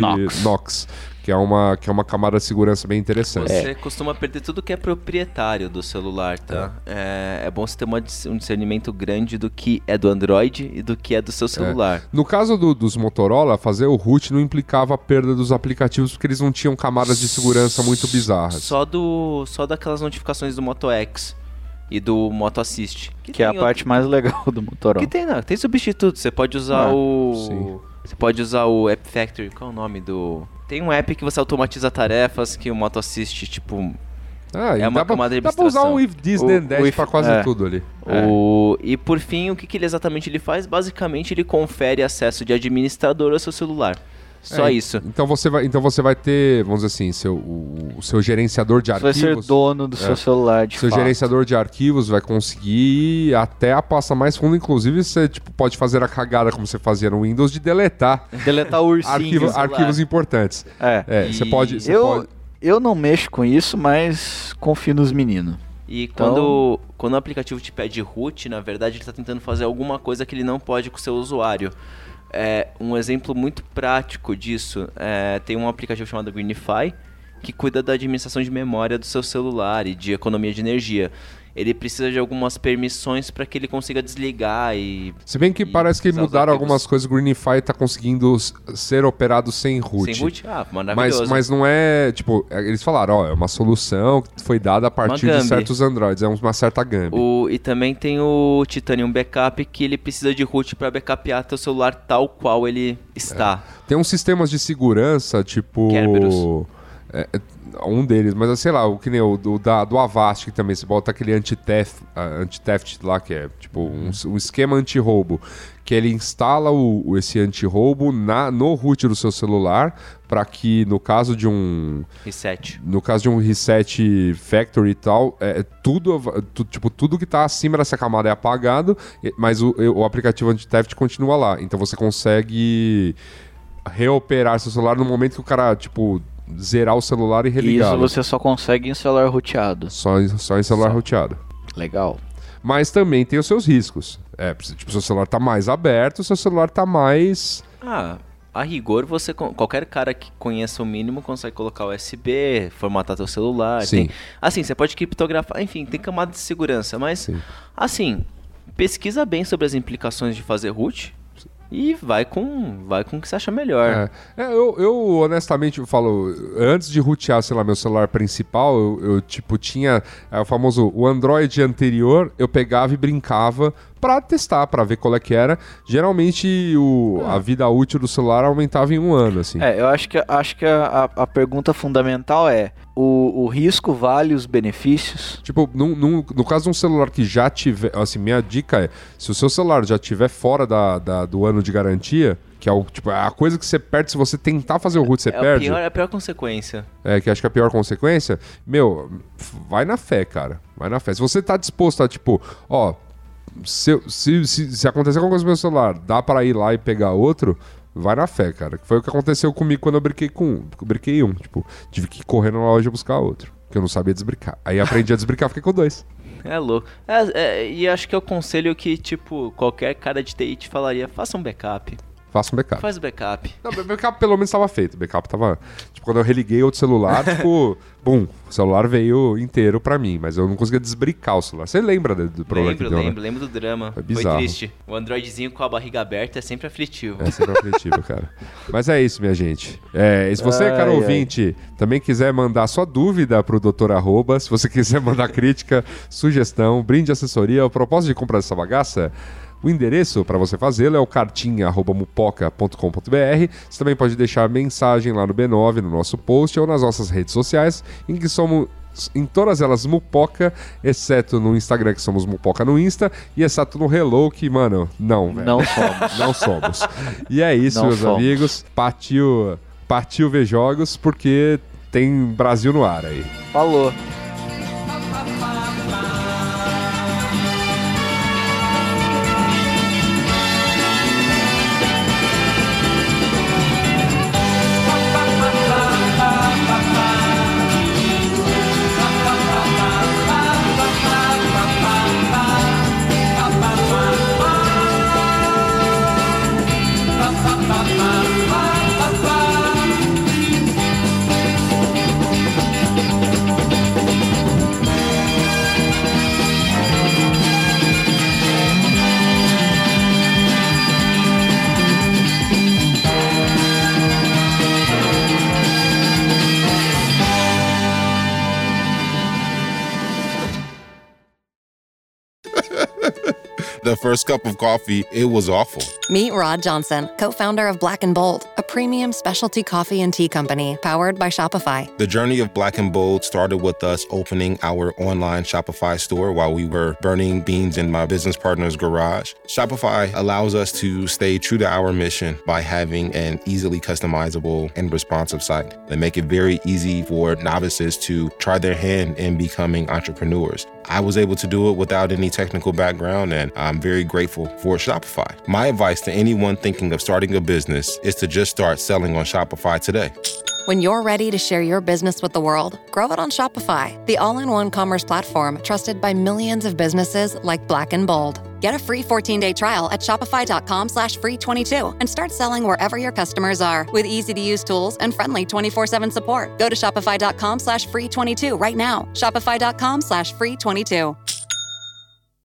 Knox.
Knox. Que é uma, que é uma camada de segurança bem interessante.
Você costuma perder tudo que é proprietário do celular, tá? É, é bom você ter uma um discernimento grande do que é do Android e do que é do seu celular.
No caso do- dos Motorola, fazer o root não implicava a perda dos aplicativos porque eles não tinham camadas de segurança muito bizarras.
Só do só daquelas notificações do Moto X e do Moto Assist.
Que é a
tem
parte mais legal do Motorola.
Que tem, não, tem substituto. Você pode usar
Ah,
o.
sim.
Você pode usar o App Factory. Qual é o nome do. Tem um app que você automatiza tarefas que o Moto Assist, tipo.
Ah, e
É uma
pra,
camada de
dá pra usar o If This Then
O-
That
o if-
pra quase
é.
tudo ali.
O... E por fim, o que, que ele exatamente ele faz? Basicamente, ele confere acesso de administrador ao seu celular. Só
É,
isso.
Então você vai, então você vai ter, vamos dizer assim, seu, o, o seu gerenciador de
Você vai
arquivos.
ser dono do
É.
seu celular, de
Seu
fato.
gerenciador de arquivos vai conseguir ir até a pasta mais funda. Inclusive, você tipo, pode fazer a cagada como você fazia no Windows de deletar
Deletar o ursinho.
arquivo-
celular.
arquivos importantes.
É.
É, você pode. Você
Eu,
pode...
eu não mexo com isso, mas confio nos meninos.
E
Então-
quando, quando o aplicativo te pede root, na verdade ele está tentando fazer alguma coisa que ele não pode com o seu usuário. É, um exemplo muito prático disso é, tem um aplicativo chamado Greenify que cuida da administração de memória do seu celular e de economia de energia. Ele precisa de algumas permissões para que ele consiga desligar e
Se bem que parece que mudaram algumas coisas, o Greenify tá conseguindo ser operado sem root.
sem root. Ah,
Mas,
maravilhoso.
mas não é, tipo, é- eles falaram, ó, é uma solução que foi dada a partir de certos Androids, é uma certa gambi.
O, e também tem o Titanium Backup que ele precisa de root para backupear teu celular tal qual ele está.
Tem uns sistemas de segurança, tipo.
Kerberos.
é, é, um deles, mas sei lá, o que nem o do, da, do Avast que também, você bota aquele anti-theft ah, anti-theft lá, que é tipo um, um esquema anti-roubo, que ele instala o, esse anti-roubo na- no root do seu celular, para que no caso de um
Reset.
no caso de um reset factory e tal, é, tudo, tu- tipo, tudo que tá acima dessa camada é apagado, mas o, o aplicativo anti-theft continua lá. Então você consegue reoperar seu celular no momento que o cara, tipo, zerar o celular e
E isso
religar.
você só consegue em celular roteado.
Só, em- só em celular roteado.
Legal.
Mas também tem os seus riscos. É, tipo, seu celular tá mais aberto, seu celular tá mais.
Ah, a rigor, você qualquer cara que conheça o mínimo consegue colocar USB, formatar teu celular.
Sim.
tem- assim, você pode criptografar, enfim, tem camada de segurança, mas
Sim.
assim, pesquisa bem sobre as implicações de fazer root e vai com, vai com o que você acha melhor.
É, É, eu, eu honestamente eu falo, antes de rotear, sei lá, meu celular principal, eu, eu, tipo tinha é, o famoso o Android anterior, eu pegava e brincava pra testar, pra ver qual é que era. Geralmente o, a vida útil do celular aumentava em um ano, assim.
É, eu acho que, acho que a, a- pergunta fundamental é: o, o risco vale os benefícios?
Tipo, num- num- no caso de um celular que já tiver. Assim, minha dica é: se o seu celular já tiver fora da, da- do ano de garantia, que é o, tipo, a coisa que você perde, se você tentar fazer o root, você
é,
perde.
pior, é a pior consequência.
é, que acho que é a pior consequência, meu, vai na fé, cara. Vai na fé. Se você tá disposto a, tipo, ó, se, se, se, se acontecer alguma coisa no meu celular, dá pra ir lá e pegar outro, vai na fé, cara. Que foi o que aconteceu comigo quando eu brinquei com um. Eu brinquei um, tipo, tive que correr na loja buscar outro. Porque eu não sabia desbricar. Aí aprendi a desbricar, fiquei com dois.
É louco. É, é, e acho que é o conselho que, tipo, qualquer cara de TI te falaria, faça um backup.
Faça um backup.
Faz o backup.
Não, o backup pelo menos estava feito. O backup tava. Tipo, quando eu religuei outro celular, tipo, bum, o celular veio inteiro pra mim, mas eu não conseguia desbricar o celular. Você lembra do, do problema
Lembro,
que deu,
lembro,
né?
lembro do drama.
Foi
Foi,
bizarro.
triste. O Androidzinho com a barriga aberta é sempre aflitivo.
É sempre aflitivo, cara. Mas é isso, minha gente. É, e se você,
Ai,
cara
ai.
ouvinte, também quiser mandar sua dúvida pro Dr. Arroba, se você quiser mandar crítica, sugestão, brinde assessoria, o propósito de comprar essa bagaça, o endereço para você fazê-lo é o cartinha.mupoca.com.br. Você também pode deixar mensagem lá no B9, no nosso post ou nas nossas redes sociais, em que somos em todas elas Mupoca, exceto no Instagram, que somos Mupoca no Insta, e exceto no Hello, que, mano, não, velho.
Não somos.
Não somos. E é isso,
Não
meus
somos.
amigos. Partiu, partiu ver jogos, porque tem Brasil no ar aí.
Falou.
The first cup of coffee, it was awful.
Meet Rod Johnson, co founder of Black and Bold, a premium specialty coffee and tea company powered by Shopify.
The journey of Black and Bold started with us opening our online Shopify store while we were burning beans in my business partner's garage. Shopify allows us to stay true to our mission by having an easily customizable and responsive site. They make it very easy for novices to try their hand in becoming entrepreneurs. I was able to do it without any technical background, and I'm very grateful for Shopify. My advice to anyone thinking of starting a business is to just start selling on Shopify today.
When you're ready to share your business with the world, grow it on Shopify, the all-in-one commerce platform trusted by millions of businesses like Black and Bold. Get a free 14-day trial at shopify.com slash free 22 and start selling wherever your customers are with easy-to-use tools and friendly 24-7 support. Go to shopify.com slash free 22 right now. Shopify.com slash free 22.